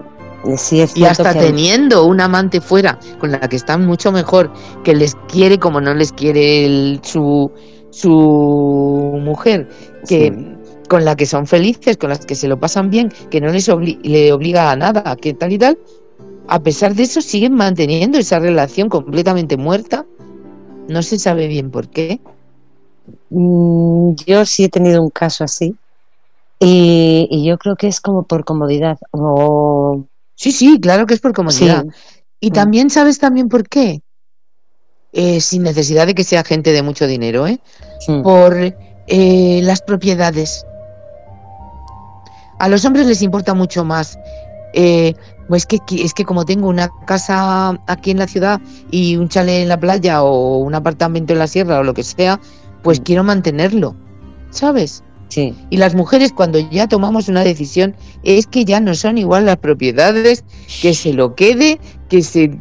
y hasta teniendo un amante fuera con la que están mucho mejor, que les quiere como no les quiere su, su mujer, que con la que son felices, con las que se lo pasan bien, que no les le obliga a nada, que tal y tal, a pesar de eso siguen manteniendo esa relación completamente muerta. No se sabe bien por qué. Mm, yo sí he tenido un caso así. Y, y, yo creo que es como por comodidad. O Sí, sí, claro que es por comodidad. Y mm. también sabes también por qué. Eh, sin necesidad de que sea gente de mucho dinero, ¿eh? Por eh, las propiedades. A los hombres les importa mucho más. Eh, pues que, es que como tengo una casa aquí en la ciudad y un chalet en la playa o un apartamento en la sierra o lo que sea, pues mm. quiero mantenerlo, ¿sabes? Y las mujeres cuando ya tomamos una decisión es que ya no son igual las propiedades, que se lo quede, que se,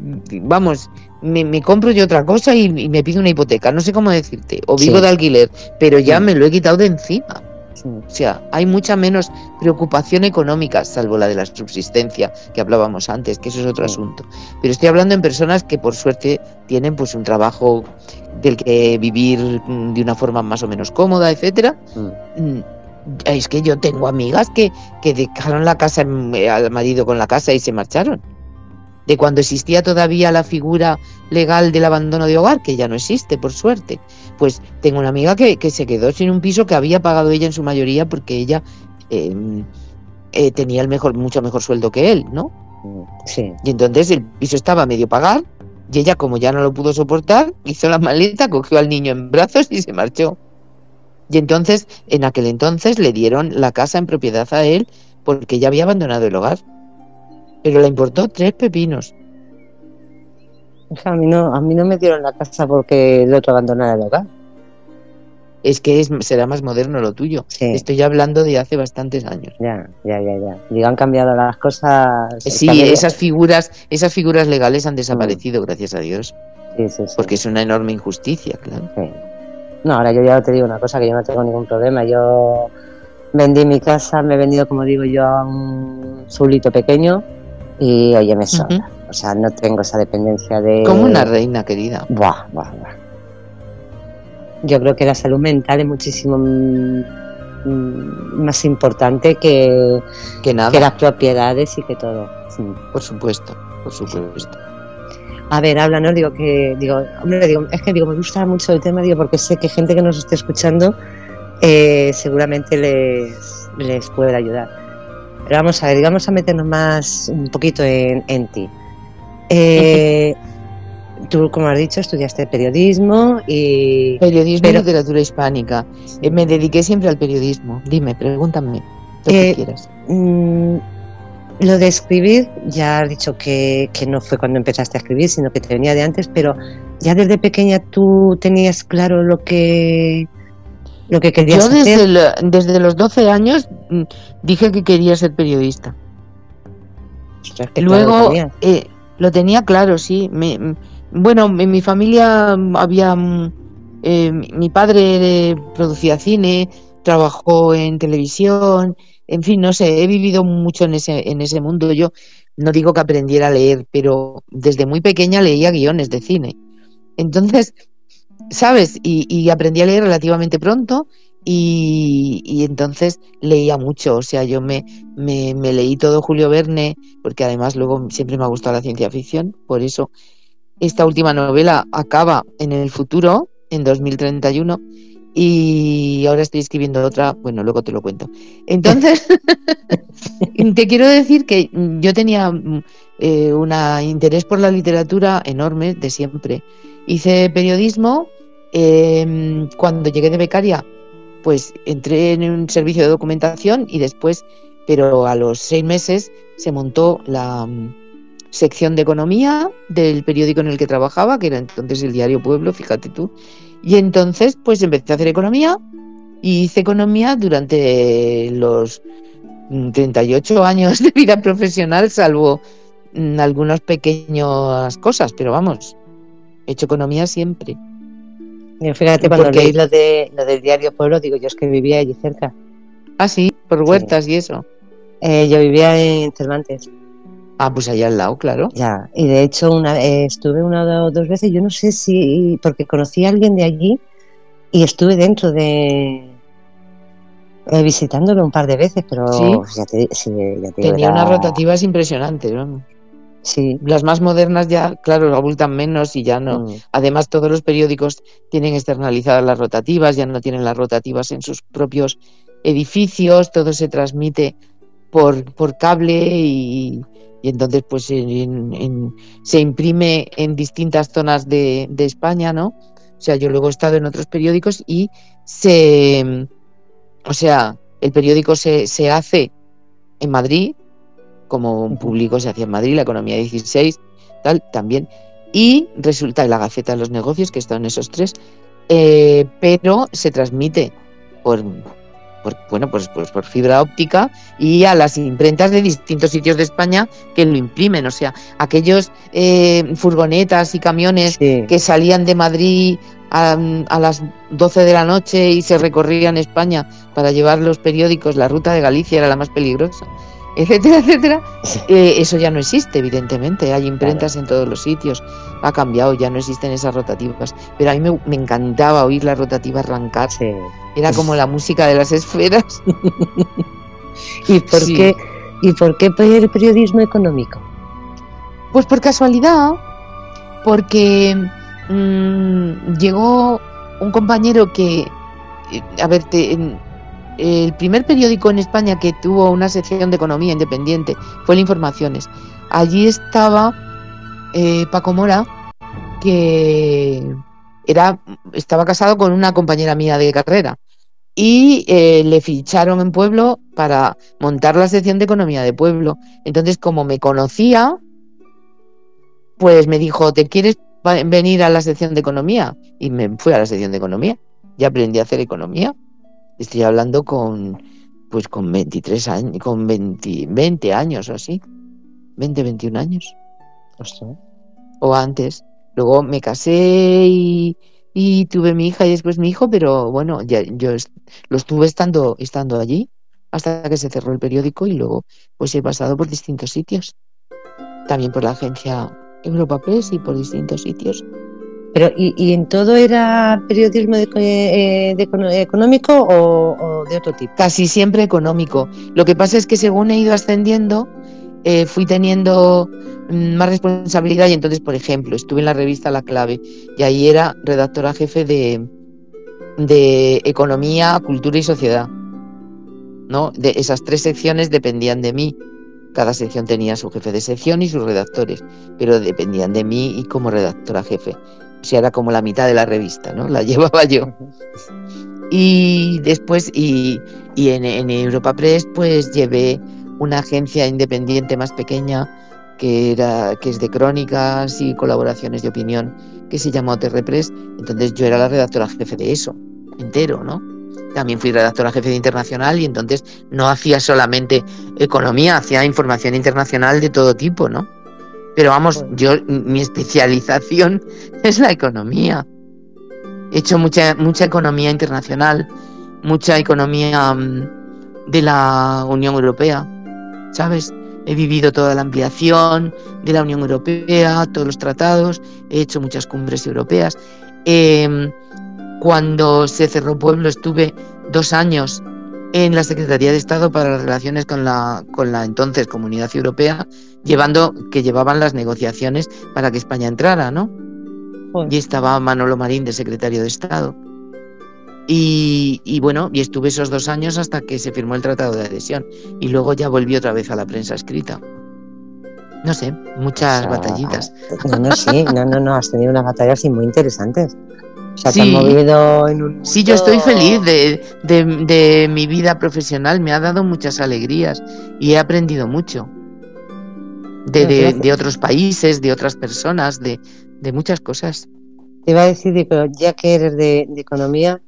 vamos, me, compro yo otra cosa y, me pido una hipoteca, no sé cómo decirte, o vivo de alquiler, pero ya me lo he quitado de encima. O sea, hay mucha menos preocupación económica, salvo la de la subsistencia que hablábamos antes, que eso es otro asunto. Pero estoy hablando en personas que por suerte tienen pues un trabajo del que vivir mm, de una forma más o menos cómoda, etcétera. Mm. Mm, es que yo tengo amigas que, que dejaron la casa al marido con la casa y se marcharon. De cuando existía todavía la figura legal del abandono de hogar, que ya no existe, por suerte. Pues tengo una amiga que, se quedó sin un piso que había pagado ella en su mayoría porque ella em, eh, tenía el mejor, mucho mejor sueldo que él, ¿no? Sí. Y entonces el piso estaba a medio pagar y ella, como ya no lo pudo soportar, hizo la maleta, cogió al niño en brazos y se marchó. Y entonces, en aquel entonces, le dieron la casa en propiedad a él porque ya había abandonado el hogar. Pero le importó tres pepinos. a mí no, a mí no me dieron la casa porque el otro abandonara el hogar. Es que es, será más moderno lo tuyo. Estoy hablando de hace bastantes años. Ya, ya, ya, ya. Digo, han cambiado las cosas. Sí, esas figuras, esas figuras legales han desaparecido, mm. gracias a Dios. Sí, sí, sí. Porque es una enorme injusticia, claro. No, ahora yo ya te digo una cosa, que yo no tengo ningún problema. Yo vendí mi casa, me he vendido, como digo yo, a un zulito pequeño y oye, me sobra. O sea, no tengo esa dependencia de... Como una reina querida. Buah, buah, buah. Yo creo que la salud mental es muchísimo más importante que, que, nada. que las propiedades y que todo. Por supuesto, por supuesto. A ver, habla, ¿no? Digo que, digo, hombre, digo, es que digo, me gusta mucho el tema, digo, porque sé que gente que nos esté escuchando eh, seguramente les, les puede ayudar. Pero vamos a ver, vamos a meternos más un poquito en, en ti. Eh, tú, como has dicho, estudiaste periodismo y... Periodismo y literatura hispánica. Eh, me dediqué siempre al periodismo. Dime, pregúntame lo que quieras. Mm, lo de escribir, ya has dicho que, que, no fue cuando empezaste a escribir, sino que te venía de antes, pero ya desde pequeña tú tenías claro lo que lo que querías Yo desde, desde los 12 años mm, dije que quería ser periodista. Luego eh, lo tenía claro, sí. Me, bueno, en mi familia había eh, mi padre producía cine, trabajó en televisión, en fin, no sé, he vivido mucho en ese, en ese mundo. Yo no digo que aprendiera a leer, pero desde muy pequeña leía guiones de cine. Entonces, ¿sabes? Y, aprendí a leer relativamente pronto y, entonces leía mucho. O sea, yo me, me, me, leí todo Julio Verne, porque además luego siempre me ha gustado la ciencia ficción, por eso esta última novela acaba en el futuro, en 2031 y ahora estoy escribiendo otra, bueno, luego te lo cuento. Entonces, <laughs> <laughs> te quiero decir que yo tenía eh, un interés por la literatura enorme de siempre. Hice periodismo, em, cuando llegué de becaria, pues entré en un servicio de documentación y después, pero a los seis meses, se montó la mm, sección de economía del periódico en el que trabajaba, que era entonces el diario Pueblo, fíjate tú, y entonces, pues empecé a hacer economía y hice economía durante los 38 años de vida profesional, salvo mm, algunas pequeñas cosas, pero vamos, he hecho economía siempre. fíjate, cuando leí lo, de, lo del diario Pueblo, digo, yo es que vivía allí cerca. Ah, sí, por huertas y eso. Eh, yo vivía en Cervantes. Ah, pues allá al lado, claro. Ya, y de hecho una, eh, estuve una o dos veces, yo no sé si, porque conocí a alguien de allí y estuve dentro de, eh, visitándolo un par de veces, pero ya te, sí, ya te tenía unas rotativas impresionantes, ¿no? Sí. Las más modernas ya, claro, abultan menos y ya no. Mm. Además, todos los periódicos tienen externalizadas las rotativas, ya no tienen las rotativas en sus propios edificios, todo se transmite por, por cable y, y entonces pues se imprime en distintas zonas de, España, ¿no? O sea, yo luego he estado en otros periódicos y se, o sea, el periódico se, se hace en Madrid, como un público se hacía en Madrid, la economía 16, tal, también, y resulta en la Gaceta de los Negocios, que están esos tres, eh, pero se transmite por, por, bueno, pues, pues por fibra óptica y a las imprentas de distintos sitios de España que lo imprimen. O sea, aquellos eh, furgonetas y camiones que salían de Madrid a, a, las 12 de la noche y se recorrían España para llevar los periódicos, la ruta de Galicia era la más peligrosa etcétera, etcétera, eh, eso ya no existe, evidentemente. Hay imprentas en todos los sitios. Ha cambiado, ya no existen esas rotativas. Pero a mí me, encantaba oír la rotativa arrancarse. Era como la <laughs> música de las esferas. ¿Y <laughs> por qué? ¿Y por qué el periodismo económico? Pues por casualidad, porque mm, llegó un compañero que, eh, a ver, el primer periódico en España que tuvo una sección de economía independiente fue el Informaciones. Allí estaba eh, Paco Mora, que estaba casado con una compañera mía de carrera y eh, le ficharon en Pueblo para montar la sección de economía de Pueblo. Entonces, como me conocía, pues me dijo, ¿te quieres venir a la sección de economía? Y me fui a la sección de economía y aprendí a hacer economía. Estoy hablando con, pues con 23 años, con 20, años o así. 20, 21 años. O antes. Luego me casé y, tuve mi hija y después mi hijo, pero bueno, ya, yo lo estuve estando, estando allí hasta que se cerró el periódico y luego pues he pasado por distintos sitios. También por la agencia Europa Press y por distintos sitios. Pero, ¿y, en todo era periodismo eh, económico o, de otro tipo? Casi siempre económico. Lo que pasa es que según he ido ascendiendo, eh, fui teniendo mm, más responsabilidad y entonces, por ejemplo, estuve en la revista La Clave y ahí era redactora jefe de, de Economía, Cultura y Sociedad. ¿no? De esas tres secciones dependían de mí. Cada sección tenía su jefe de sección y sus redactores, pero dependían de mí y como redactora jefe. Sea, era como la mitad de la revista, ¿no? La <laughs> llevaba yo. Y después, y, en, en, Europa Press, pues llevé una agencia independiente más pequeña que, era, que es de crónicas y colaboraciones de opinión, que se llamó TR Press. Entonces yo era la redactora jefe de eso, entero, ¿no? También fui redactora jefe de internacional y entonces no hacía solamente economía, hacía información internacional de todo tipo, ¿no? Pero vamos, yo mi especialización <laughs> es la economía. He hecho mucha mucha economía internacional, mucha economía mm, de la Unión Europea, ¿sabes? He vivido toda la ampliación de la Unión Europea, todos los tratados, he hecho muchas cumbres europeas. Eh, cuando se cerró Pueblo estuve dos años en la Secretaría de Estado para las relaciones con la, con la entonces Comunidad Europea, llevando, que llevaban las negociaciones para que España entrara, ¿no? Y estaba Manolo Marín de secretario de Estado. Y, y, bueno, y estuve esos dos años hasta que se firmó el Tratado de Adhesión. Y luego ya volví otra vez a la prensa escrita. No sé, muchas batallitas. No, no, sí, no, no, no, has tenido unas batallas muy interesantes sí. movido en un. Sí, yo estoy feliz de, mi vida profesional, me ha dado muchas alegrías y he aprendido mucho. De, otros países, de otras personas, de, muchas cosas. Te iba a decir, pero ya que eres de, economía,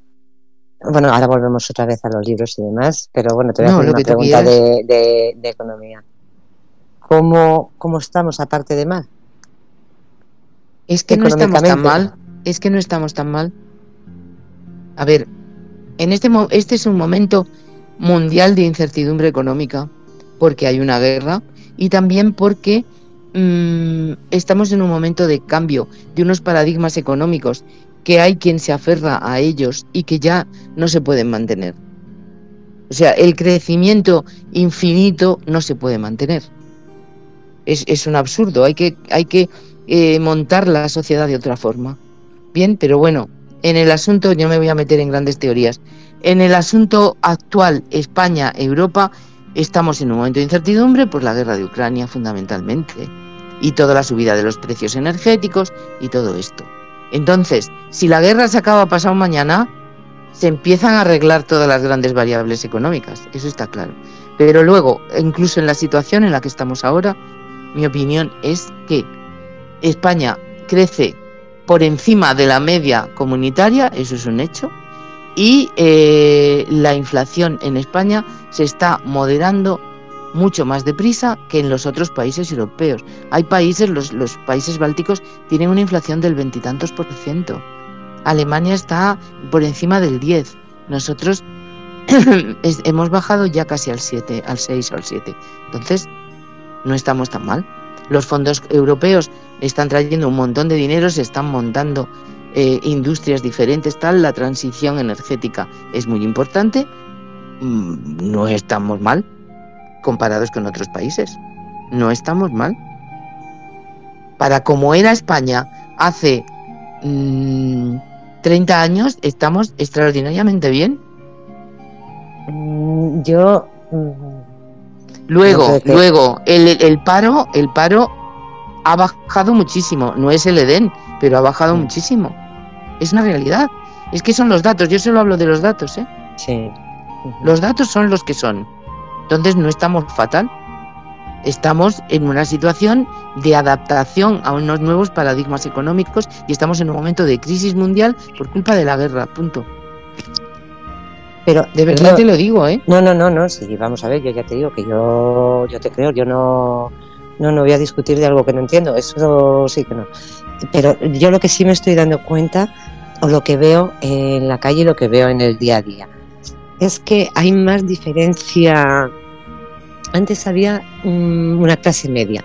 bueno, ahora volvemos otra vez a los libros y demás, pero bueno, te voy a hacer una pregunta de, economía. ¿Cómo, ¿Cómo estamos aparte de mal? Es que no estamos tan mal es que no estamos tan mal. A ver, en este, este es un momento mundial de incertidumbre económica, porque hay una guerra y también porque mm, estamos en un momento de cambio de unos paradigmas económicos que hay quien se aferra a ellos y que ya no se pueden mantener. O sea, el crecimiento infinito no se puede mantener. Es, es un absurdo, hay que, hay que eh, montar la sociedad de otra forma. Bien, pero bueno, en el asunto, yo me voy a meter en grandes teorías. En el asunto actual, España, Europa, estamos en un momento de incertidumbre por la guerra de Ucrania fundamentalmente y toda la subida de los precios energéticos y todo esto. Entonces, si la guerra se acaba pasado mañana, se empiezan a arreglar todas las grandes variables económicas, eso está claro. Pero luego, incluso en la situación en la que estamos ahora, mi opinión es que España crece por encima de la media comunitaria, eso es un hecho, y eh, la inflación en España se está moderando mucho más deprisa que en los otros países europeos. Hay países, los, los países bálticos tienen una inflación del veintitantos por ciento. Alemania está por encima del 10. Nosotros <clears throat> hemos bajado ya casi al 7, al 6 o al 7. Entonces, no estamos tan mal. Los fondos europeos están trayendo un montón de dinero, se están montando eh, industrias diferentes, tal, la transición energética es muy importante, mm, no estamos mal comparados con otros países, no estamos mal. para como era España hace 30 mm, años, estamos extraordinariamente bien. Mm, yo. luego, luego, el, el, paro, el paro ha bajado muchísimo. No es el Edén, pero ha bajado muchísimo. Es una realidad. Es que son los datos. Yo solo hablo de los datos, ¿eh? Sí. Los datos son los que son. Entonces no estamos fatal. Estamos en una situación de adaptación a unos nuevos paradigmas económicos y estamos en un momento de crisis mundial por culpa de la guerra. Punto. Pero de verdad te lo digo, ¿eh? No, no, no, no. Sí, vamos a ver. Yo ya te digo que yo, yo te creo. Yo no, no, no voy a discutir de algo que no entiendo. Eso sí que no. Pero yo lo que sí me estoy dando cuenta o lo que veo en la calle y lo que veo en el día a día es que hay más diferencia. Antes había una clase media.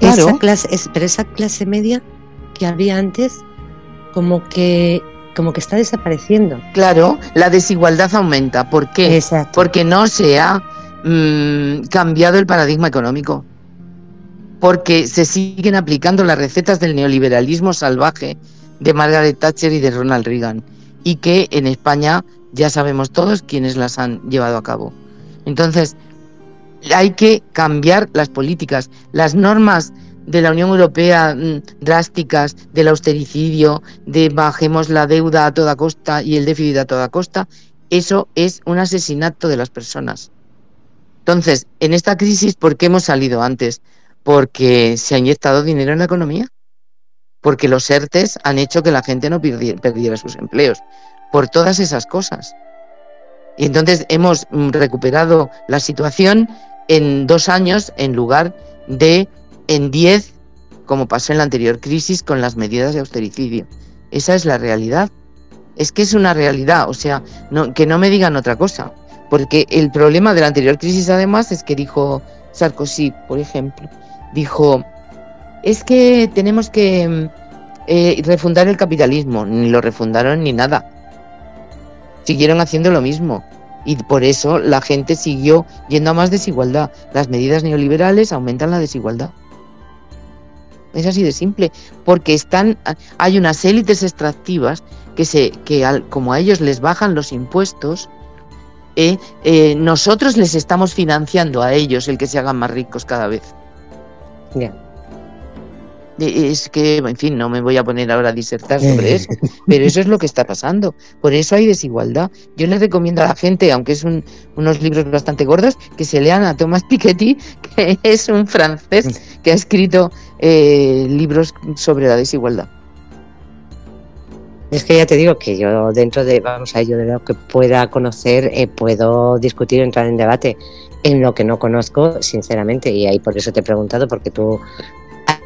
Claro. Esa clase, pero esa clase media que había antes, como que como que está desapareciendo. Claro, la desigualdad aumenta. ¿Por qué? Porque no se ha mm, cambiado el paradigma económico. Porque se siguen aplicando las recetas del neoliberalismo salvaje de Margaret Thatcher y de Ronald Reagan. Y que en España ya sabemos todos quiénes las han llevado a cabo. Entonces, hay que cambiar las políticas, las normas de la Unión Europea mm, drásticas, del austericidio, de bajemos la deuda a toda costa y el déficit a toda costa, eso es un asesinato de las personas. Entonces, en esta crisis, ¿por qué hemos salido antes? Porque se ha inyectado dinero en la economía, porque los ERTES han hecho que la gente no perdiera sus empleos, por todas esas cosas. Y entonces hemos mm, recuperado la situación en dos años en lugar de en diez, como pasó en la anterior crisis con las medidas de austericidio. Esa es la realidad. Es que es una realidad, o sea, que no me digan otra cosa. Porque el problema de la anterior crisis además es que dijo Sarkozy, por ejemplo, dijo, es que tenemos que eh, refundar el capitalismo. Ni lo refundaron ni nada siguieron haciendo lo mismo. Y por eso la gente siguió yendo a más desigualdad. Las medidas neoliberales aumentan la desigualdad. Es así de simple, porque están, hay unas élites extractivas que, se, que como a ellos les bajan los impuestos, eh, eh, nosotros les estamos financiando a ellos el que se hagan más ricos cada vez. Es que, en fin, no me voy a poner ahora a disertar sobre eso, pero eso es lo que está pasando. Por eso hay desigualdad. Yo les recomiendo a la gente, aunque es unos libros bastante gordos, que se lean a Thomas Piketty, <laughs> que es un francés que ha escrito eh, libros sobre la desigualdad. Es que ya te digo que yo dentro de, vamos a ello, de lo que pueda conocer, eh, puedo discutir, entrar en debate en lo que no conozco, sinceramente, y ahí por eso te he preguntado, porque tú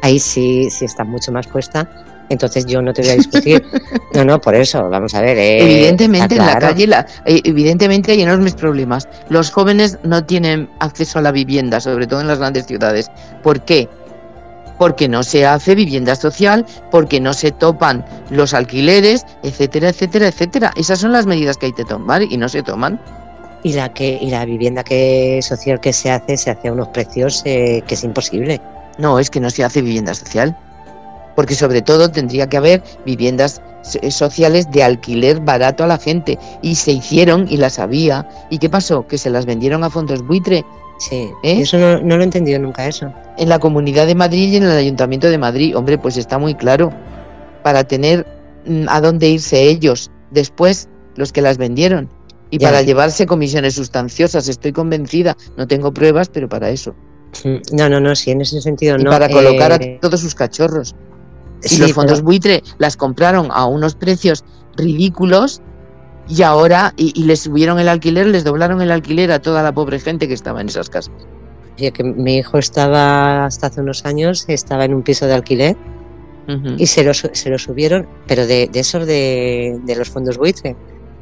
ahí sí, sí está mucho más puesta. Entonces yo no te voy a discutir. <laughs> No, no, por eso, vamos a ver. Eh, evidentemente en la calle, la, eh, evidentemente hay enormes problemas. Los jóvenes no tienen acceso a la vivienda, sobre todo en las grandes ciudades. ¿Por qué? Porque no se hace vivienda social, porque no se topan los alquileres, etcétera, etcétera, etcétera. Esas son las medidas que hay que tomar y no se toman. Y la que y la vivienda que social que se hace se hace a unos precios eh, que es imposible. No, es que no se hace vivienda social. Porque sobre todo tendría que haber viviendas eh, sociales de alquiler barato a la gente. Y se hicieron y las había. ¿Y qué pasó? Que se las vendieron a fondos buitre. Sí, ¿Eh? eso no, lo he entendido nunca eso. En la Comunidad de Madrid y en el Ayuntamiento de Madrid, hombre, pues está muy claro. Para tener mm, a dónde irse ellos después, los que las vendieron. Y para llevarse comisiones sustanciosas, estoy convencida. No tengo pruebas, pero para eso. Mm, no, no, no, sí, en ese sentido y no. Para colocar a eh, todos sus cachorros. Y los fondos buitre las compraron a unos precios ridículos y ahora, y, les subieron el alquiler, les doblaron el alquiler a toda la pobre gente que estaba en esas casas. que mi hijo estaba hasta hace unos años, estaba en un piso de alquiler y se lo, se lo subieron, pero de, de esos de, de, los fondos buitre.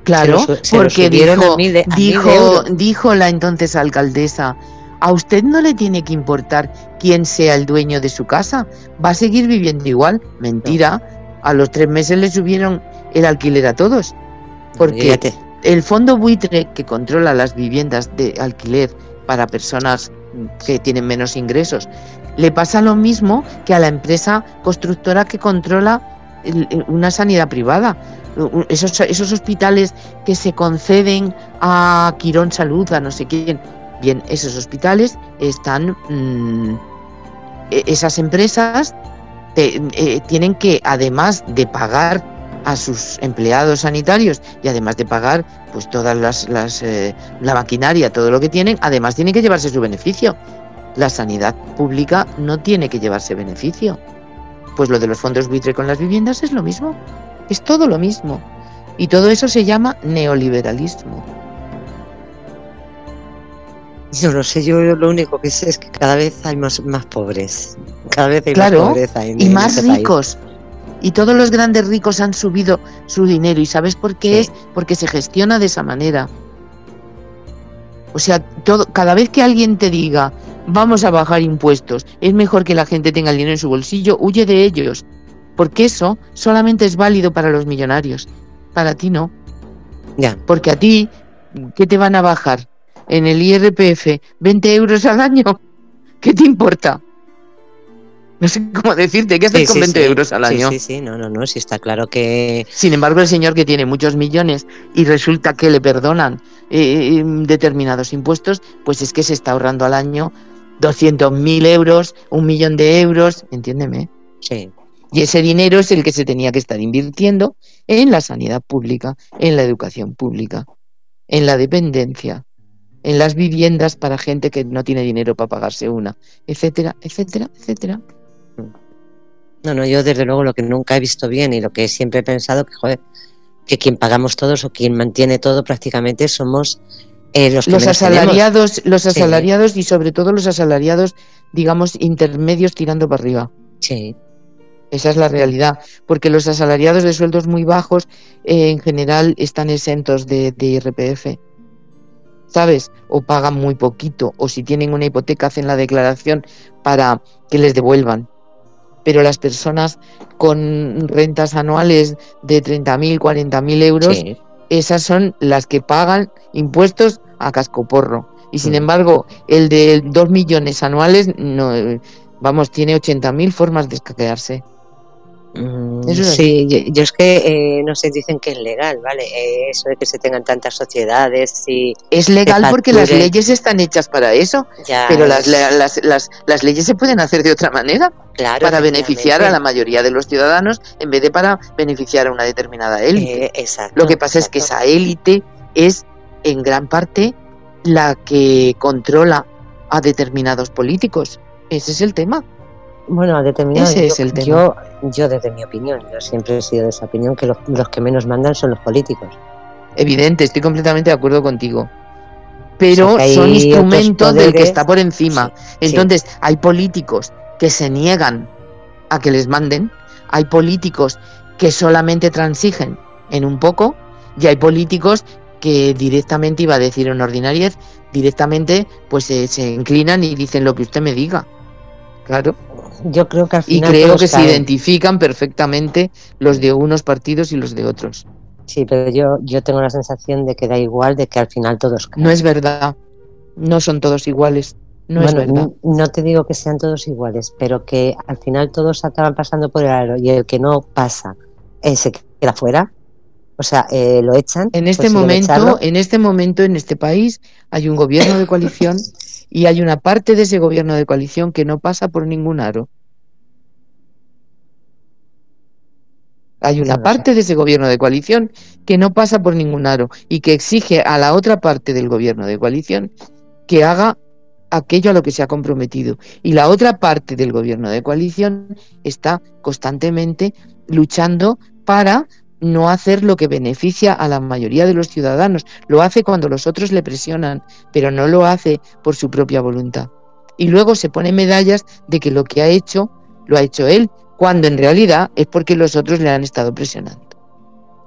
Claro, porque dijo, dijo, dijo la entonces alcaldesa, a usted no le tiene que importar quién sea el dueño de su casa, va a seguir viviendo igual. Mentira, a los tres meses le subieron el alquiler a todos. Porque el fondo buitre que controla las viviendas de alquiler para personas que tienen menos ingresos. Le pasa lo mismo que a la empresa constructora que controla una sanidad privada. Esos, esos hospitales que se conceden a Quirón Salud, a no sé quién. Bien, esos hospitales están... Mm, e, esas empresas eh, tienen que, además de pagar a sus empleados sanitarios y además de pagar pues todas las, las eh, la maquinaria, todo lo que tienen, además tienen que llevarse su beneficio. La sanidad pública no tiene que llevarse beneficio. Pues lo de los fondos buitre con las viviendas es lo mismo. Es todo lo mismo. Y todo eso se llama neoliberalismo. Yo no sé, yo lo único que sé es que cada vez hay más, más pobres. Cada vez hay más pobreza. y más este ricos. Y todos los grandes ricos han subido su dinero. ¿Y sabes por qué es? Porque se gestiona de esa manera. O sea, todo, cada vez que alguien te diga, vamos a bajar impuestos, es mejor que la gente tenga el dinero en su bolsillo, huye de ellos. Porque eso solamente es válido para los millonarios. Para ti no. Ya. Porque a ti, ¿qué te van a bajar? en el IRPF 20 euros al año, <laughs> ¿qué te importa? No sé cómo decirte, ¿qué haces con 20 euros al año? Sí, sí, no, no, no, sí está claro que... Sin embargo, el señor que tiene muchos millones y resulta que le perdonan eh, determinados impuestos, pues es que se está ahorrando al año 200.000 euros, un millón de euros, entiéndeme. Sí. Y ese dinero es el que se tenía que estar invirtiendo en la sanidad pública, en la educación pública, en la dependencia, en las viviendas para gente que no tiene dinero para pagarse una, etcétera, etcétera, etcétera. No, no, yo desde luego lo que nunca he visto bien y lo que siempre he pensado que, joder, que quien pagamos todos o quien mantiene todo prácticamente somos eh, los, que los asalariados, los asalariados y sobre todo los asalariados, digamos, intermedios tirando para arriba. Sí. Esa es la realidad, porque los asalariados de sueldos muy bajos eh, en general están exentos de, de IRPF. ¿sabes? O pagan muy poquito, o si tienen una hipoteca hacen la declaración para que les devuelvan. Pero las personas con rentas anuales de 30.000, 40.000 euros, esas son las que pagan impuestos a cascoporro. Y sin mm. embargo, el de 2 millones anuales, no, vamos, tiene 80.000 formas de escaquearse. Mm, sí, yo, es que, eh, no sé, dicen que es legal, ¿vale? Eh, eso de que se tengan tantas sociedades y... Es legal porque las leyes están hechas para eso, pero las, las, las, las, leyes se pueden hacer de otra manera, claro, para beneficiar a la mayoría de los ciudadanos en vez de para beneficiar a una determinada élite. Eh, exacto, Lo que pasa es que esa élite es en gran parte la que controla a determinados políticos. Ese es el tema. Bueno, determinado. Ese es el tema. Yo, desde mi opinión, yo siempre he sido de esa opinión que los, que menos mandan son los políticos. Evidente, estoy completamente de acuerdo contigo. Pero son instrumentos del que está por encima. Entonces, hay políticos que se niegan a que les manden, hay políticos que solamente transigen en un poco, y hay políticos que directamente, iba a decir en ordinariez, directamente pues se inclinan y dicen lo que usted me diga. Claro yo creo que al final. Y creo que se identifican perfectamente los de unos partidos y los de otros. Sí, pero yo, yo tengo la sensación de que da igual, de que al final todos No es verdad. No son todos iguales. No es verdad. No te digo que sean todos iguales, pero que al final todos acaban pasando por el aro y el que no pasa eh, se queda fuera. O sea, eh, lo echan. En este momento, en este momento, en este país, hay un gobierno de coalición <laughs> y hay una parte de ese gobierno de coalición que no pasa por ningún aro. Hay una parte de ese gobierno de coalición que no pasa por ningún aro y que exige a la otra parte del gobierno de coalición que haga aquello a lo que se ha comprometido. Y la otra parte del gobierno de coalición está constantemente luchando para no hacer lo que beneficia a la mayoría de los ciudadanos. Lo hace cuando los otros le presionan, pero no lo hace por su propia voluntad. Y luego se pone medallas de que lo que ha hecho lo ha hecho él, cuando en realidad es porque los otros le han estado presionando.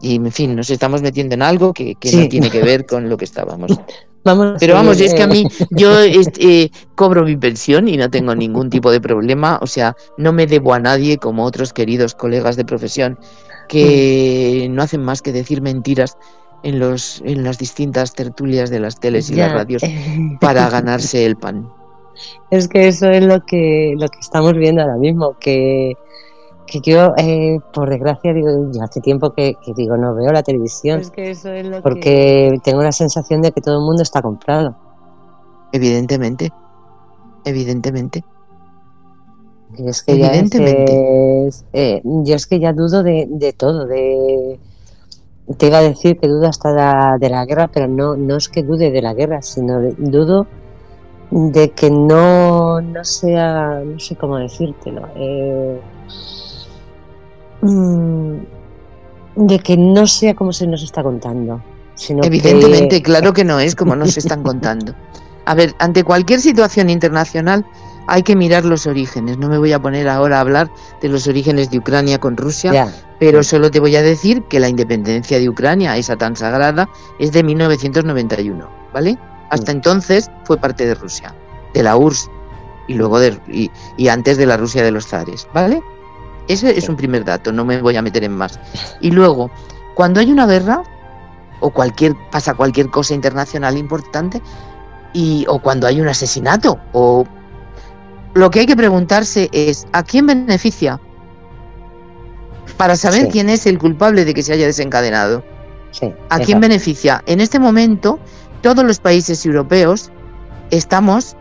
Y en fin, nos estamos metiendo en algo que, no tiene que ver con lo que estábamos. <laughs> Vamos Pero vamos, es que a mí yo este, cobro mi pensión y no tengo ningún tipo de problema, o sea, no me debo a nadie como otros queridos colegas de profesión que no hacen más que decir mentiras en los en las distintas tertulias de las teles y las radios <laughs> para ganarse el pan. es que eso es lo que, lo que estamos viendo ahora mismo, que, que yo, eh, por desgracia, digo, ya hace tiempo que, digo, no veo la televisión, porque tengo la sensación de que todo el mundo está comprado. Evidentemente, evidentemente. Es que Evidentemente. Ya eh, yo es que ya dudo de, de todo, de te iba a decir que dudo hasta de la guerra, pero no, no es que dude de la guerra, sino dudo de que no, no sea, no sé cómo decírtelo, eh, mm, de que no sea como se nos está contando. Sino Evidentemente, claro que no es como nos están <laughs> contando. A ver, ante cualquier situación internacional hay que mirar los orígenes. No me voy a poner ahora a hablar de los orígenes de Ucrania con Rusia, pero solo te voy a decir que la independencia de Ucrania, esa tan sagrada, es de 1991, ¿vale? Hasta entonces fue parte de Rusia, de la URSS y luego de y, antes de la Rusia de los zares, ¿vale? Ese es un primer dato, no me voy a meter en más. Y luego, cuando hay una guerra o cualquier pasa cualquier cosa internacional importante y o cuando hay un asesinato o lo que hay que preguntarse es ¿a quién beneficia? Para saber quién es el culpable de que se haya desencadenado. ¿A quién beneficia? En este momento, todos los países europeos estamos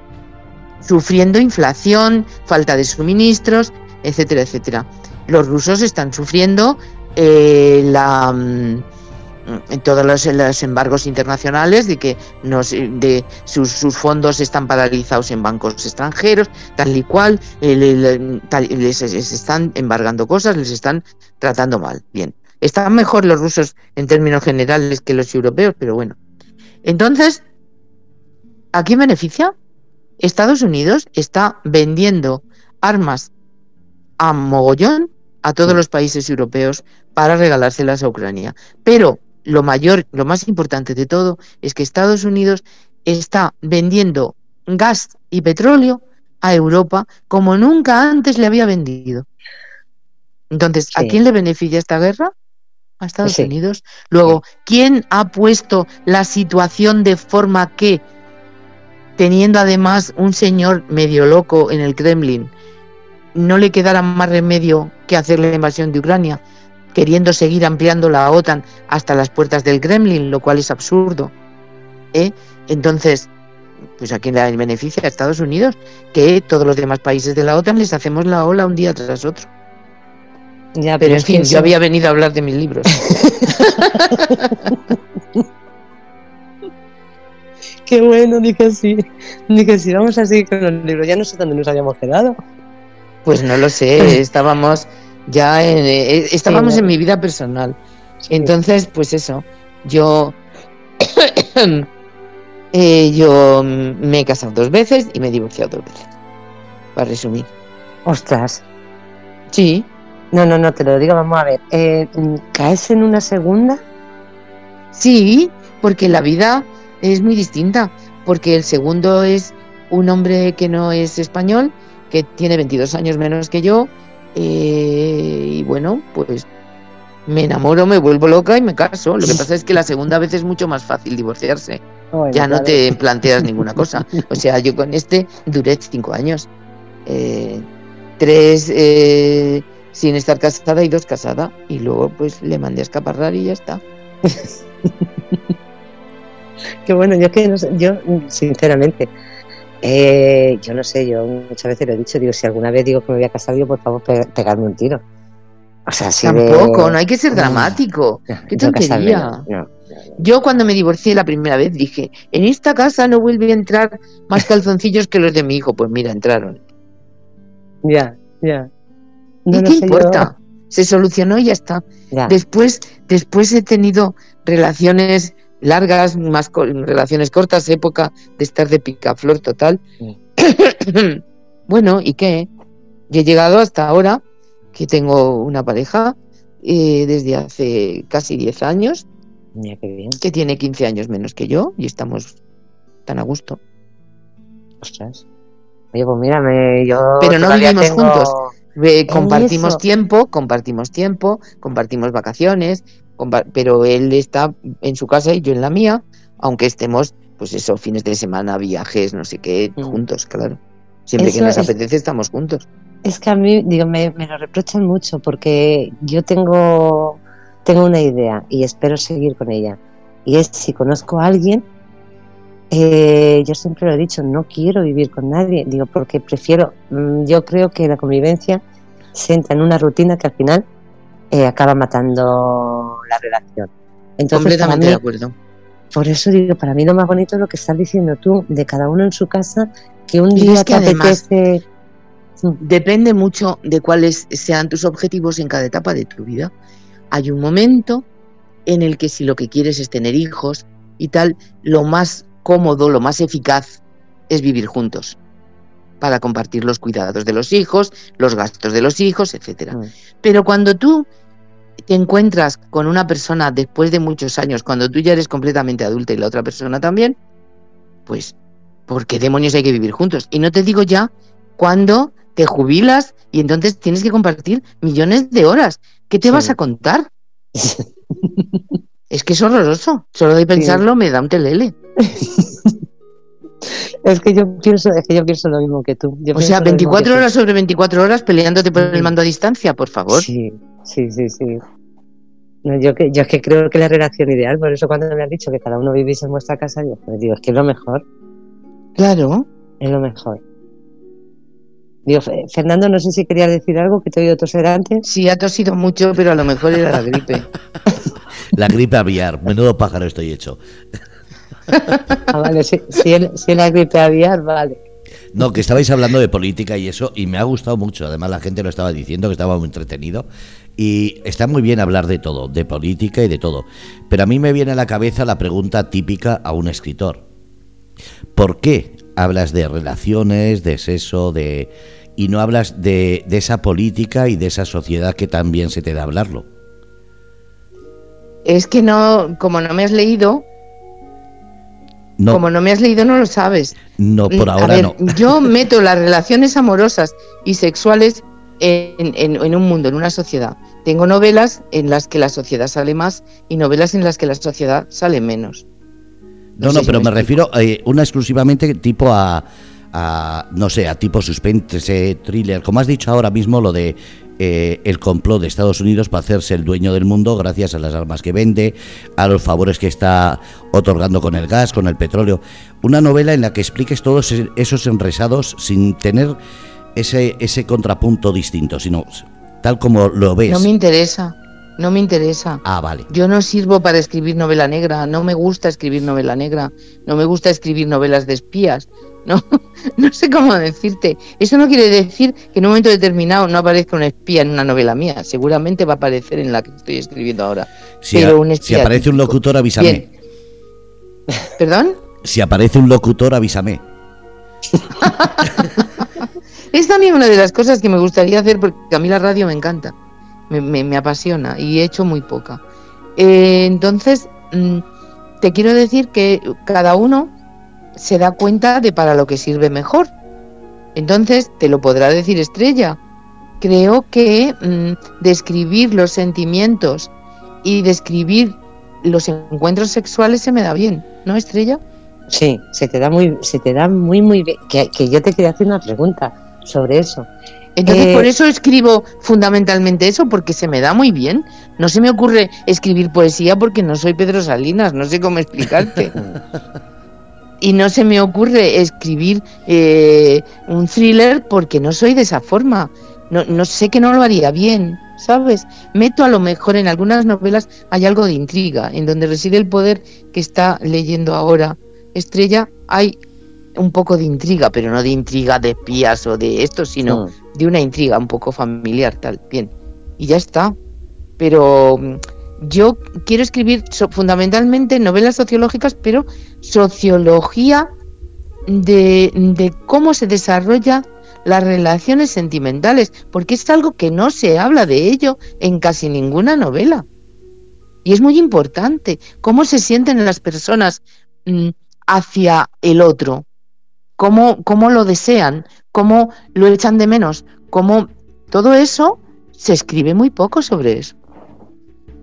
sufriendo inflación, falta de suministros, etcétera, etcétera. Los rusos están sufriendo eh, la mm, todos los, embargos internacionales de que nos, de sus, fondos están paralizados en bancos extranjeros, tal y cual, les, están embargando cosas, les están tratando mal. Bien, están mejor los rusos en términos generales que los europeos, pero bueno. Entonces, ¿a quién beneficia? Estados Unidos está vendiendo armas a mogollón a todos los países europeos para regalárselas a Ucrania. Pero lo mayor, lo más importante de todo es que Estados Unidos está vendiendo gas y petróleo a Europa como nunca antes le había vendido. Entonces, ¿a quién le beneficia esta guerra? A Estados Unidos. Luego, ¿quién ha puesto la situación de forma que, teniendo además un señor medio loco en el Kremlin, no le quedara más remedio que hacer la invasión de Ucrania? Queriendo seguir ampliando la OTAN hasta las puertas del Kremlin, lo cual es absurdo. ¿eh? Entonces, pues a quién le beneficia a Estados Unidos, que todos los demás países de la OTAN les hacemos la ola un día tras otro. Ya, pero, en fin, yo había venido a hablar de mis libros. <laughs> Qué bueno, que sí, que sí, vamos a seguir con los libros. Ya no sé dónde nos habíamos quedado. Pues no lo sé, estábamos ya eh, eh, estábamos en mi vida personal. Entonces, pues eso, yo, <coughs> eh, yo me he casado dos veces y me he divorciado dos veces. Para resumir. Ostras. Sí. No, no, no, te lo digo, vamos a ver. ¿Caes en una segunda? Sí, porque la vida es muy distinta. Porque el segundo es un hombre que no es español, que tiene 22 años menos que yo, eh, y bueno, pues me enamoro, me vuelvo loca y me caso. Lo que pasa es que la segunda vez es mucho más fácil divorciarse. ya no te planteas ninguna cosa. O sea, yo con este duré cinco años. Eh, tres eh, sin estar casada y dos casada. Y luego pues le mandé a escaparrar y ya está. <laughs> Qué bueno, yo que no sé, yo sinceramente eh, yo no sé, yo muchas veces lo he dicho, digo, si alguna vez digo que me voy a casar, digo, por favor, pegarme un tiro. O sea, Tampoco, no hay que ser dramático. Qué tontería. Yo cuando me divorcié la primera vez dije, en esta casa no vuelve a entrar más calzoncillos que los de mi hijo. Pues mira, entraron. Ya, ya. ¿Y qué importa? Se solucionó y ya está. Después, después he tenido relaciones largas, más relaciones cortas, época de estar de picaflor total. <coughs> bueno, ¿y qué? Yo he llegado hasta ahora que tengo una pareja eh, desde hace casi 10 años, que tiene 15 años menos que yo y estamos tan a gusto. Ostras. Oye, pues mírame, yo. Pero no vivimos juntos. compartimos tiempo, compartimos tiempo, compartimos vacaciones, pero él está en su casa y yo en la mía, aunque estemos pues eso, fines de semana, viajes, no sé qué, mm. juntos, claro. Siempre que nos apetece estamos juntos. Es que a mí, digo, me, lo reprochan mucho porque yo tengo, tengo una idea y espero seguir con ella. Y es si conozco a alguien, eh, yo siempre lo he dicho, no quiero vivir con nadie, digo, porque prefiero, mm, yo creo que la convivencia se entra en una rutina que al final eh, acaba matando la relación. Entonces, Completamente de acuerdo. Por eso digo, para mí lo más bonito es lo que estás diciendo tú, de cada uno en su casa, que un día que te apetece... Depende mucho de cuáles sean tus objetivos en cada etapa de tu vida. Hay un momento en el que si lo que quieres es tener hijos y tal, lo más cómodo, lo más eficaz es vivir juntos para compartir los cuidados de los hijos, los gastos de los hijos, etcétera. Mm. Pero cuando tú te encuentras con una persona después de muchos años, cuando tú ya eres completamente adulta y la otra persona también, pues, ¿por qué demonios hay que vivir juntos? Y no te digo ya cuando te jubilas y entonces tienes que compartir millones de horas. ¿Qué te vas a contar? <laughs> es que es horroroso. Solo de pensarlo me da un telele. <laughs> Es que yo pienso, es que yo pienso lo mismo que tú. o sea, 24 horas sobre 24 horas peleándote por el mando a distancia, por favor. Sí, sí, sí, sí. yo, que, yo es que creo que la relación ideal, por eso cuando me has dicho que cada uno vivís en vuestra casa, yo pues digo, es que es lo mejor. Claro. Es lo mejor. Digo, Fernando, no sé si querías decir algo que te he oído toser antes. Sí, ha tosido mucho, pero a lo mejor era la gripe. <laughs> la gripe aviar, menudo pájaro estoy hecho. Ah, vale, si, si, la gripe aviar, vale. No, que estabais hablando de política y eso, y me ha gustado mucho. Además, la gente lo estaba diciendo, que estaba muy entretenido. Y está muy bien hablar de todo, de política y de todo. Pero a mí me viene a la cabeza la pregunta típica a un escritor. ¿Por qué hablas de relaciones, de sexo, de... y no hablas de, de esa política y de esa sociedad que también se te da hablarlo? Es que no, como no me has leído, como no me has leído, no lo sabes. No, por ahora no. <laughs> Yo <laughs> meto las relaciones amorosas y sexuales en, un mundo, en una sociedad. Tengo novelas en las que la sociedad sale más y novelas en las que la sociedad sale menos. No, no, pero me, refiero eh, una exclusivamente tipo a, no sé, a tipo suspense, thriller, como has dicho ahora mismo, lo de eh, el complot de Estados Unidos para hacerse el dueño del mundo gracias a las armas que vende, a los favores que está otorgando con el gas, con el petróleo. Una novela en la que expliques todos esos enresados sin tener ese, ese contrapunto distinto, sino tal como lo ves. No me interesa. No me interesa. Ah, vale. Yo no sirvo para escribir novela negra, no me gusta escribir novela negra, no me gusta escribir novelas de espías, no, <laughs> no sé cómo decirte. Eso no quiere decir que en un momento determinado no aparezca un espía en una novela mía. Seguramente va a aparecer en la que estoy escribiendo ahora. Si, si aparece un locutor, avísame. ¿Perdón? Si aparece un locutor, avísame. <laughs> es también una de las cosas que me gustaría hacer porque a mí la radio me encanta, me, apasiona y he hecho muy poca. Eh, entonces, mm, te quiero decir que cada uno se da cuenta de para lo que sirve mejor. Entonces, te lo podrá decir Estrella. Creo que mm, describir los sentimientos y describir los encuentros sexuales se me da bien, ¿no, Estrella? Sí, se te da muy, se te da muy, muy bien. Que, yo te quería hacer una pregunta sobre eso. Entonces, por eh, eso escribo fundamentalmente eso, porque se me da muy bien. No se me ocurre escribir poesía porque no soy Pedro Salinas, no sé cómo explicarte. <laughs> y no se me ocurre escribir eh, un thriller porque no soy de esa forma. No, no sé que no lo haría bien, ¿sabes? Meto a lo mejor en algunas novelas hay algo de intriga, en donde reside el poder que está leyendo ahora Estrella, hay un poco de intriga, pero no de intriga de espías o de esto, sino mm. de una intriga un poco familiar, tal. Bien, y ya está. Pero mm, yo quiero escribir fundamentalmente novelas sociológicas, pero sociología de, cómo se desarrolla las relaciones sentimentales, porque es algo que no se habla de ello en casi ninguna novela. Y es muy importante cómo se sienten las personas mm, hacia el otro, cómo, cómo lo desean, cómo lo echan de menos, cómo todo eso se escribe muy poco sobre eso.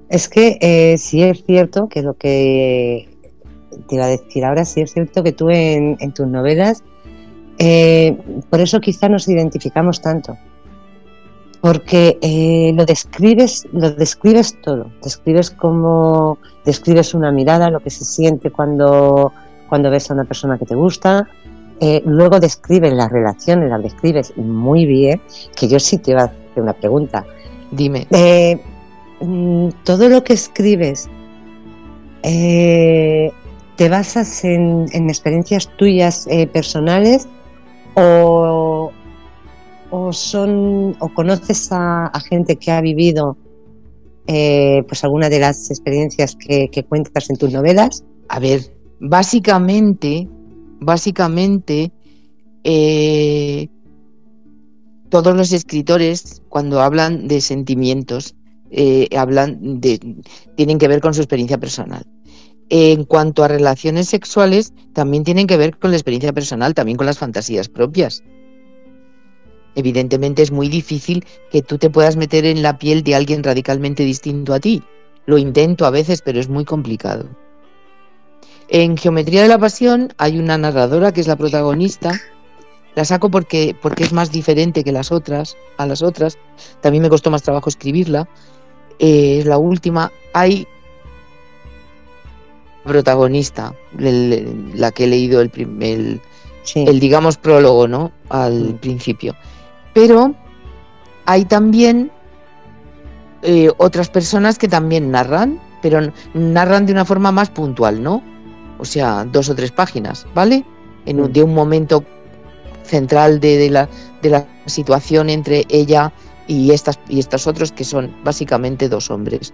Es que eh, sí es cierto que lo que te iba a decir ahora, sí es cierto que tú en, tus novelas, eh, por eso quizá nos identificamos tanto, porque eh, lo describes, lo describes todo, describes cómo, describes una mirada, lo que se siente cuando, cuando ves a una persona que te gusta, eh, luego describes las relaciones, las describes muy bien, que yo sí te iba a hacer una pregunta. Dime. Mm, todo lo que escribes eh, te basas en, experiencias tuyas eh, personales o, son o conoces a, gente que ha vivido eh, pues alguna de las experiencias que, cuentas en tus novelas a ver básicamente básicamente todos los escritores cuando hablan de sentimientos eh, hablan de, tienen que ver con su experiencia personal. En cuanto a relaciones sexuales, también tienen que ver con la experiencia personal, también con las fantasías propias. Evidentemente es muy difícil que tú te puedas meter en la piel de alguien radicalmente distinto a ti. Lo intento a veces, pero es muy complicado. En Geometría de la Pasión hay una narradora que es la protagonista. La saco porque, porque es más diferente que las otras, a las otras. También me costó más trabajo escribirla, es la última, hay protagonista, la que he leído el, el, el, digamos prólogo, ¿no? Al mm. principio. Pero hay también eh, otras personas que también narran, pero narran de una forma más puntual, ¿no? O sea, dos o tres páginas, ¿vale? En mm. de un momento central de, de, la, de la situación entre ella y, estas, y estos otros que son básicamente dos hombres.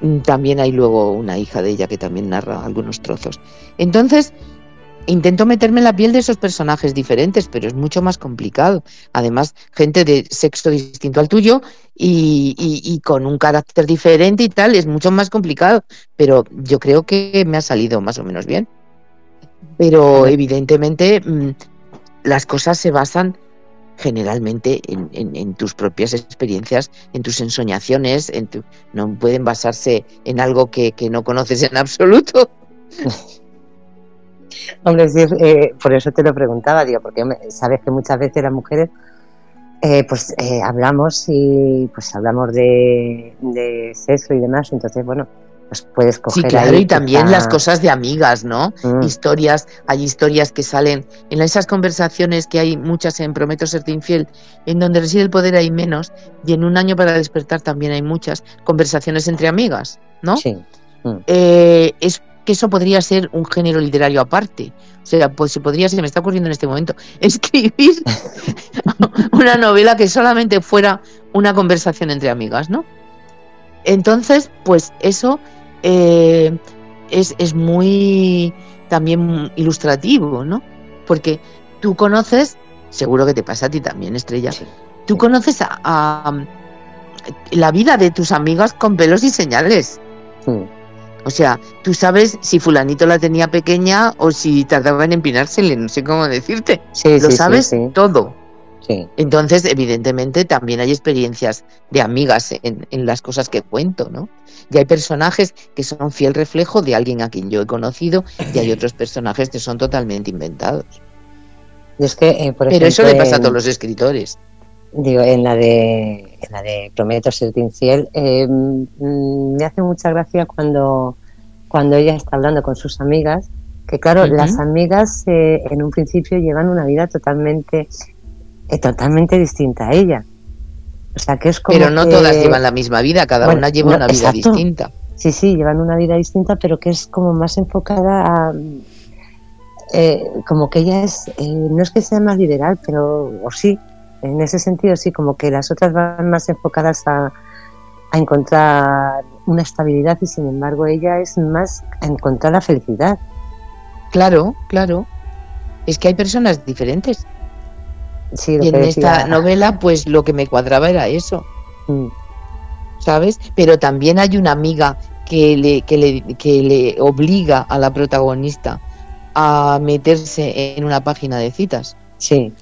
Mm, también hay luego una hija de ella que también narra algunos trozos. Entonces, intento meterme en la piel de esos personajes diferentes, pero es mucho más complicado. Además, gente de sexo distinto al tuyo y, con un carácter diferente y tal, es mucho más complicado. Pero yo creo que me ha salido más o menos bien. Pero evidentemente mm, las cosas se basan generalmente en, tus propias experiencias, en tus ensoñaciones, en no pueden basarse en algo que, no conoces en absoluto. <laughs> Hombre, eh, por eso te lo preguntaba, digo, porque sabes que muchas veces las mujeres eh, pues eh, hablamos y pues hablamos de, de sexo y demás, entonces bueno, pues puedes coger. Sí, claro, y también las cosas de amigas, ¿no? Mm. Historias, hay historias que salen en esas conversaciones que hay muchas en Prometo serte infiel, en donde reside el poder hay menos, y en un año para despertar también hay muchas conversaciones entre amigas, ¿no? Sí. Mm. Eh, es que eso podría ser un género literario aparte. O sea, pues se podría, se me está ocurriendo en este momento, <laughs> escribir <laughs> una novela que solamente fuera una conversación entre amigas, ¿no? Entonces, pues eso eh, es, muy también ilustrativo, ¿no? Porque tú conoces, seguro que te pasa a ti también, Estrella, tú conoces a, la vida de tus amigas con pelos y señales. O sea, tú sabes si fulanito la tenía pequeña o si tardaba en empinársele, no sé cómo decirte. Lo sabes todo. Entonces, evidentemente, también hay experiencias de amigas en, las cosas que cuento, ¿no? Y hay personajes que son fiel reflejo de alguien a quien yo he conocido y hay otros personajes que son totalmente inventados. es que, eh, Pero eso le pasa a todos los escritores. Digo, en la de, en la de Prometo ser infiel, eh, mm, me hace mucha gracia cuando, cuando ella está hablando con sus amigas, que claro, las amigas eh, en un principio llevan una vida totalmente es totalmente distinta a ella. O sea, que es como pero no todas llevan la misma vida, cada una lleva una vida distinta. Sí, sí, llevan una vida distinta, pero que es como más enfocada a... Eh, como que ella es, eh, no es que sea más liberal, pero, o sí, en ese sentido sí, como que las otras van más enfocadas a, a encontrar una estabilidad y sin embargo ella es más a encontrar la felicidad. Claro, claro. Es que hay personas diferentes y en esta novela, pues lo que me cuadraba era eso. Mm. ¿Sabes? Pero también hay una amiga que le, que le, que le obliga a la protagonista a meterse en una página de citas. Sí.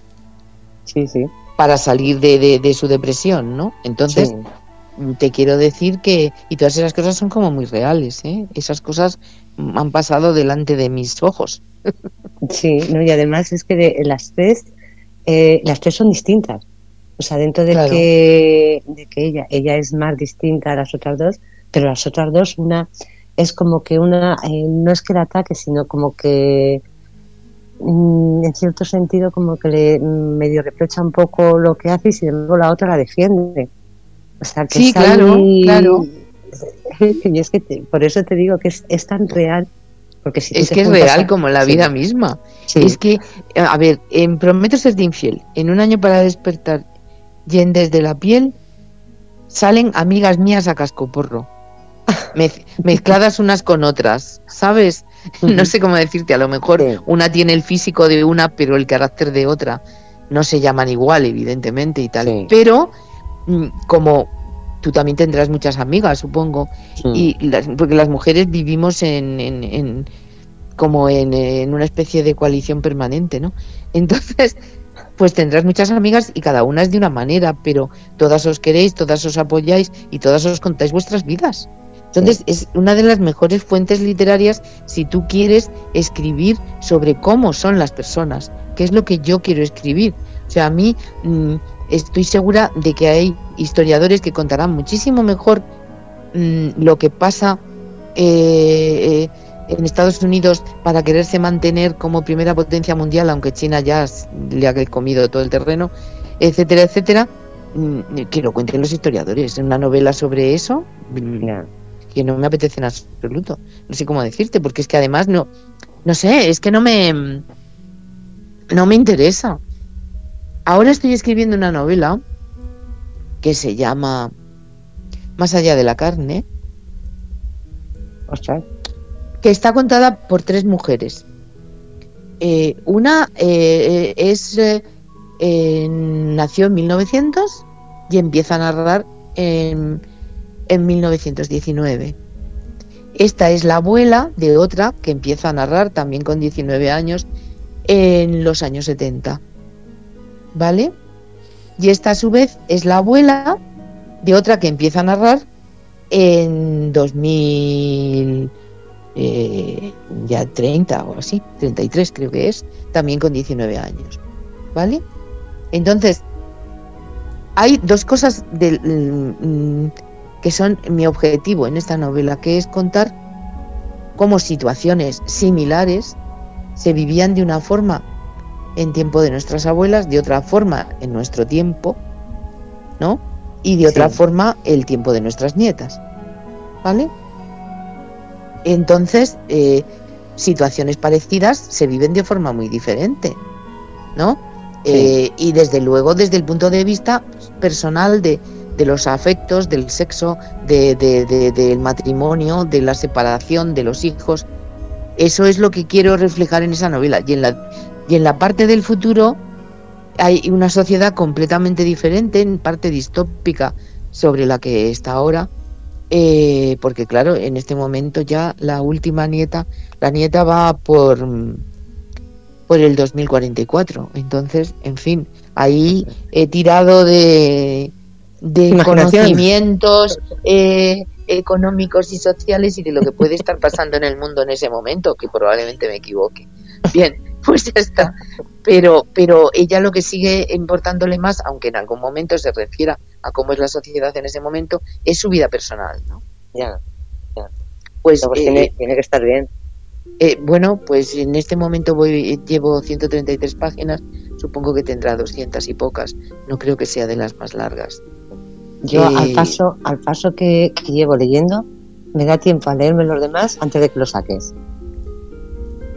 Sí, sí. Para salir de, de, su depresión, ¿no? Entonces, te quiero decir que. Y todas esas cosas son como muy reales, ¿eh? Esas cosas han pasado delante de mis ojos. <laughs> Sí, no, y además es que de, las tres, eh, las tres son distintas. O sea, dentro de, que, de que ella, ella es más distinta a las otras dos, pero las otras dos, una es como que una, eh, no es que la ataque, sino como que mm, en cierto sentido como que le mm, medio reprocha un poco lo que hace y sin embargo la otra la defiende. O sea, que sí, claro, claro. <laughs> y es que por eso te digo que es, es tan real. Porque si es que es real como la vida misma. Es que, a ver, en Prometo de infiel, en un año para despertar, yendes de la piel, salen amigas mías a cascoporro <laughs> mezcladas unas con otras, ¿sabes? <laughs> No sé cómo decirte, a lo mejor una tiene el físico de una, pero el carácter de otra. No se llaman igual, evidentemente, y tal. Pero mm, como tú también tendrás muchas amigas, supongo, y porque las mujeres vivimos en, en, como en, en, una especie de coalición permanente, ¿no? <laughs> Entonces, pues tendrás muchas amigas y cada una es de una manera, pero todas os queréis, todas os apoyáis y todas os contáis vuestras vidas. Entonces es una de las mejores fuentes literarias si tú quieres escribir sobre cómo son las personas, qué es lo que yo quiero escribir. O sea, a mí mm, estoy segura de que hay historiadores que contarán muchísimo mejor mm, lo que pasa eh, en Estados Unidos para quererse mantener como primera potencia mundial, aunque China ya le ha comido todo el terreno, etcétera, etcétera, mm, que lo cuenten los historiadores. Una novela sobre eso que no me apetece en absoluto. No sé cómo decirte, porque es que además no, no sé, es que no me, no me interesa. Ahora estoy escribiendo una novela que se llama Más allá de la carne. Que está contada por tres mujeres. Eh, una eh, es eh, nació en 1900 y empieza a narrar en en 1919. Esta es la abuela de otra que empieza a narrar también con 19 años en los años 70. ¿Vale? Y esta a su vez es la abuela de otra que empieza a narrar en 2000 eh, ya 30 o así, 33 creo que es, también con 19 años. ¿Vale? Entonces, hay dos cosas mm, que son mi objetivo en esta novela, que es contar cómo situaciones similares se vivían de una forma en tiempo de nuestras abuelas, de otra forma en nuestro tiempo, ¿no? Y de otra forma el tiempo de nuestras nietas, ¿vale? Entonces, eh, situaciones parecidas se viven de forma muy diferente, ¿no? Eh, y desde luego desde el punto de vista personal de, de los afectos, del sexo, de, del matrimonio, de la separación, de los hijos. Eso es lo que quiero reflejar en esa novela. Y en la, y en la parte del futuro hay una sociedad completamente diferente, en parte distópica sobre la que está ahora. Eh, porque claro, en este momento ya la última nieta, la nieta va por, por el 2044. Entonces, en fin, ahí he tirado de, de conocimientos eh, económicos y sociales y de lo que puede estar pasando en el mundo en ese momento, que probablemente me equivoque. Bien, <laughs> pues ya está. Pero, pero ella lo que sigue importándole más, aunque en algún momento se refiera a cómo es la sociedad en ese momento, es su vida personal, ¿no? Ya, ya. Pues, pues tiene, tiene, que estar bien. Eh, bueno, pues en este momento voy llevo 133 páginas, supongo que tendrá 200 y pocas, no creo que sea de las más largas. Yo al paso, al paso que, llevo leyendo, me da tiempo a leerme los demás antes de que los saques.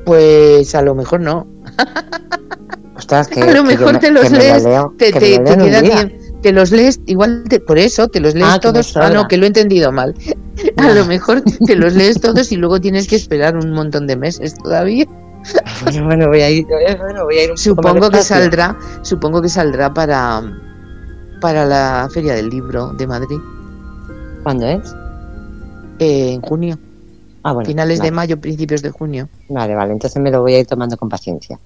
Pues a lo mejor no. <laughs> Ostras, que, a lo mejor te los lees, te, queda bien. Te los lees, igual por eso, te los lees ah, todos. Ah, no, que lo he entendido mal. <laughs> A lo mejor te los lees todos y luego tienes que esperar un montón de meses todavía. Bueno, voy a ir, bueno, voy a ir un supongo que saldrá, supongo que saldrá para para la Feria del Libro de Madrid. ¿Cuándo es? Eh, en junio. Ah, bueno, Finales de mayo, principios de junio. Vale, vale, entonces me lo voy a ir tomando con paciencia.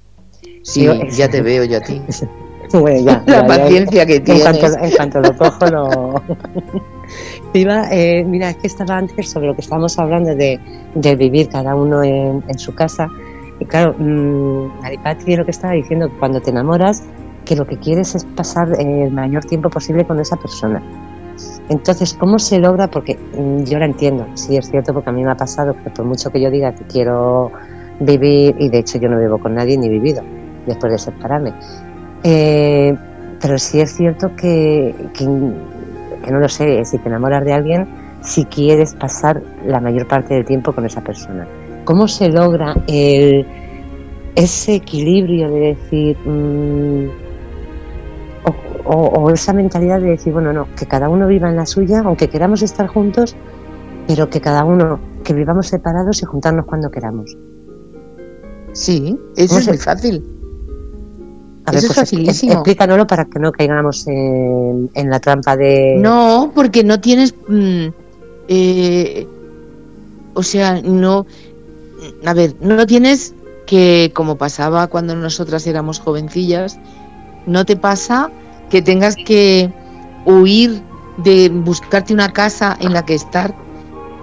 Sí, ya te veo yo a ti. <laughs> bueno, ya. <laughs> La paciencia que tienes. En cuanto, lo cojo, lo... <laughs> Iba, eh, mira, es que estaba antes sobre lo que estábamos hablando de, de vivir cada uno en, en su casa. Y claro, mmm, lo que estaba diciendo, cuando te enamoras, que lo que quieres es pasar el mayor tiempo posible con esa persona. Entonces, ¿cómo se logra? Porque mmm, yo la entiendo, sí es cierto, porque a mí me ha pasado que por mucho que yo diga que quiero vivir, y de hecho yo no vivo con nadie ni vivido después de separarme, eh, pero sí es cierto que, que, no lo sé, si te enamoras de alguien, si quieres pasar la mayor parte del tiempo con esa persona. ¿Cómo se logra el, ese equilibrio de decir, mmm, o, esa mentalidad de decir, bueno, no, que cada uno viva en la suya, aunque queramos estar juntos, pero que cada uno, que vivamos separados y juntarnos cuando queramos? Sí, eso es muy fácil. A ver, Eso pues es facilísimo. explícanoslo para que no caigamos en, en la trampa de... No, porque no tienes... mm, eh, o sea, no... A ver, no tienes que, como pasaba cuando nosotras éramos jovencillas, no te pasa que tengas que huir de buscarte una casa en la que estar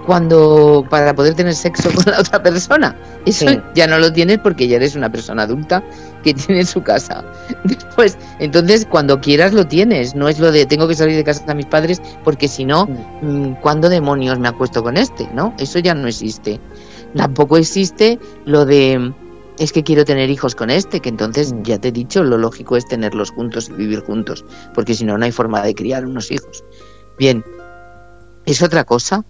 cuando para poder tener sexo con la otra persona. Eso Sí. ya no lo tienes porque ya eres una persona adulta que tiene su casa. <laughs> Después, entonces cuando quieras lo tienes, no es lo de tengo que salir de casa de mis padres porque si no, mm, ¿cuándo demonios me acuesto con este? ¿No? Eso ya no existe. Tampoco existe lo de es que quiero tener hijos con este, que entonces Mm. ya te he dicho, lo lógico es tenerlos juntos y vivir juntos, porque si no, no hay forma de criar unos hijos. Bien, es otra cosa.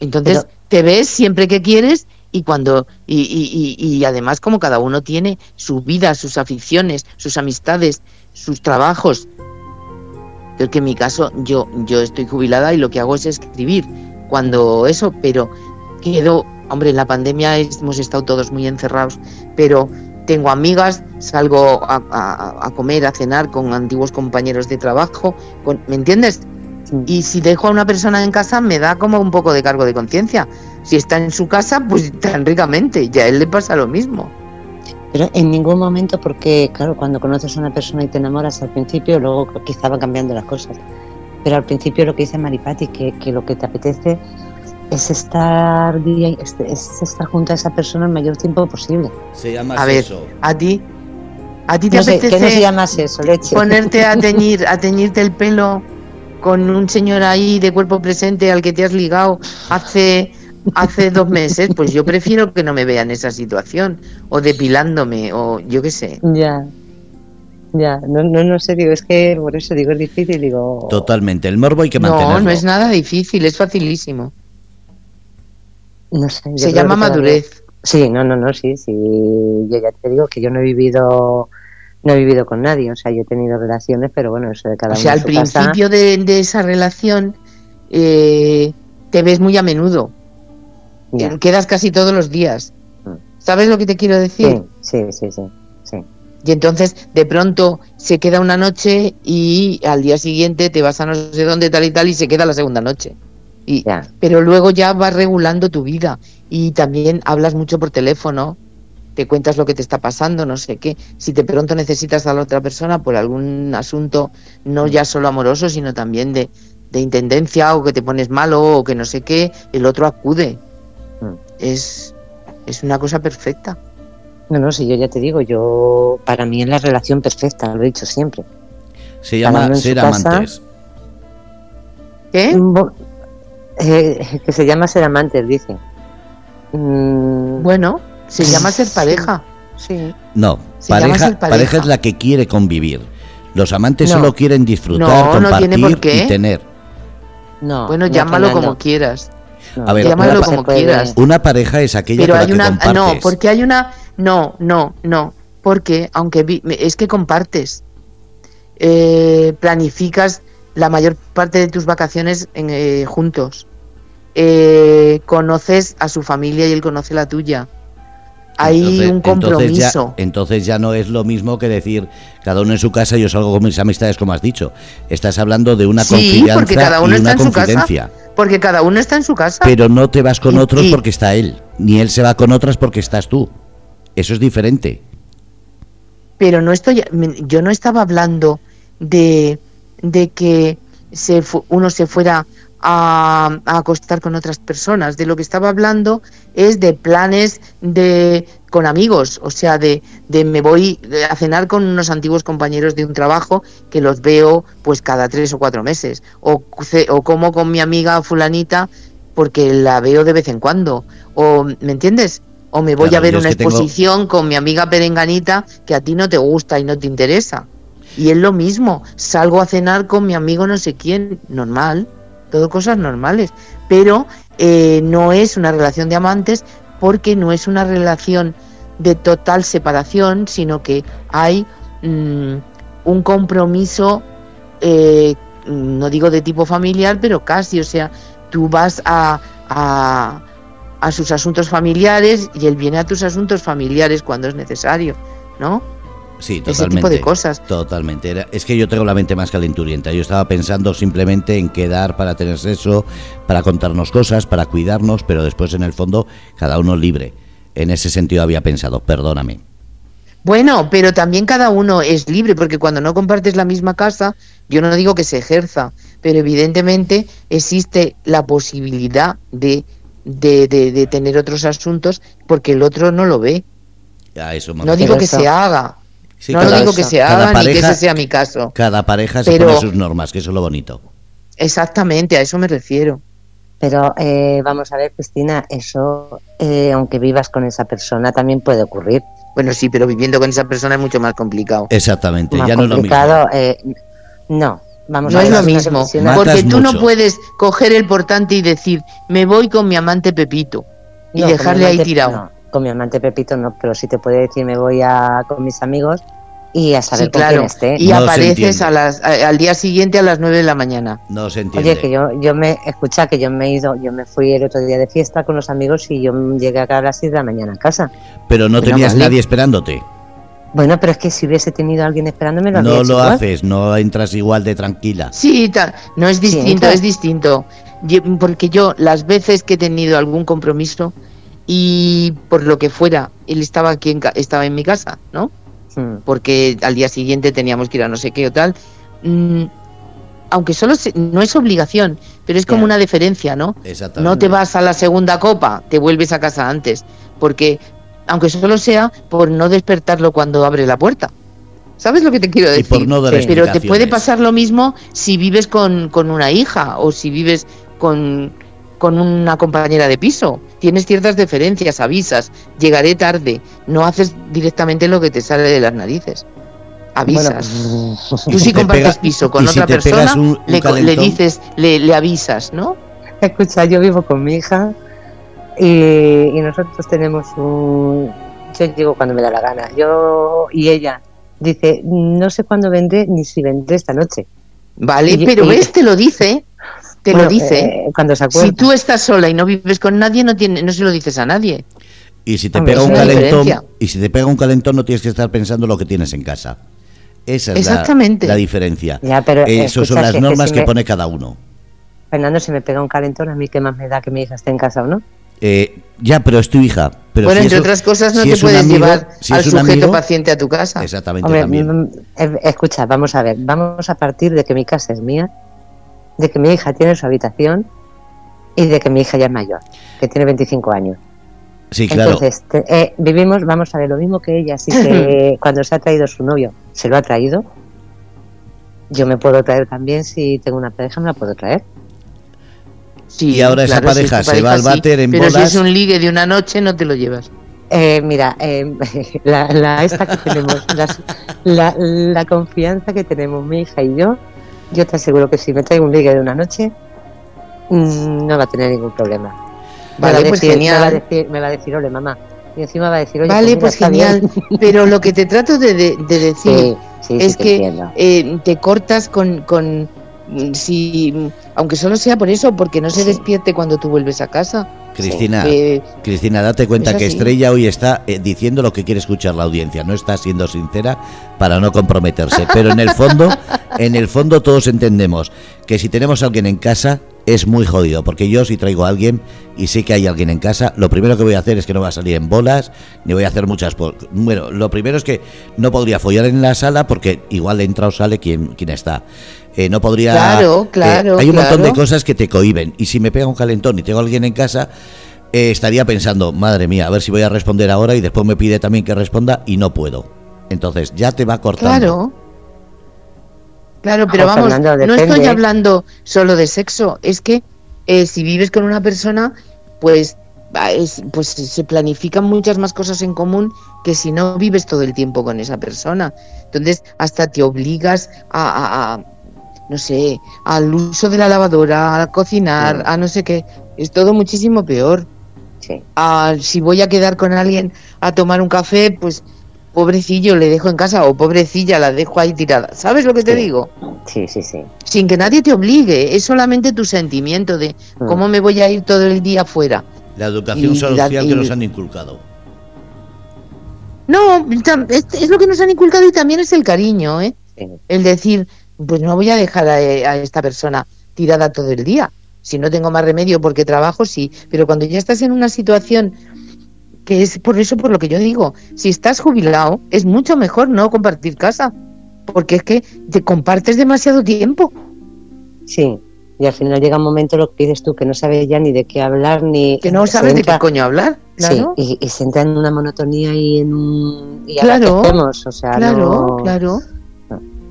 Entonces, Pero- te ves siempre que quieres y cuando y, y- y- y además como cada uno tiene su vida, sus aficiones, sus amistades, sus trabajos. Pero que en mi caso yo yo estoy jubilada y lo que hago es escribir cuando eso, pero quedo, hombre, en la pandemia hemos estado todos muy encerrados, pero tengo amigas, salgo a, a- a comer, a cenar con antiguos compañeros de trabajo, con, ¿me entiendes? Y si dejo a una persona en casa me da como un poco de cargo de conciencia. Si está en su casa, pues tan ricamente, ya a él le pasa lo mismo. Pero en ningún momento, porque claro, cuando conoces a una persona y te enamoras al principio, luego quizá van cambiando las cosas. Pero al principio lo que dice Maripati, que, que lo que te apetece es estar día, es, es estar junto a esa persona el mayor tiempo posible. Se llama A ver, eso. a ti, a ti te No sé, apetece ¿Qué no se llama eso, leche? ponerte a <laughs> teñir, a teñirte el pelo con un señor ahí de cuerpo presente al que te has ligado hace hace dos meses, pues yo prefiero que no me vea en esa situación o depilándome o yo qué sé. Ya, ya, no, no, no sé, digo, es que por eso digo, es difícil, digo... Totalmente. El morbo hay que mantenerlo. No, no es nada difícil, es facilísimo. No sé, Se llama madurez. Sí, no, no, no, sí, sí. Yo ya te digo que yo no he vivido, no he vivido con nadie, o sea, yo he tenido relaciones, pero bueno, eso de cada O uno sea, en al principio de, de esa relación eh, te ves muy a menudo, quedas casi todos los días. ¿Sabes lo que te quiero decir? Sí, sí, sí, sí, sí. Y entonces de pronto se queda una noche y al día siguiente te vas a no sé dónde tal y tal y se queda la segunda noche. Y. Pero luego ya vas regulando tu vida y también hablas mucho por teléfono, te cuentas lo que te está pasando, no sé qué. Si de pronto necesitas a la otra persona por algún asunto, no ya solo amoroso, sino también de, de intendencia o que te pones malo o que no sé qué, el otro acude. Mm. Es, es una cosa perfecta. No, no, sí, yo ya te digo, yo, para mí es la relación perfecta, lo he dicho siempre. Se llama ser casa. amantes. ¿Qué? Eh, que se llama ser amantes, dice. Mm, Bueno, se llama ser pareja. sí. No, pareja, pareja. pareja. es la que quiere convivir. Los amantes No. solo quieren disfrutar, No, no compartir tiene por qué. y tener. No. Bueno, no, llámalo Fernando, como quieras. no. A ver, Llámalo una- como quieras. Una pareja es aquella Pero con la hay que una compartes. no, porque hay una no, no, no, porque aunque vi- es que compartes, eh, planificas la mayor parte de tus vacaciones en, eh, juntos, Eh, conoces a su familia y él conoce la tuya. Hay Entonces- un entonces ya- compromiso. Entonces ya, no es lo mismo que decir cada uno en su casa, yo salgo con mis amistades, como has dicho. Estás hablando de una Sí, confianza porque cada uno y está una en su casa. Porque cada uno está en su casa. Pero no te vas con Y- otros y- porque está él, ni él se va con otras porque estás tú. Eso es diferente. pero no estoy yo no estaba hablando de, de que se fu- uno se fuera a, a acostar con otras personas. De lo que estaba hablando es de planes de con amigos, o sea, de, de me voy a cenar con unos antiguos compañeros de un trabajo que los veo pues cada tres o cuatro meses, o, o como con mi amiga fulanita porque la veo de vez en cuando, o ¿me entiendes? O me voy Claro, a ver una tengo- exposición con mi amiga perenganita que a ti no te gusta y no te interesa. Y es lo mismo, salgo a cenar con mi amigo no sé quién, normal, todo cosas normales, pero eh, no es una relación de amantes porque no es una relación de total separación, sino que hay mm, un compromiso, eh, no digo de tipo familiar, pero casi, o sea, tú vas a, a, a sus asuntos familiares y él viene a tus asuntos familiares cuando es necesario, ¿no? Sí, Ese totalmente. tipo de cosas. Totalmente. Era- es que yo tengo la mente más calenturienta. Yo estaba pensando simplemente en quedar para tener sexo, para contarnos cosas, para cuidarnos, pero después en el fondo cada uno libre. En ese sentido había pensado, perdóname. Bueno, pero también cada uno es libre, porque cuando no compartes la misma casa, yo no digo que se ejerza, pero evidentemente existe la posibilidad de, de, de- de tener otros asuntos porque el otro no lo ve. A eso No digo que eso- se haga, Sí, no cada, digo que se haga ni que ese sea mi caso. cada pareja se Pero- pone sus normas, que eso es lo bonito. Exactamente, a eso me refiero. Pero eh, vamos a ver, Cristina, eso, eh, aunque vivas con esa persona, también puede ocurrir. Bueno, sí, pero viviendo con esa persona es mucho más complicado. Exactamente, Más ya no es lo mismo. complicado. eh, no, vamos No a es ver, lo una mismo, porque tú no puedes coger el portante y decir, me voy con mi amante Pepito y No, dejarle ahí tirado. no, con mi amante Pepito no, pero sí te puede decir me voy a con mis amigos y a saber Sí, con claro. quién esté. Y No apareces a las, a- al día siguiente a las 9 de la mañana. No se entiende. Oye, que yo, yo me escucha que yo me he ido, yo me fui el otro día de fiesta con los amigos y yo llegué acá a las 6 de la mañana a casa. Pero no Pero tenías vale. nadie esperándote. Bueno, pero es que si hubiese tenido a alguien esperándome lo habría No hecho lo igual. haces, no entras igual de tranquila. Sí, ta- no es distinto, es distinto. Porque yo, las veces que he tenido algún compromiso y por lo que fuera, él estaba aquí en, estaba en mi casa, ¿no? Mm. Porque al día siguiente teníamos que ir a no sé qué o tal. mm, aunque solo se- no es obligación, pero es como una deferencia, ¿no? No te vas a la segunda copa, te vuelves a casa antes, porque aunque solo sea por no despertarlo cuando abre la puerta. ¿Sabes lo que te quiero Y decir? por no dar Sí. Pero te puede pasar lo mismo si vives con, con una hija o si vives con, con una compañera de piso. Tienes ciertas deferencias, avisas, llegaré tarde, no haces directamente lo que te sale de las narices. Avisas. Bueno, Tú si te compartes pega- piso con si otra persona, un- un le, dices, le, le avisas, ¿no? Escucha, yo vivo con mi hija y, y nosotros tenemos un... Yo llego cuando me da la gana. Yo y ella dice, no sé cuándo vendré ni si vendré esta noche. Vale, Y- pero y- ves, te lo dice, te Bueno, lo dice. eh, cuando se acuerda. si tú estás sola y no vives con nadie, no, tiene, no se lo dices a nadie. Y si te Hombre, pega un calentón, diferencia. y si te pega un calentón no tienes que estar pensando lo que tienes en casa. Esa es la- Exactamente. La, diferencia. Ya, pero, eh, Esas son las que- que normas si que me- pone cada uno. Fernando, si me pega un calentón, a mí qué más me da que mi hija esté en casa o no. Eh, ya, pero es tu hija. Pero bueno, si entre otras cosas, no si te puedes amigo- llevar si al sujeto amigo- paciente a tu casa. Exactamente Hombre, también. mm, eh, escucha, vamos a ver, vamos a partir de que mi casa es mía, de que mi hija tiene su habitación y de que mi hija ya es mayor, que tiene 25 años. Sí, claro. Entonces, te- eh, vivimos, vamos a ver, lo mismo que ella, así que <clears throat> cuando se ha traído su novio, se lo ha traído. Yo me puedo traer también, si tengo una pareja, me la puedo traer. Sí, Y ahora esa si pareja se va al sí, váter en Pero si bolas. es un ligue de una noche, no te lo llevas. Eh, mira, eh, <laughs> la, la esta que tenemos, las- la, la confianza que tenemos mi hija y yo, yo te aseguro que si me traigo un ligue de una noche, mm, no va a tener ningún problema. Me Vale, va pues decir- Me va, a genial. decir, me va a decir, ole mamá. Y encima va a decir, oye, Vale, pues bien". genial. <laughs> Pero lo que te trato de, de- de decir Sí, sí, es sí, te que entiendo. eh, te cortas con, con mm, si mm, aunque solo sea por eso, porque no se despierte cuando tú vuelves a casa. Cristina, Cristina, date cuenta que. Estrella hoy está eh, diciendo lo que quiere escuchar la audiencia, no está siendo sincera para no comprometerse, <laughs> pero en el fondo, en el fondo todos entendemos que si tenemos a alguien en casa es muy jodido, porque yo si traigo a alguien y sé que hay alguien en casa, lo primero que voy a hacer es que no va a salir en bolas, ni voy a hacer muchas... Bueno, lo primero es que no podría follar en la sala porque igual entra o sale quien, quien está. Eh, no podría... Claro, eh, claro. hay un montón de cosas que te cohiben. Y si me pega un calentón y tengo a alguien en casa, eh, estaría pensando, madre mía, a ver si voy a responder ahora y después me pide también que responda y no puedo. Entonces ya te va cortando. Claro. Claro, pero vamos, Fernando, no estoy hablando solo de sexo, es que eh, si vives con una persona, pues, es- pues se planifican muchas más cosas en común que si no vives todo el tiempo con esa persona. Entonces, hasta te obligas a, a- a, no sé, al uso de la lavadora, a cocinar, Sí. a no sé qué. Es todo muchísimo peor. Sí. a si voy a quedar con alguien a tomar un café, pues pobrecillo le dejo en casa o pobrecilla la dejo ahí tirada. ¿Sabes lo que te Sí. digo? Sí, sí, sí. Sin que nadie te obligue, es solamente tu sentimiento de Mm. cómo me voy a ir todo el día fuera. La educación Y social que y- nos han inculcado. No, es, es lo que nos han inculcado y también es el cariño, ¿eh? sí. El decir, pues no voy a dejar a, a esta persona tirada todo el día. Si no tengo más remedio porque trabajo, sí. Pero cuando ya estás en una situación que es por eso por lo que yo digo, si estás jubilado, es mucho mejor no compartir casa. Porque es que te compartes demasiado tiempo. Sí. Y al final llega un momento, lo que dices tú, que no sabes ya ni de qué hablar, ni... Que no sabes de entra- qué coño hablar. Claro, Sí, y, y se entra en una monotonía y en un... Y Claro, o sea, claro, no- claro.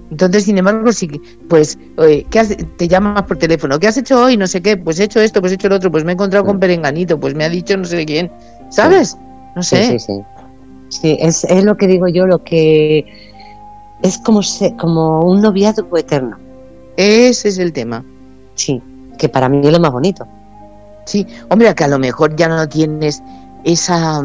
Entonces, sin embargo, sí, pues, oye, ¿qué has- te llamas por teléfono, ¿qué has hecho hoy? No sé qué, pues he hecho esto, pues he hecho lo otro, pues me he encontrado con. Perenganito, pues me ha dicho no sé quién, ¿sabes? No Sí, sé. sí, sí. Sí, es, es lo que digo yo, lo que... Es como, se, como un noviazgo eterno. Ese es el tema. Sí, que para mí es lo más bonito. Sí, hombre, que a lo mejor ya no tienes esa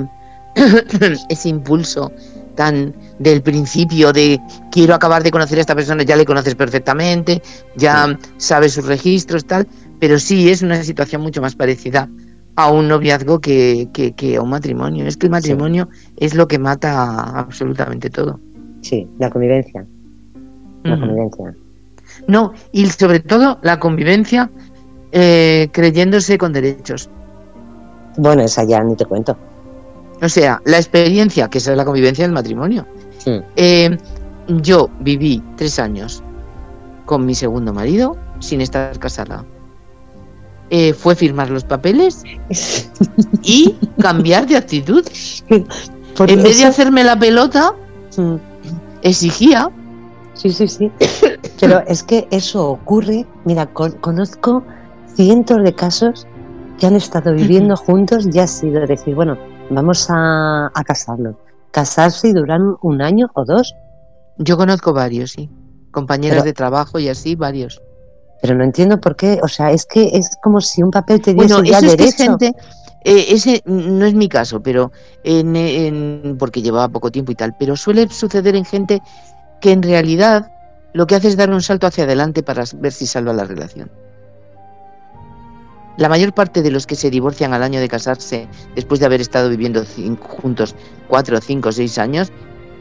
<coughs> ese impulso tan del principio de quiero acabar de conocer a esta persona, ya le conoces perfectamente, ya sabes sus registros, tal, pero sí es una situación mucho más parecida a un noviazgo que, que, que a un matrimonio. Es que el matrimonio es lo que mata absolutamente todo. Sí, la convivencia. La convivencia. No, y sobre todo la convivencia eh, creyéndose con derechos. Bueno, esa ya ni te cuento. O sea, la experiencia, que esa es la convivencia del matrimonio. Sí. Eh, yo viví tres años con mi segundo marido sin estar casada. Eh, fue firmar los papeles y cambiar de actitud. <laughs> En vez de hacerme la pelota, exigía. Sí, sí, sí. Pero es que eso ocurre. Mira, con- conozco cientos de casos que han estado viviendo <laughs> juntos y ha sido decir, bueno, vamos a, a casarnos. Casarse y duran un año o dos. Yo conozco varios, sí. Compañeras Pero- de trabajo y así, varios. Pero no entiendo por qué. O sea, es que es como si un papel te diese Bueno, ya eso es que derecho. gente. eh, ese no es mi caso, pero en, en- porque llevaba poco tiempo y tal, pero suele suceder en gente que en realidad lo que hace es dar un salto hacia adelante para ver si salva la relación. La mayor parte de los que se divorcian al año de casarse, después de haber estado viviendo cin- juntos cuatro, cinco, seis años,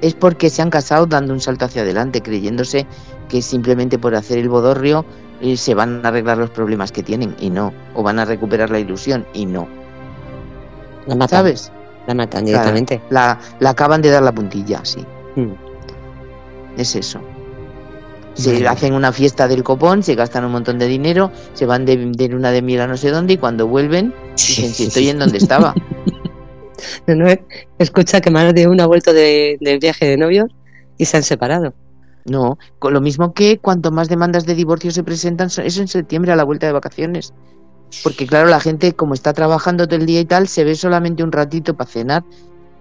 es porque se han casado dando un salto hacia adelante, creyéndose que simplemente por hacer el bodorrio eh, se van a arreglar los problemas que tienen y no, o van a recuperar la ilusión y no, La matan. ¿sabes? La matan Claro. directamente. La, la acaban de dar la puntilla, sí, Mm. es eso. Se hacen una fiesta del copón, se gastan un montón de dinero, se van de, de luna de miel a no sé dónde y cuando vuelven dicen, si estoy en donde estaba. <laughs> No, no, escucha que más de uno ha vuelto de, del viaje de novios y se han separado. No, con lo mismo que cuanto más demandas de divorcio se presentan, es en septiembre a la vuelta de vacaciones. Porque claro, la gente como está trabajando todo el día y tal, se ve solamente un ratito para cenar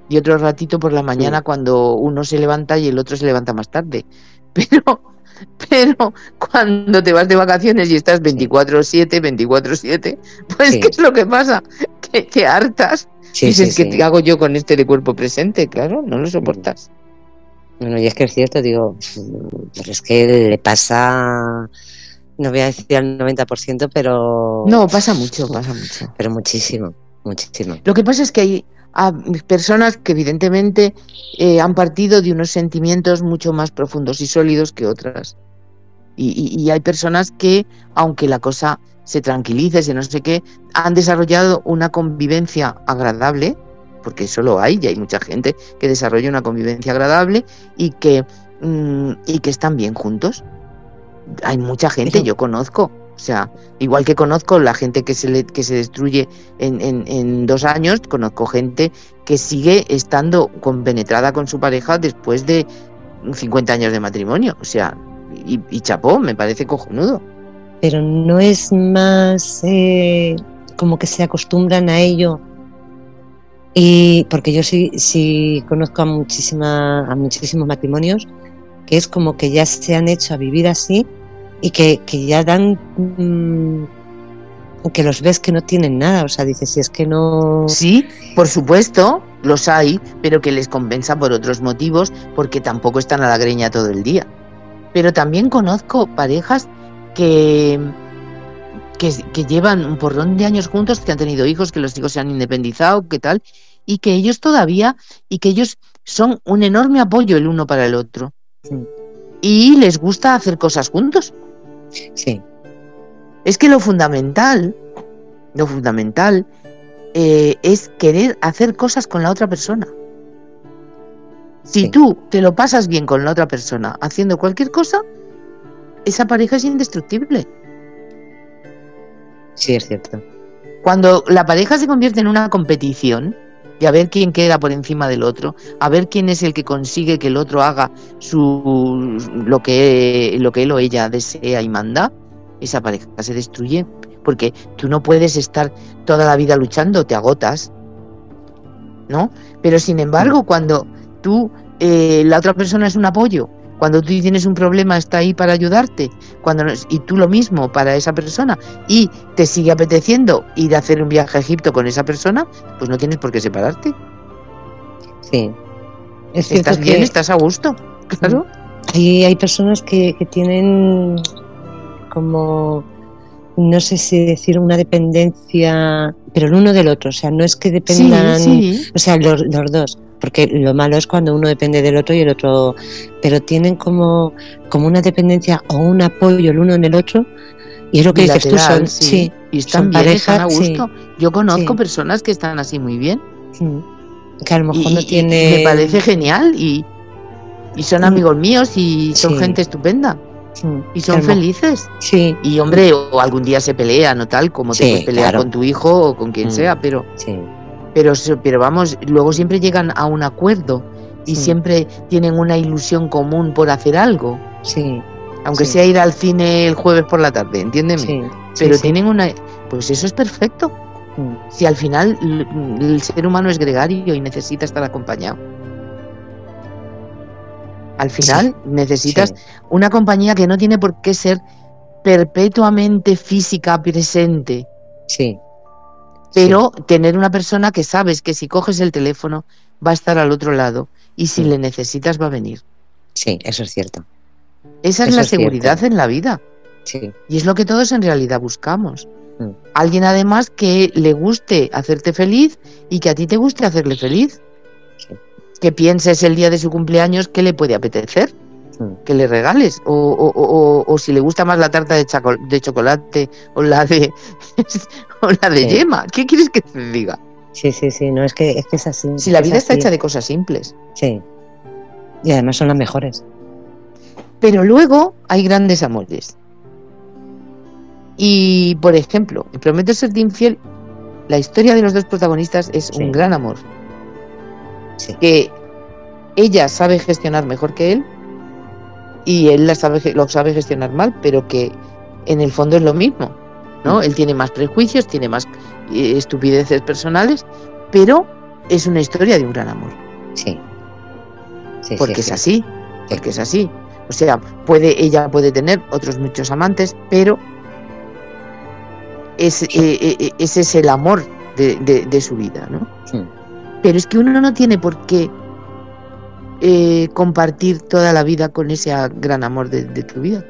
y otro ratito por la mañana Sí. cuando uno se levanta y el otro se levanta más tarde. <laughs> Pero, <laughs> pero cuando te vas de vacaciones y estás 24/7, 24/7, pues Sí. ¿qué es lo que pasa? Que, que hartas. Sí, Dices, sí, ¿qué te hago yo con este de cuerpo presente? Claro, no lo soportas. Bueno, y es que es cierto, digo, pero es que le pasa, no voy a decir al 90%, pero, No, pasa mucho, pasa mucho. pero muchísimo, muchísimo. Lo que pasa es que hay ah, personas que evidentemente eh, han partido de unos sentimientos mucho más profundos y sólidos que otras. Y, y- y hay personas que, aunque la cosa se tranquilice, se no sé qué, han desarrollado una convivencia agradable, porque eso lo hay, y hay mucha gente que desarrolla una convivencia agradable y que, mm, y que están bien juntos. Hay mucha gente, yo conozco, o sea, igual que conozco la gente que se, le, que se destruye en, en, dos años, conozco gente que sigue estando compenetrada con su pareja después de 50 años de matrimonio. O sea, y, y chapó, me parece cojonudo. Pero no es más eh, como que se acostumbran a ello. Y porque yo sí, sí conozco a, muchísima, a muchísimos matrimonios que es como que ya se han hecho a vivir así y que, que ya dan mmm, que los ves que no tienen nada, o sea, dices, si es que no... Sí, por supuesto, los hay, pero que les compensa por otros motivos, porque tampoco están a la greña todo el día. Pero también conozco parejas que, que, que llevan un porrón de años juntos, que han tenido hijos, que los hijos se han independizado, que tal, y que ellos todavía, y que ellos son un enorme apoyo el uno para el otro. Sí. Y les gusta hacer cosas juntos. Sí. Es que lo fundamental, lo fundamental eh, es querer hacer cosas con la otra persona. Si sí. tú te lo pasas bien con la otra persona haciendo cualquier cosa, esa pareja es indestructible. Sí, es cierto. Cuando la pareja se convierte en una competición, y a ver quién queda por encima del otro, a ver quién es el que consigue que el otro haga su lo que lo que él o ella desea y manda, esa pareja se destruye porque tú no puedes estar toda la vida luchando, te agotas, ¿no? Pero sin embargo, cuando tú eh, la otra persona es un apoyo, cuando tú tienes un problema está ahí para ayudarte, cuando y tú lo mismo para esa persona y te sigue apeteciendo ir a hacer un viaje a Egipto con esa persona, pues no tienes por qué separarte. Sí. Es estás bien, que... estás a gusto, claro. Hay, hay personas que, que tienen como no sé si decir una dependencia, pero el uno del otro, o sea, no es que dependan, sí, sí. o sea, los, los, dos, porque lo malo es cuando uno depende del otro y el otro, pero tienen como, como una dependencia o un apoyo el uno en el otro, y es lo que Bilateral, dices tú, son, sí. sí, y están son bien, pareja, están a gusto. sí. Yo conozco Sí. personas que están así muy bien. Que a lo mejor y, no tiene... me parece genial y, y son Mm. amigos míos y son gente estupenda y son felices. Sí, Y hombre, o algún día se pelean o tal, como te puedes pelear claro. con tu hijo o con quien Mm. sea, pero, sí, pero, pero vamos, luego siempre llegan a un acuerdo y Sí. siempre tienen una ilusión común por hacer algo, sí, aunque Sí. sea ir al cine el jueves por la tarde, entiéndeme. sí, pero tienen una, pues eso es perfecto. Si al final el ser humano es gregario y necesita estar acompañado. Al final necesitas una compañía que no tiene por qué ser perpetuamente física presente, sí, pero tener una persona que sabes que si coges el teléfono va a estar al otro lado y si Sí. le necesitas va a venir. sí, eso es cierto, Esa es Eso la es cierto. seguridad en la vida sí, y es lo que todos en realidad buscamos. Mm. Alguien además que le guste hacerte feliz y que a ti te guste hacerle feliz. Sí. Que pienses el día de su cumpleaños qué le puede apetecer, Mm, que le regales. O, o- o- o- si le gusta más la tarta de, chocolate o la de, <laughs> <laughs> la de Sí. yema. ¿Qué quieres que te diga? sí, sí, sí, no, es que, es que es así. Si la vida está hecha de cosas simples. Sí, y además son las mejores. Pero luego hay grandes amores. Y, por ejemplo, en Prometo serte infiel, la historia de los dos protagonistas es Sí. un gran amor. Sí, Que ella sabe gestionar mejor que él y él la sabe, lo sabe gestionar mal, pero que en el fondo es lo mismo. ¿No? Él tiene más prejuicios, tiene más eh, estupideces personales, pero es una historia de un gran amor. sí, sí, porque sí, es sí. así, porque es así. O sea, puede, ella puede tener otros muchos amantes, pero es, eh, eh, ese es el amor de, de- de su vida, ¿no? Pero es que uno no tiene por qué eh, compartir toda la vida con ese gran amor de, de tu vida.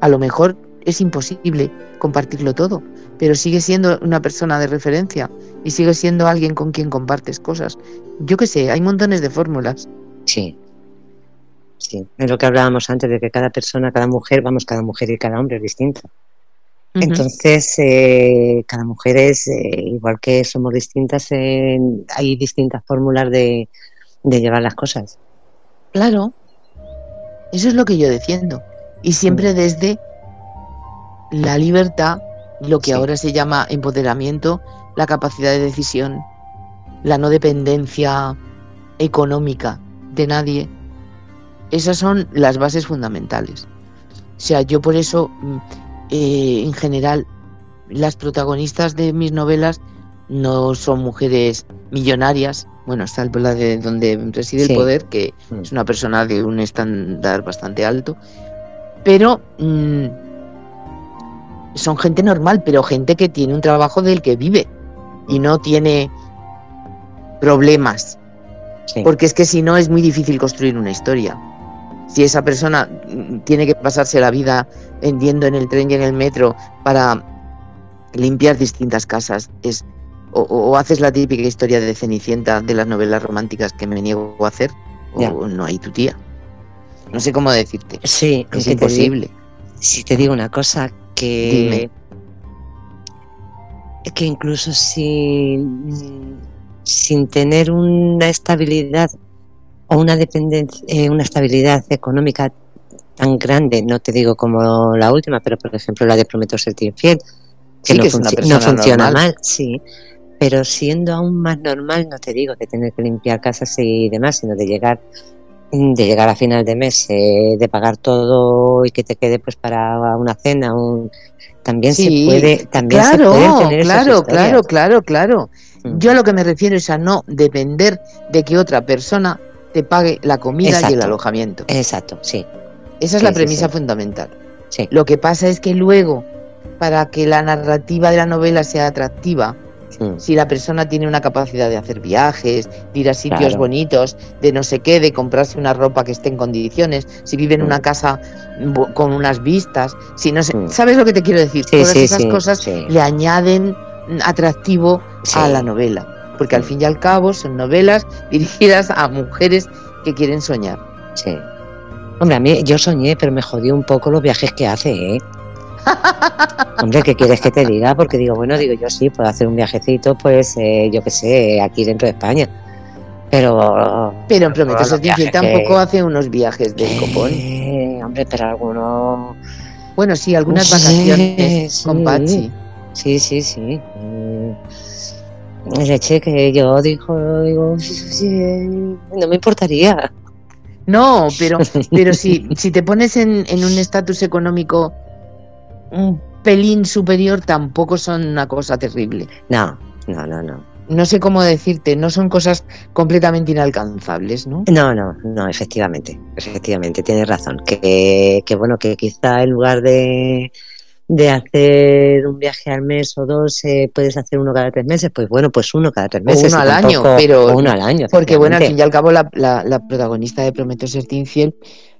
A lo mejor es imposible compartirlo todo, pero sigue siendo una persona de referencia y sigue siendo alguien con quien compartes cosas. Yo qué sé, hay montones de fórmulas. Sí, sí, es lo que hablábamos antes de que cada persona, cada mujer, vamos, cada mujer y cada hombre es distinto. Entonces, eh, cada mujer es, eh, igual que somos distintas, hay distintas fórmulas de, llevar las cosas. Claro, eso es lo que yo defiendo. Y siempre mm. desde la libertad, lo que ahora se llama empoderamiento, la capacidad de decisión, la no dependencia económica de nadie. Esas son las bases fundamentales. O sea, yo por eso, mm, eh, en general, las protagonistas de mis novelas no son mujeres millonarias, bueno, la de donde reside el poder, que mm. es una persona de un estándar bastante alto, pero mm, son gente normal, pero gente que tiene un trabajo del que vive y no tiene problemas. Porque es que si no es muy difícil construir una historia. Si esa persona mm, tiene que pasarse la vida vendiendo en el tren y en el metro para limpiar distintas casas, es o, haces la típica historia de Cenicienta de las novelas románticas que me niego a hacer, o no hay tu tía. No sé cómo decirte. Sí, es imposible. si te digo una cosa, que, que incluso sin, sin tener una estabilidad o una dependencia, eh, una estabilidad económica tan grande, no te digo como la última, pero por ejemplo la de Prometo Serte Infiel, que, no, funciona mal, sí, pero siendo aún más normal, no te digo de tener que limpiar casas y demás, sino de llegar de llegar a final de mes, eh, de pagar todo y que te quede pues para una cena, un también se puede, también claro, se tener claro, claro, claro, claro. Mm. Yo lo que me refiero es a no depender de que otra persona te pague la comida y el alojamiento. Exacto, sí. Esa es la premisa fundamental. Sí. Lo que pasa es que luego, para que la narrativa de la novela sea atractiva, Mm. Si la persona tiene una capacidad de hacer viajes, de ir a sitios bonitos, de no sé qué, de comprarse una ropa que esté en condiciones, si vive en una mm. casa con unas vistas, si no sé, mm. ¿sabes lo que te quiero decir? Todas esas cosas le añaden atractivo a la novela, porque al fin y al cabo son novelas <laughs> dirigidas a mujeres que quieren soñar. Sí. Hombre, a mí yo soñé, pero me jodió un poco los viajes que hace, ¿eh? Hombre, ¿qué quieres que te diga? Porque digo, bueno, digo yo sí, puedo hacer un viajecito, pues eh, yo qué sé, aquí dentro de España. Pero. Pero en Prometo tampoco hace unos viajes de copón. Hombre, pero algunos. Bueno, sí, algunas vacaciones con Pachi. Sí, sí, sí. Leche que yo digo, digo, no me importaría. No, pero, <laughs> pero si, si te pones en, en un estatus económico un pelín superior tampoco son una cosa terrible. No, no, no, no. No sé cómo decirte, no son cosas completamente inalcanzables, ¿no? No, no, no, efectivamente, efectivamente, tienes razón. Que, que bueno, que quizá en lugar de, de hacer un viaje al mes o dos, eh, puedes hacer uno cada tres meses, pues bueno, pues uno cada tres meses. O uno al año, pero. uno al año. Porque bueno, al fin y al cabo, la, la, protagonista de Prometo Serte Infiel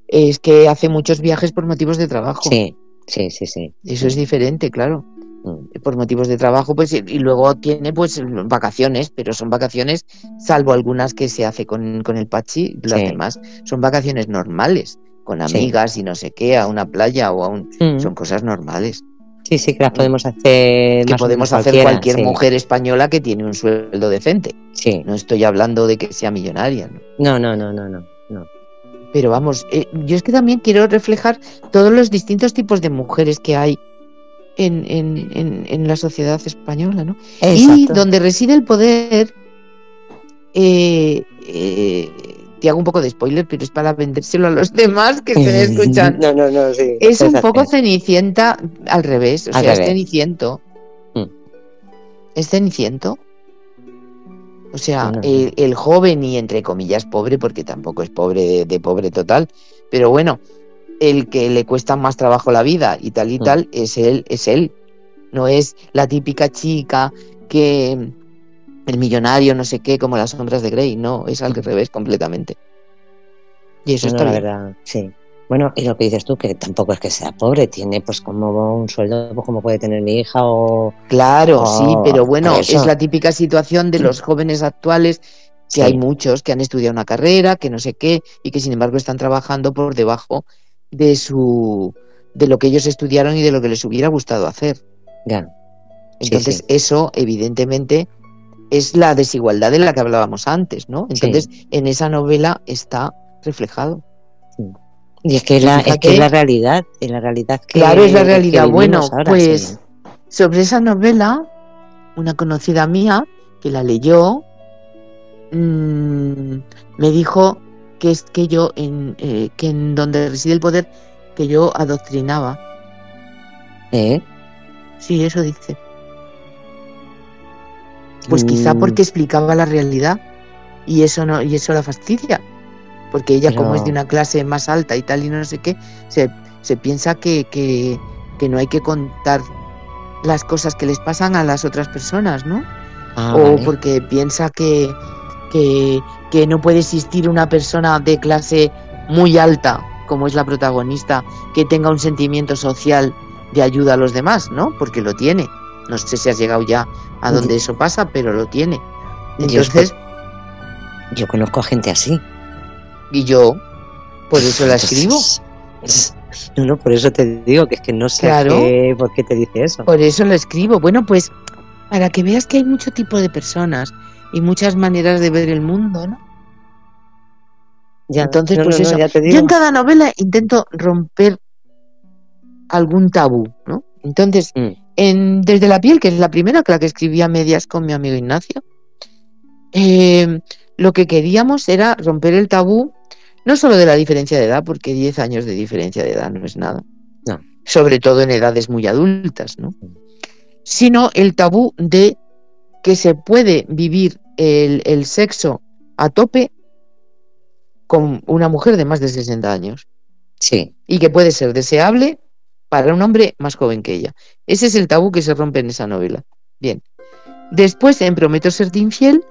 es que hace muchos viajes por motivos de trabajo. Sí, Sí, sí, sí. Eso es diferente, claro. Mm. Por motivos de trabajo, pues, y luego tiene pues vacaciones, pero son vacaciones, salvo algunas que se hace con, el Pachi, las demás son vacaciones normales, con amigas y no sé qué, a una playa o a un. Mm. Son cosas normales. Sí, sí, que las podemos hacer. Que podemos hacer cualquier mujer española que tiene un sueldo decente. Sí. No estoy hablando de que sea millonaria. No, no, no, no, no. no. Pero vamos, eh, yo es que también quiero reflejar todos los distintos tipos de mujeres que hay en, en, en, la sociedad española, ¿no? Y donde reside el poder, eh, eh, te hago un poco de spoiler, pero es para vendérselo a los demás que estén escuchando. no, no, no, sí. Es un poco cenicienta al revés, o sea, es ceniciento. Mm. Es ceniciento. O sea, el, joven y entre comillas pobre, porque tampoco es pobre de, pobre total, pero bueno, el que le cuesta más trabajo la vida y tal y mm. tal, es él, es él. No es la típica chica que el millonario, no sé qué, como las sombras de Grey, no, es al revés completamente. Y eso está la verdad, sí. Bueno, y lo que dices tú, que tampoco es que sea pobre, tiene pues como un sueldo pues, como puede tener mi hija o... Claro, sí, pero bueno, es la típica situación de los jóvenes actuales, que hay muchos que han estudiado una carrera, que no sé qué, y que sin embargo están trabajando por debajo de su de lo que ellos estudiaron y de lo que les hubiera gustado hacer. Ya. Entonces, eso, evidentemente, es la desigualdad de la que hablábamos antes, ¿no? Entonces, en esa novela está reflejado. Y es que es la, es que la realidad, es la realidad que, Claro, es la realidad. Bueno, pues sobre esa novela, una conocida mía que la leyó, mmm, me dijo que es que yo, en, eh, que en donde reside el poder, que yo adoctrinaba. ¿Eh? Sí, eso dice. Pues quizá mm. porque explicaba la realidad y eso no y eso la fastidia. Porque ella, como es de una clase más alta y tal y no sé qué, se, se piensa que, que, que, no hay que contar las cosas que les pasan a las otras personas, ¿no? Ah, o porque piensa que, que, que no puede existir una persona de clase muy alta, como es la protagonista, que tenga un sentimiento social de ayuda a los demás, ¿no? Porque lo tiene. No sé si has llegado ya a donde eso pasa, pero lo tiene. Entonces. Yo, conozco a gente así. Y yo, por eso la escribo. <laughs> No, no, por eso te digo que es que no sé por qué te dice eso. Por eso lo escribo. Bueno, pues para que veas que hay mucho tipo de personas y muchas maneras de ver el mundo, ¿no? Ya, Entonces, pues eso. yo en cada novela intento romper algún tabú, ¿no? Entonces, mm. en Desde la piel, que es la primera, que la que escribí a medias con mi amigo Ignacio, eh, lo que queríamos era romper el tabú, no solo de la diferencia de edad, porque 10 años de diferencia de edad no es nada, no. sobre todo en edades muy adultas, ¿no? Sino el tabú de que se puede vivir el, el sexo a tope con una mujer de más de 60 años. Sí. Y que puede ser deseable para un hombre más joven que ella. Ese es el tabú que se rompe en esa novela. Bien. Después, en Prometo serte infiel,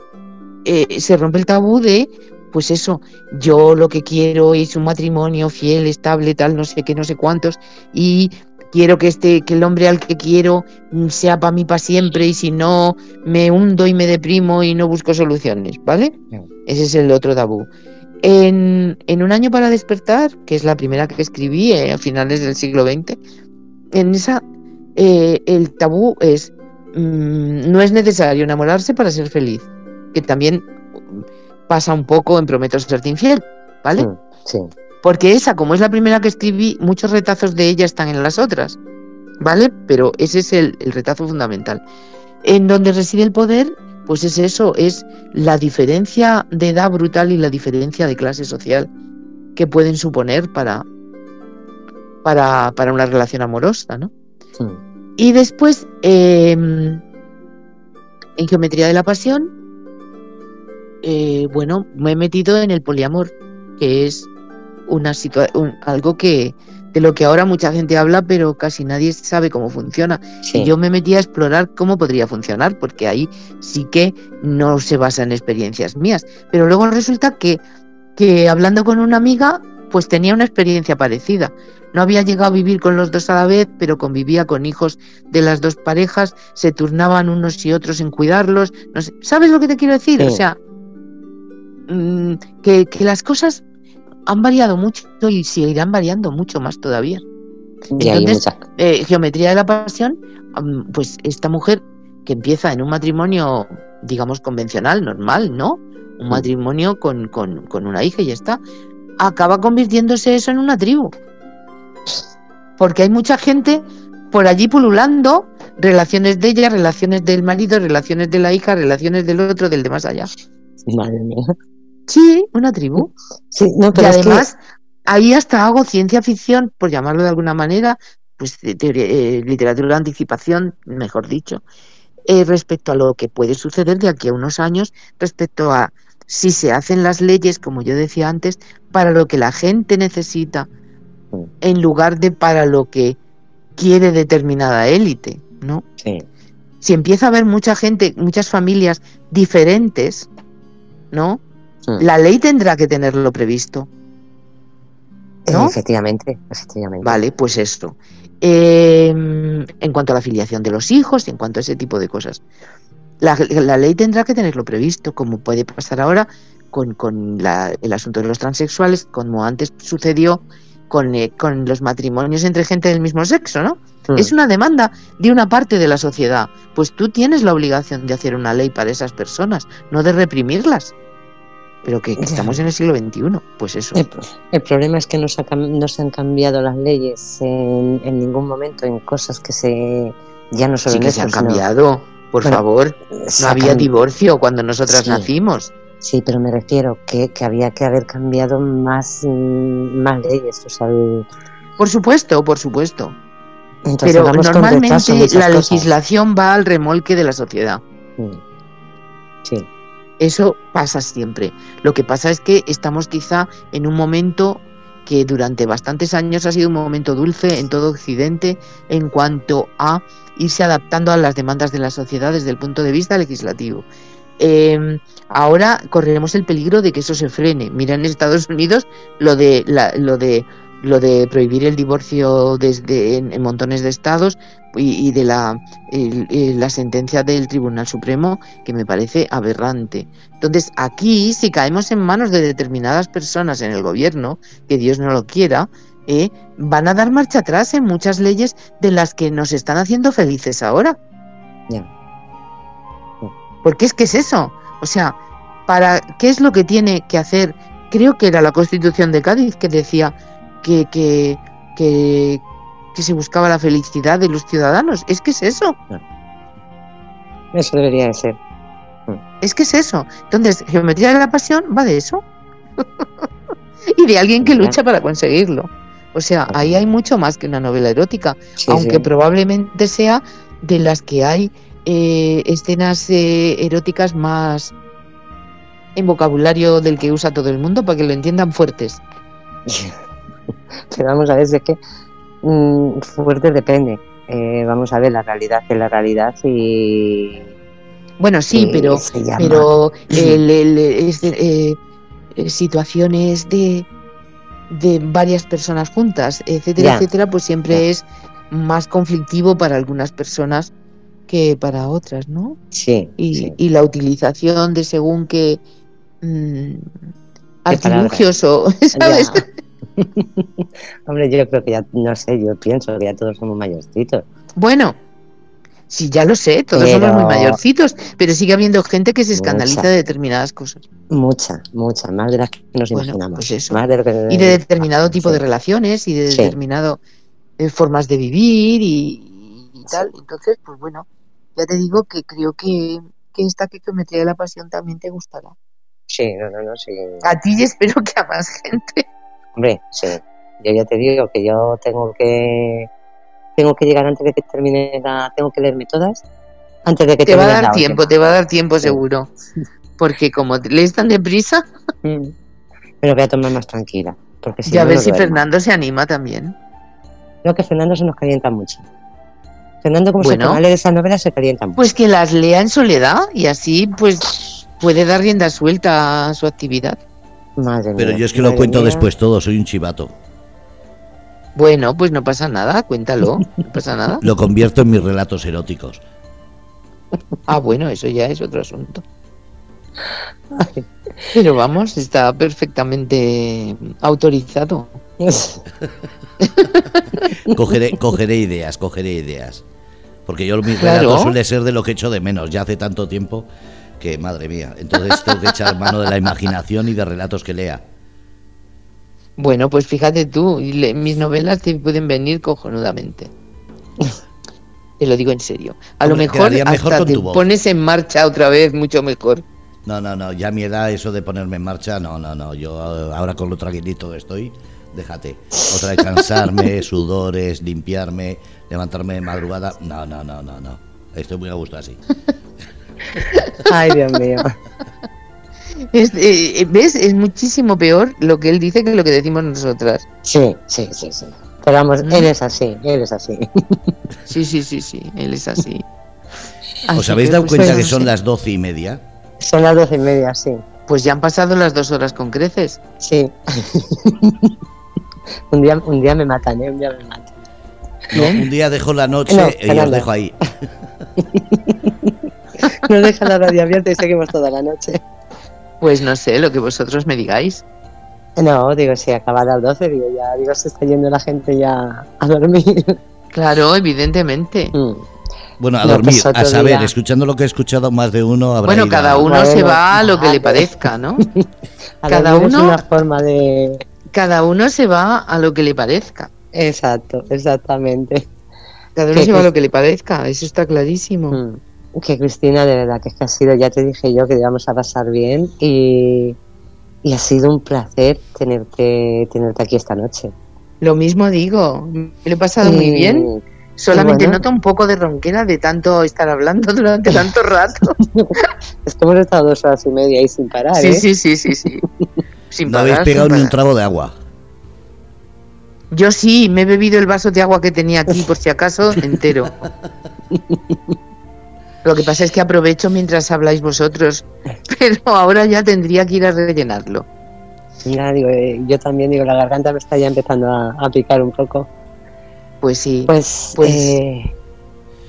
eh, se rompe el tabú de, pues eso, yo lo que quiero es un matrimonio fiel, estable, tal, no sé qué, no sé cuántos, y quiero que este, que el hombre al que quiero sea para mí para siempre, y si no, me hundo y me deprimo y no busco soluciones, ¿vale? Ese es el otro tabú. En, Un año para despertar, que es la primera que escribí eh, a finales del siglo XX, en esa eh, el tabú es mm, no es necesario enamorarse para ser feliz, que también pasa un poco en Prometo serte infiel, ¿vale? Sí. Porque esa, como es la primera que escribí, muchos retazos de ella están en las otras, ¿vale? Pero ese es el, el retazo fundamental. En donde reside el poder pues es eso, es la diferencia de edad brutal y la diferencia de clase social que pueden suponer para, para, para una relación amorosa, ¿no? Y después, em, en Geometría de la Pasión, eh, bueno, me he metido en el poliamor, que es una situación, algo que, de lo que ahora mucha gente habla, pero casi nadie sabe cómo funciona. Y yo me metí a explorar cómo podría funcionar, porque ahí sí que no se basa en experiencias mías. Pero luego resulta que, que hablando con una amiga, pues tenía una experiencia parecida. No había llegado a vivir con los dos a la vez, pero convivía con hijos de las dos parejas, se turnaban unos y otros en cuidarlos. No sé. ¿Sabes lo que te quiero decir? O sea, mm, que, que las cosas han variado mucho y seguirán variando mucho más todavía. Entonces, eh, Geometría de la Pasión, pues esta mujer que empieza en un matrimonio, digamos, convencional, normal, ¿no? Un mm. matrimonio con, con, con una hija y ya está, acaba convirtiéndose eso en una tribu. Porque hay mucha gente por allí pululando, relaciones de ella, relaciones del marido, relaciones de la hija, relaciones del otro, del de más allá. Madre mía. Sí, una tribu. Sí, no, pero y además, ahí hasta hago ciencia ficción, por llamarlo de alguna manera, pues eh, literatura de anticipación, mejor dicho, eh, respecto a lo que puede suceder de aquí a unos años, respecto a si se hacen las leyes, como yo decía antes, para lo que la gente necesita, en lugar de para lo que quiere determinada élite, ¿no? Sí. Si empieza a haber mucha gente, muchas familias diferentes, ¿no? La ley tendrá que tenerlo previsto. ¿no? Efectivamente, efectivamente. Vale, pues esto. Em, en cuanto a la filiación de los hijos, en cuanto a ese tipo de cosas. La, ley tendrá que tenerlo previsto, como puede pasar ahora con, el asunto de los transexuales, como antes sucedió con, eh, con los matrimonios entre gente del mismo sexo, ¿no? Mm. Es una demanda de una parte de la sociedad. Pues tú tienes la obligación de hacer una ley para esas personas, no de reprimirlas. Pero que, estamos en el siglo XXI, pues eso. El, el problema es que no se, ha no se han cambiado las leyes en, en ningún momento en cosas que se ya no solo Sí en que se han sino- cambiado, por Bueno, favor. No ha había divorcio cuando nosotras Sí. nacimos. Sí, pero me refiero que, que había que haber cambiado más, mm, más leyes. O sea, el- Por supuesto, por supuesto. entonces Pero normalmente la cosas. legislación va al remolque de la sociedad. Mm. Sí, Eso pasa siempre. Lo que pasa es que estamos quizá en un momento que durante bastantes años ha sido un momento dulce en todo Occidente en cuanto a irse adaptando a las demandas de la sociedad desde el punto de vista legislativo. Eh, ahora correremos el peligro de que eso se frene. Mira en Estados Unidos lo de lo de lo de prohibir el divorcio desde en, en montones de estados y, y de la el- el- la sentencia del Tribunal Supremo que me parece aberrante. Entonces, aquí, si caemos en manos de determinadas personas en el gobierno, que Dios no lo quiera, eh, van a dar marcha atrás en muchas leyes de las que nos están haciendo felices ahora. ya. Porque es que es eso. O sea, para ¿qué es lo que tiene que hacer? Creo que era la Constitución de Cádiz que decía que, que, que, que se buscaba la felicidad de los ciudadanos. Es que es eso. Eso debería de ser. Es que es eso. Entonces, Geometría de la Pasión va de eso. <laughs> y de alguien que lucha para conseguirlo. O sea, ahí hay mucho más que una novela erótica, Sí, aunque sí. probablemente sea de las que hay eh, escenas eh, eróticas más en vocabulario del que usa todo el mundo para que lo entiendan fuertes. <laughs> <laughs> Pero vamos a ver, es que mm, fuerte depende. Eh, vamos a ver, la realidad es la realidad y. Bueno, sí, pero pero <laughs> el- el- es de- eh, situaciones de de varias personas juntas, etcétera, Ya. etcétera, pues siempre Ya. es más conflictivo para algunas personas que para otras, ¿no? Sí, Y, sí. y la utilización de según qué mm, palabras. artilugios o, <laughs> ¿sabes? Ya. <laughs> Hombre, yo creo que ya, no sé, yo pienso que ya todos somos mayorcitos. Bueno, sí, ya lo sé, todos Pero- somos muy mayorcitos, pero sigue habiendo gente que se escandaliza Mucha. de determinadas cosas. Mucha, mucha, más de las que nos Bueno, imaginamos. pues eso. Más de lo que- y de determinado tipo Sí. de relaciones y de Sí. determinado eh, formas de vivir y, y tal. Entonces, pues bueno, ya te digo que creo que, que esta que geometría de la pasión también te gustará. Sí, no, no, no, sí. A ti y espero que a más gente. Hombre, sí. Yo ya te digo que yo tengo que tengo que llegar antes de que termine la, tengo que leerme todas antes de que Te va a dar la tiempo, te va a dar tiempo Sí. seguro. Porque como lees tan deprisa. <laughs> Mm. Me lo voy a tomar más tranquila, porque si ya no, ves no si duermo. Fernando se anima también. Creo que Fernando se nos calienta mucho. Fernando, como Bueno. se a leer esas novelas, se calienta mucho. Pues que las lea en soledad y así pues puede dar rienda suelta a su actividad. Madre Pero mía, yo es que lo cuento mía. después todo, soy un chivato. Bueno, pues no pasa nada, cuéntalo, no pasa nada. Lo convierto en mis relatos eróticos. Ah, bueno, eso ya es otro asunto. Pero vamos, está perfectamente autorizado. <laughs> Cogeré, cogeré ideas, cogeré ideas. Porque yo mis Claro. relatos suele ser de lo que echo de menos, ya hace tanto tiempo que, madre mía, entonces tengo que echar mano de la imaginación y de relatos que lea. Bueno, pues fíjate tú, mis novelas te pueden venir cojonudamente. Te lo digo en serio. A lo mejor mejor hasta te pones en marcha otra vez mucho mejor. No, no, no, ya a mi edad eso de ponerme en marcha, no, no, no, yo eh, ahora con lo tranquilito que estoy, déjate. Otra vez cansarme, <laughs> sudores, limpiarme, levantarme de madrugada, no, no, no, no, no. Estoy muy a gusto así. Ay, Dios mío. Es, eh, ¿Ves? Es muchísimo peor lo que él dice que lo que decimos nosotras. Sí, sí, sí, sí. Pero vamos, Mm. él es así, él es así. Sí, sí, sí, sí, él es así. ¿Os habéis que, dado pues, cuenta que son las doce y media? Son las doce y media, sí. Pues ya han pasado las dos horas con creces. Sí. <laughs> un, día, un día me matan, ¿eh? Un día me matan. No, un día dejo la noche No, y os dejo ahí. <laughs> <laughs> Nos deja la radio abierta y seguimos toda la noche. Pues no sé, lo que vosotros me digáis. No, digo, si acaba las 12, digo, ya, digo, se está yendo la gente ya a dormir. Claro, evidentemente. Mm. Bueno, a No, dormir, pues a saber, día. escuchando lo que he escuchado, más de uno habrá Bueno, ido cada uno se va a lo que le parezca, ¿no? <laughs> A Cada uno- Es una forma de. Cada uno se va a lo que le parezca. Exacto, exactamente. Cada uno se va a lo que le parezca, eso está clarísimo. Mm. Que Cristina, de verdad, que es que ha sido, ya te dije yo que íbamos a pasar bien y, y ha sido un placer tenerte, tenerte aquí esta noche. Lo mismo digo, me lo he pasado muy bien. Solamente bueno. noto un poco de ronquera de tanto estar hablando <laughs> durante tanto rato. <laughs> Es que hemos estado dos horas y media ahí sin parar, Sí, ¿eh? sí, sí, sí, sí. <laughs> Sin No habéis parar, pegado ni un parar. trago de agua. Yo sí, me he bebido el vaso de agua que tenía aquí, por si acaso, entero. Lo que pasa es que aprovecho mientras habláis vosotros, <laughs> pero ahora ya tendría que ir a rellenarlo. Digo, eh, yo también digo, la garganta me está ya empezando a, a picar un poco. Pues sí, Pues, Pues- eh,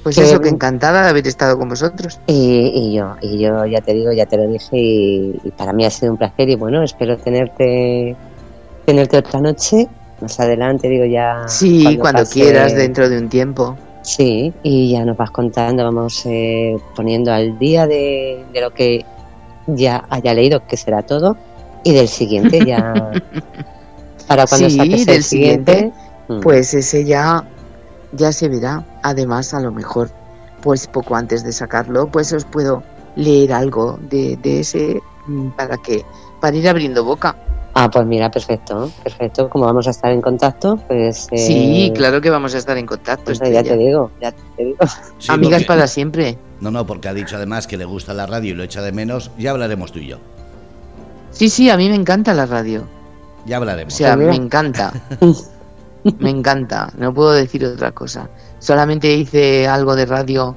pues eso, que encantada de haber estado con vosotros. y, y yo, y yo ya te digo, ya te lo dije y, y para mí ha sido un placer y bueno, espero tenerte, tenerte otra noche. Más adelante, digo ya. Sí, cuando, pase- quieras, dentro de un tiempo. Sí, y ya nos vas contando, vamos eh, poniendo al día de, de lo que ya haya leído, que será todo, y del siguiente ya. <laughs> para cuando Sí, saques el del siguiente. siguiente, mm, Pues ese ya, ya se verá. Además, a lo mejor, pues poco antes de sacarlo, pues os puedo leer algo de, de ese mm, para que para ir abriendo boca. Ah, pues mira, perfecto, perfecto. Como vamos a estar en contacto, pues. eh, Sí, claro que vamos a estar en contacto. pues ya te digo, ya te digo. Sí, Amigas porque- para siempre. No, no, porque ha dicho además que le gusta la radio y lo echa de menos. Ya hablaremos tú y yo. Sí, sí, a mí me encanta la radio. Ya O hablaremos. sea, Pues me encanta. <laughs> Me encanta, no puedo decir otra cosa. Solamente hice algo de radio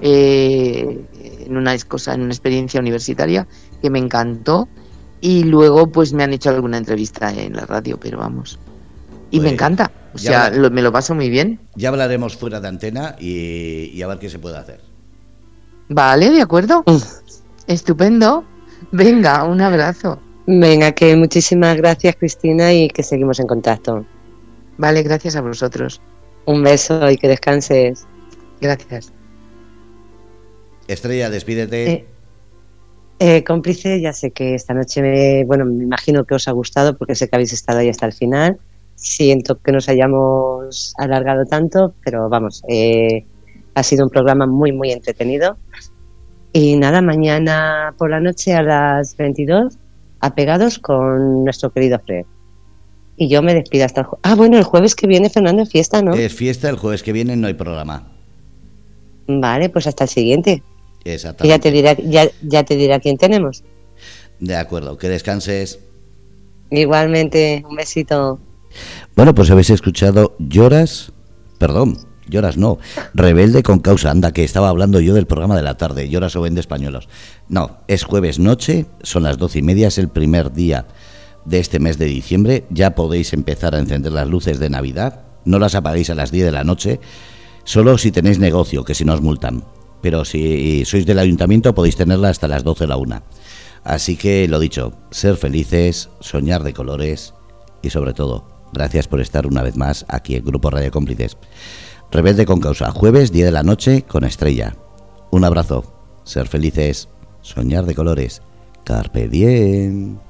eh, en una cosa, en una experiencia universitaria que me encantó y luego pues me han hecho alguna entrevista en la radio, pero vamos. Y me Pues, encanta, o ya sea, lo- me lo paso muy bien. Ya hablaremos fuera de antena y, y a ver qué se puede hacer. Vale, de acuerdo. Estupendo. Venga, un abrazo. Venga, que muchísimas gracias, Cristina, y que seguimos en contacto. Vale, gracias a vosotros. Un beso y que descanses. Gracias. Estrella, despídete. Eh, eh, cómplice, ya sé que esta noche, me, bueno, me imagino que os ha gustado porque sé que habéis estado ahí hasta el final. Siento que nos hayamos alargado tanto, pero vamos, eh, ha sido un programa muy, muy entretenido. Y nada, mañana por la noche a las 22, apegados con nuestro querido Fred. Y yo me despido hasta el jueves. Ah, bueno, el jueves que viene Fernando en fiesta, ¿no? Es fiesta, el jueves que viene no hay programa. Vale, pues hasta el siguiente. Exactamente. ya te dirá, ya, ya te dirá quién tenemos. De acuerdo, que descanses. Igualmente, un besito. Bueno, pues habéis escuchado Lloras, perdón, Lloras no, Rebelde con causa, anda, que estaba hablando yo del programa de la tarde, Lloras o Vende Españolos. No, es jueves noche, son las doce y media, es el primer día de este mes de diciembre, ya podéis empezar a encender las luces de Navidad, no las apaguéis a las 10 de la noche, solo si tenéis negocio, que si no os multan, pero si sois del ayuntamiento podéis tenerla hasta las 12 o la 1. Así que lo dicho, ser felices, soñar de colores y sobre todo, gracias por estar una vez más aquí en Grupo Radio Cómplices. Rebelde con causa, jueves 10 de la noche con Estrella. Un abrazo, ser felices, soñar de colores. Carpe diem.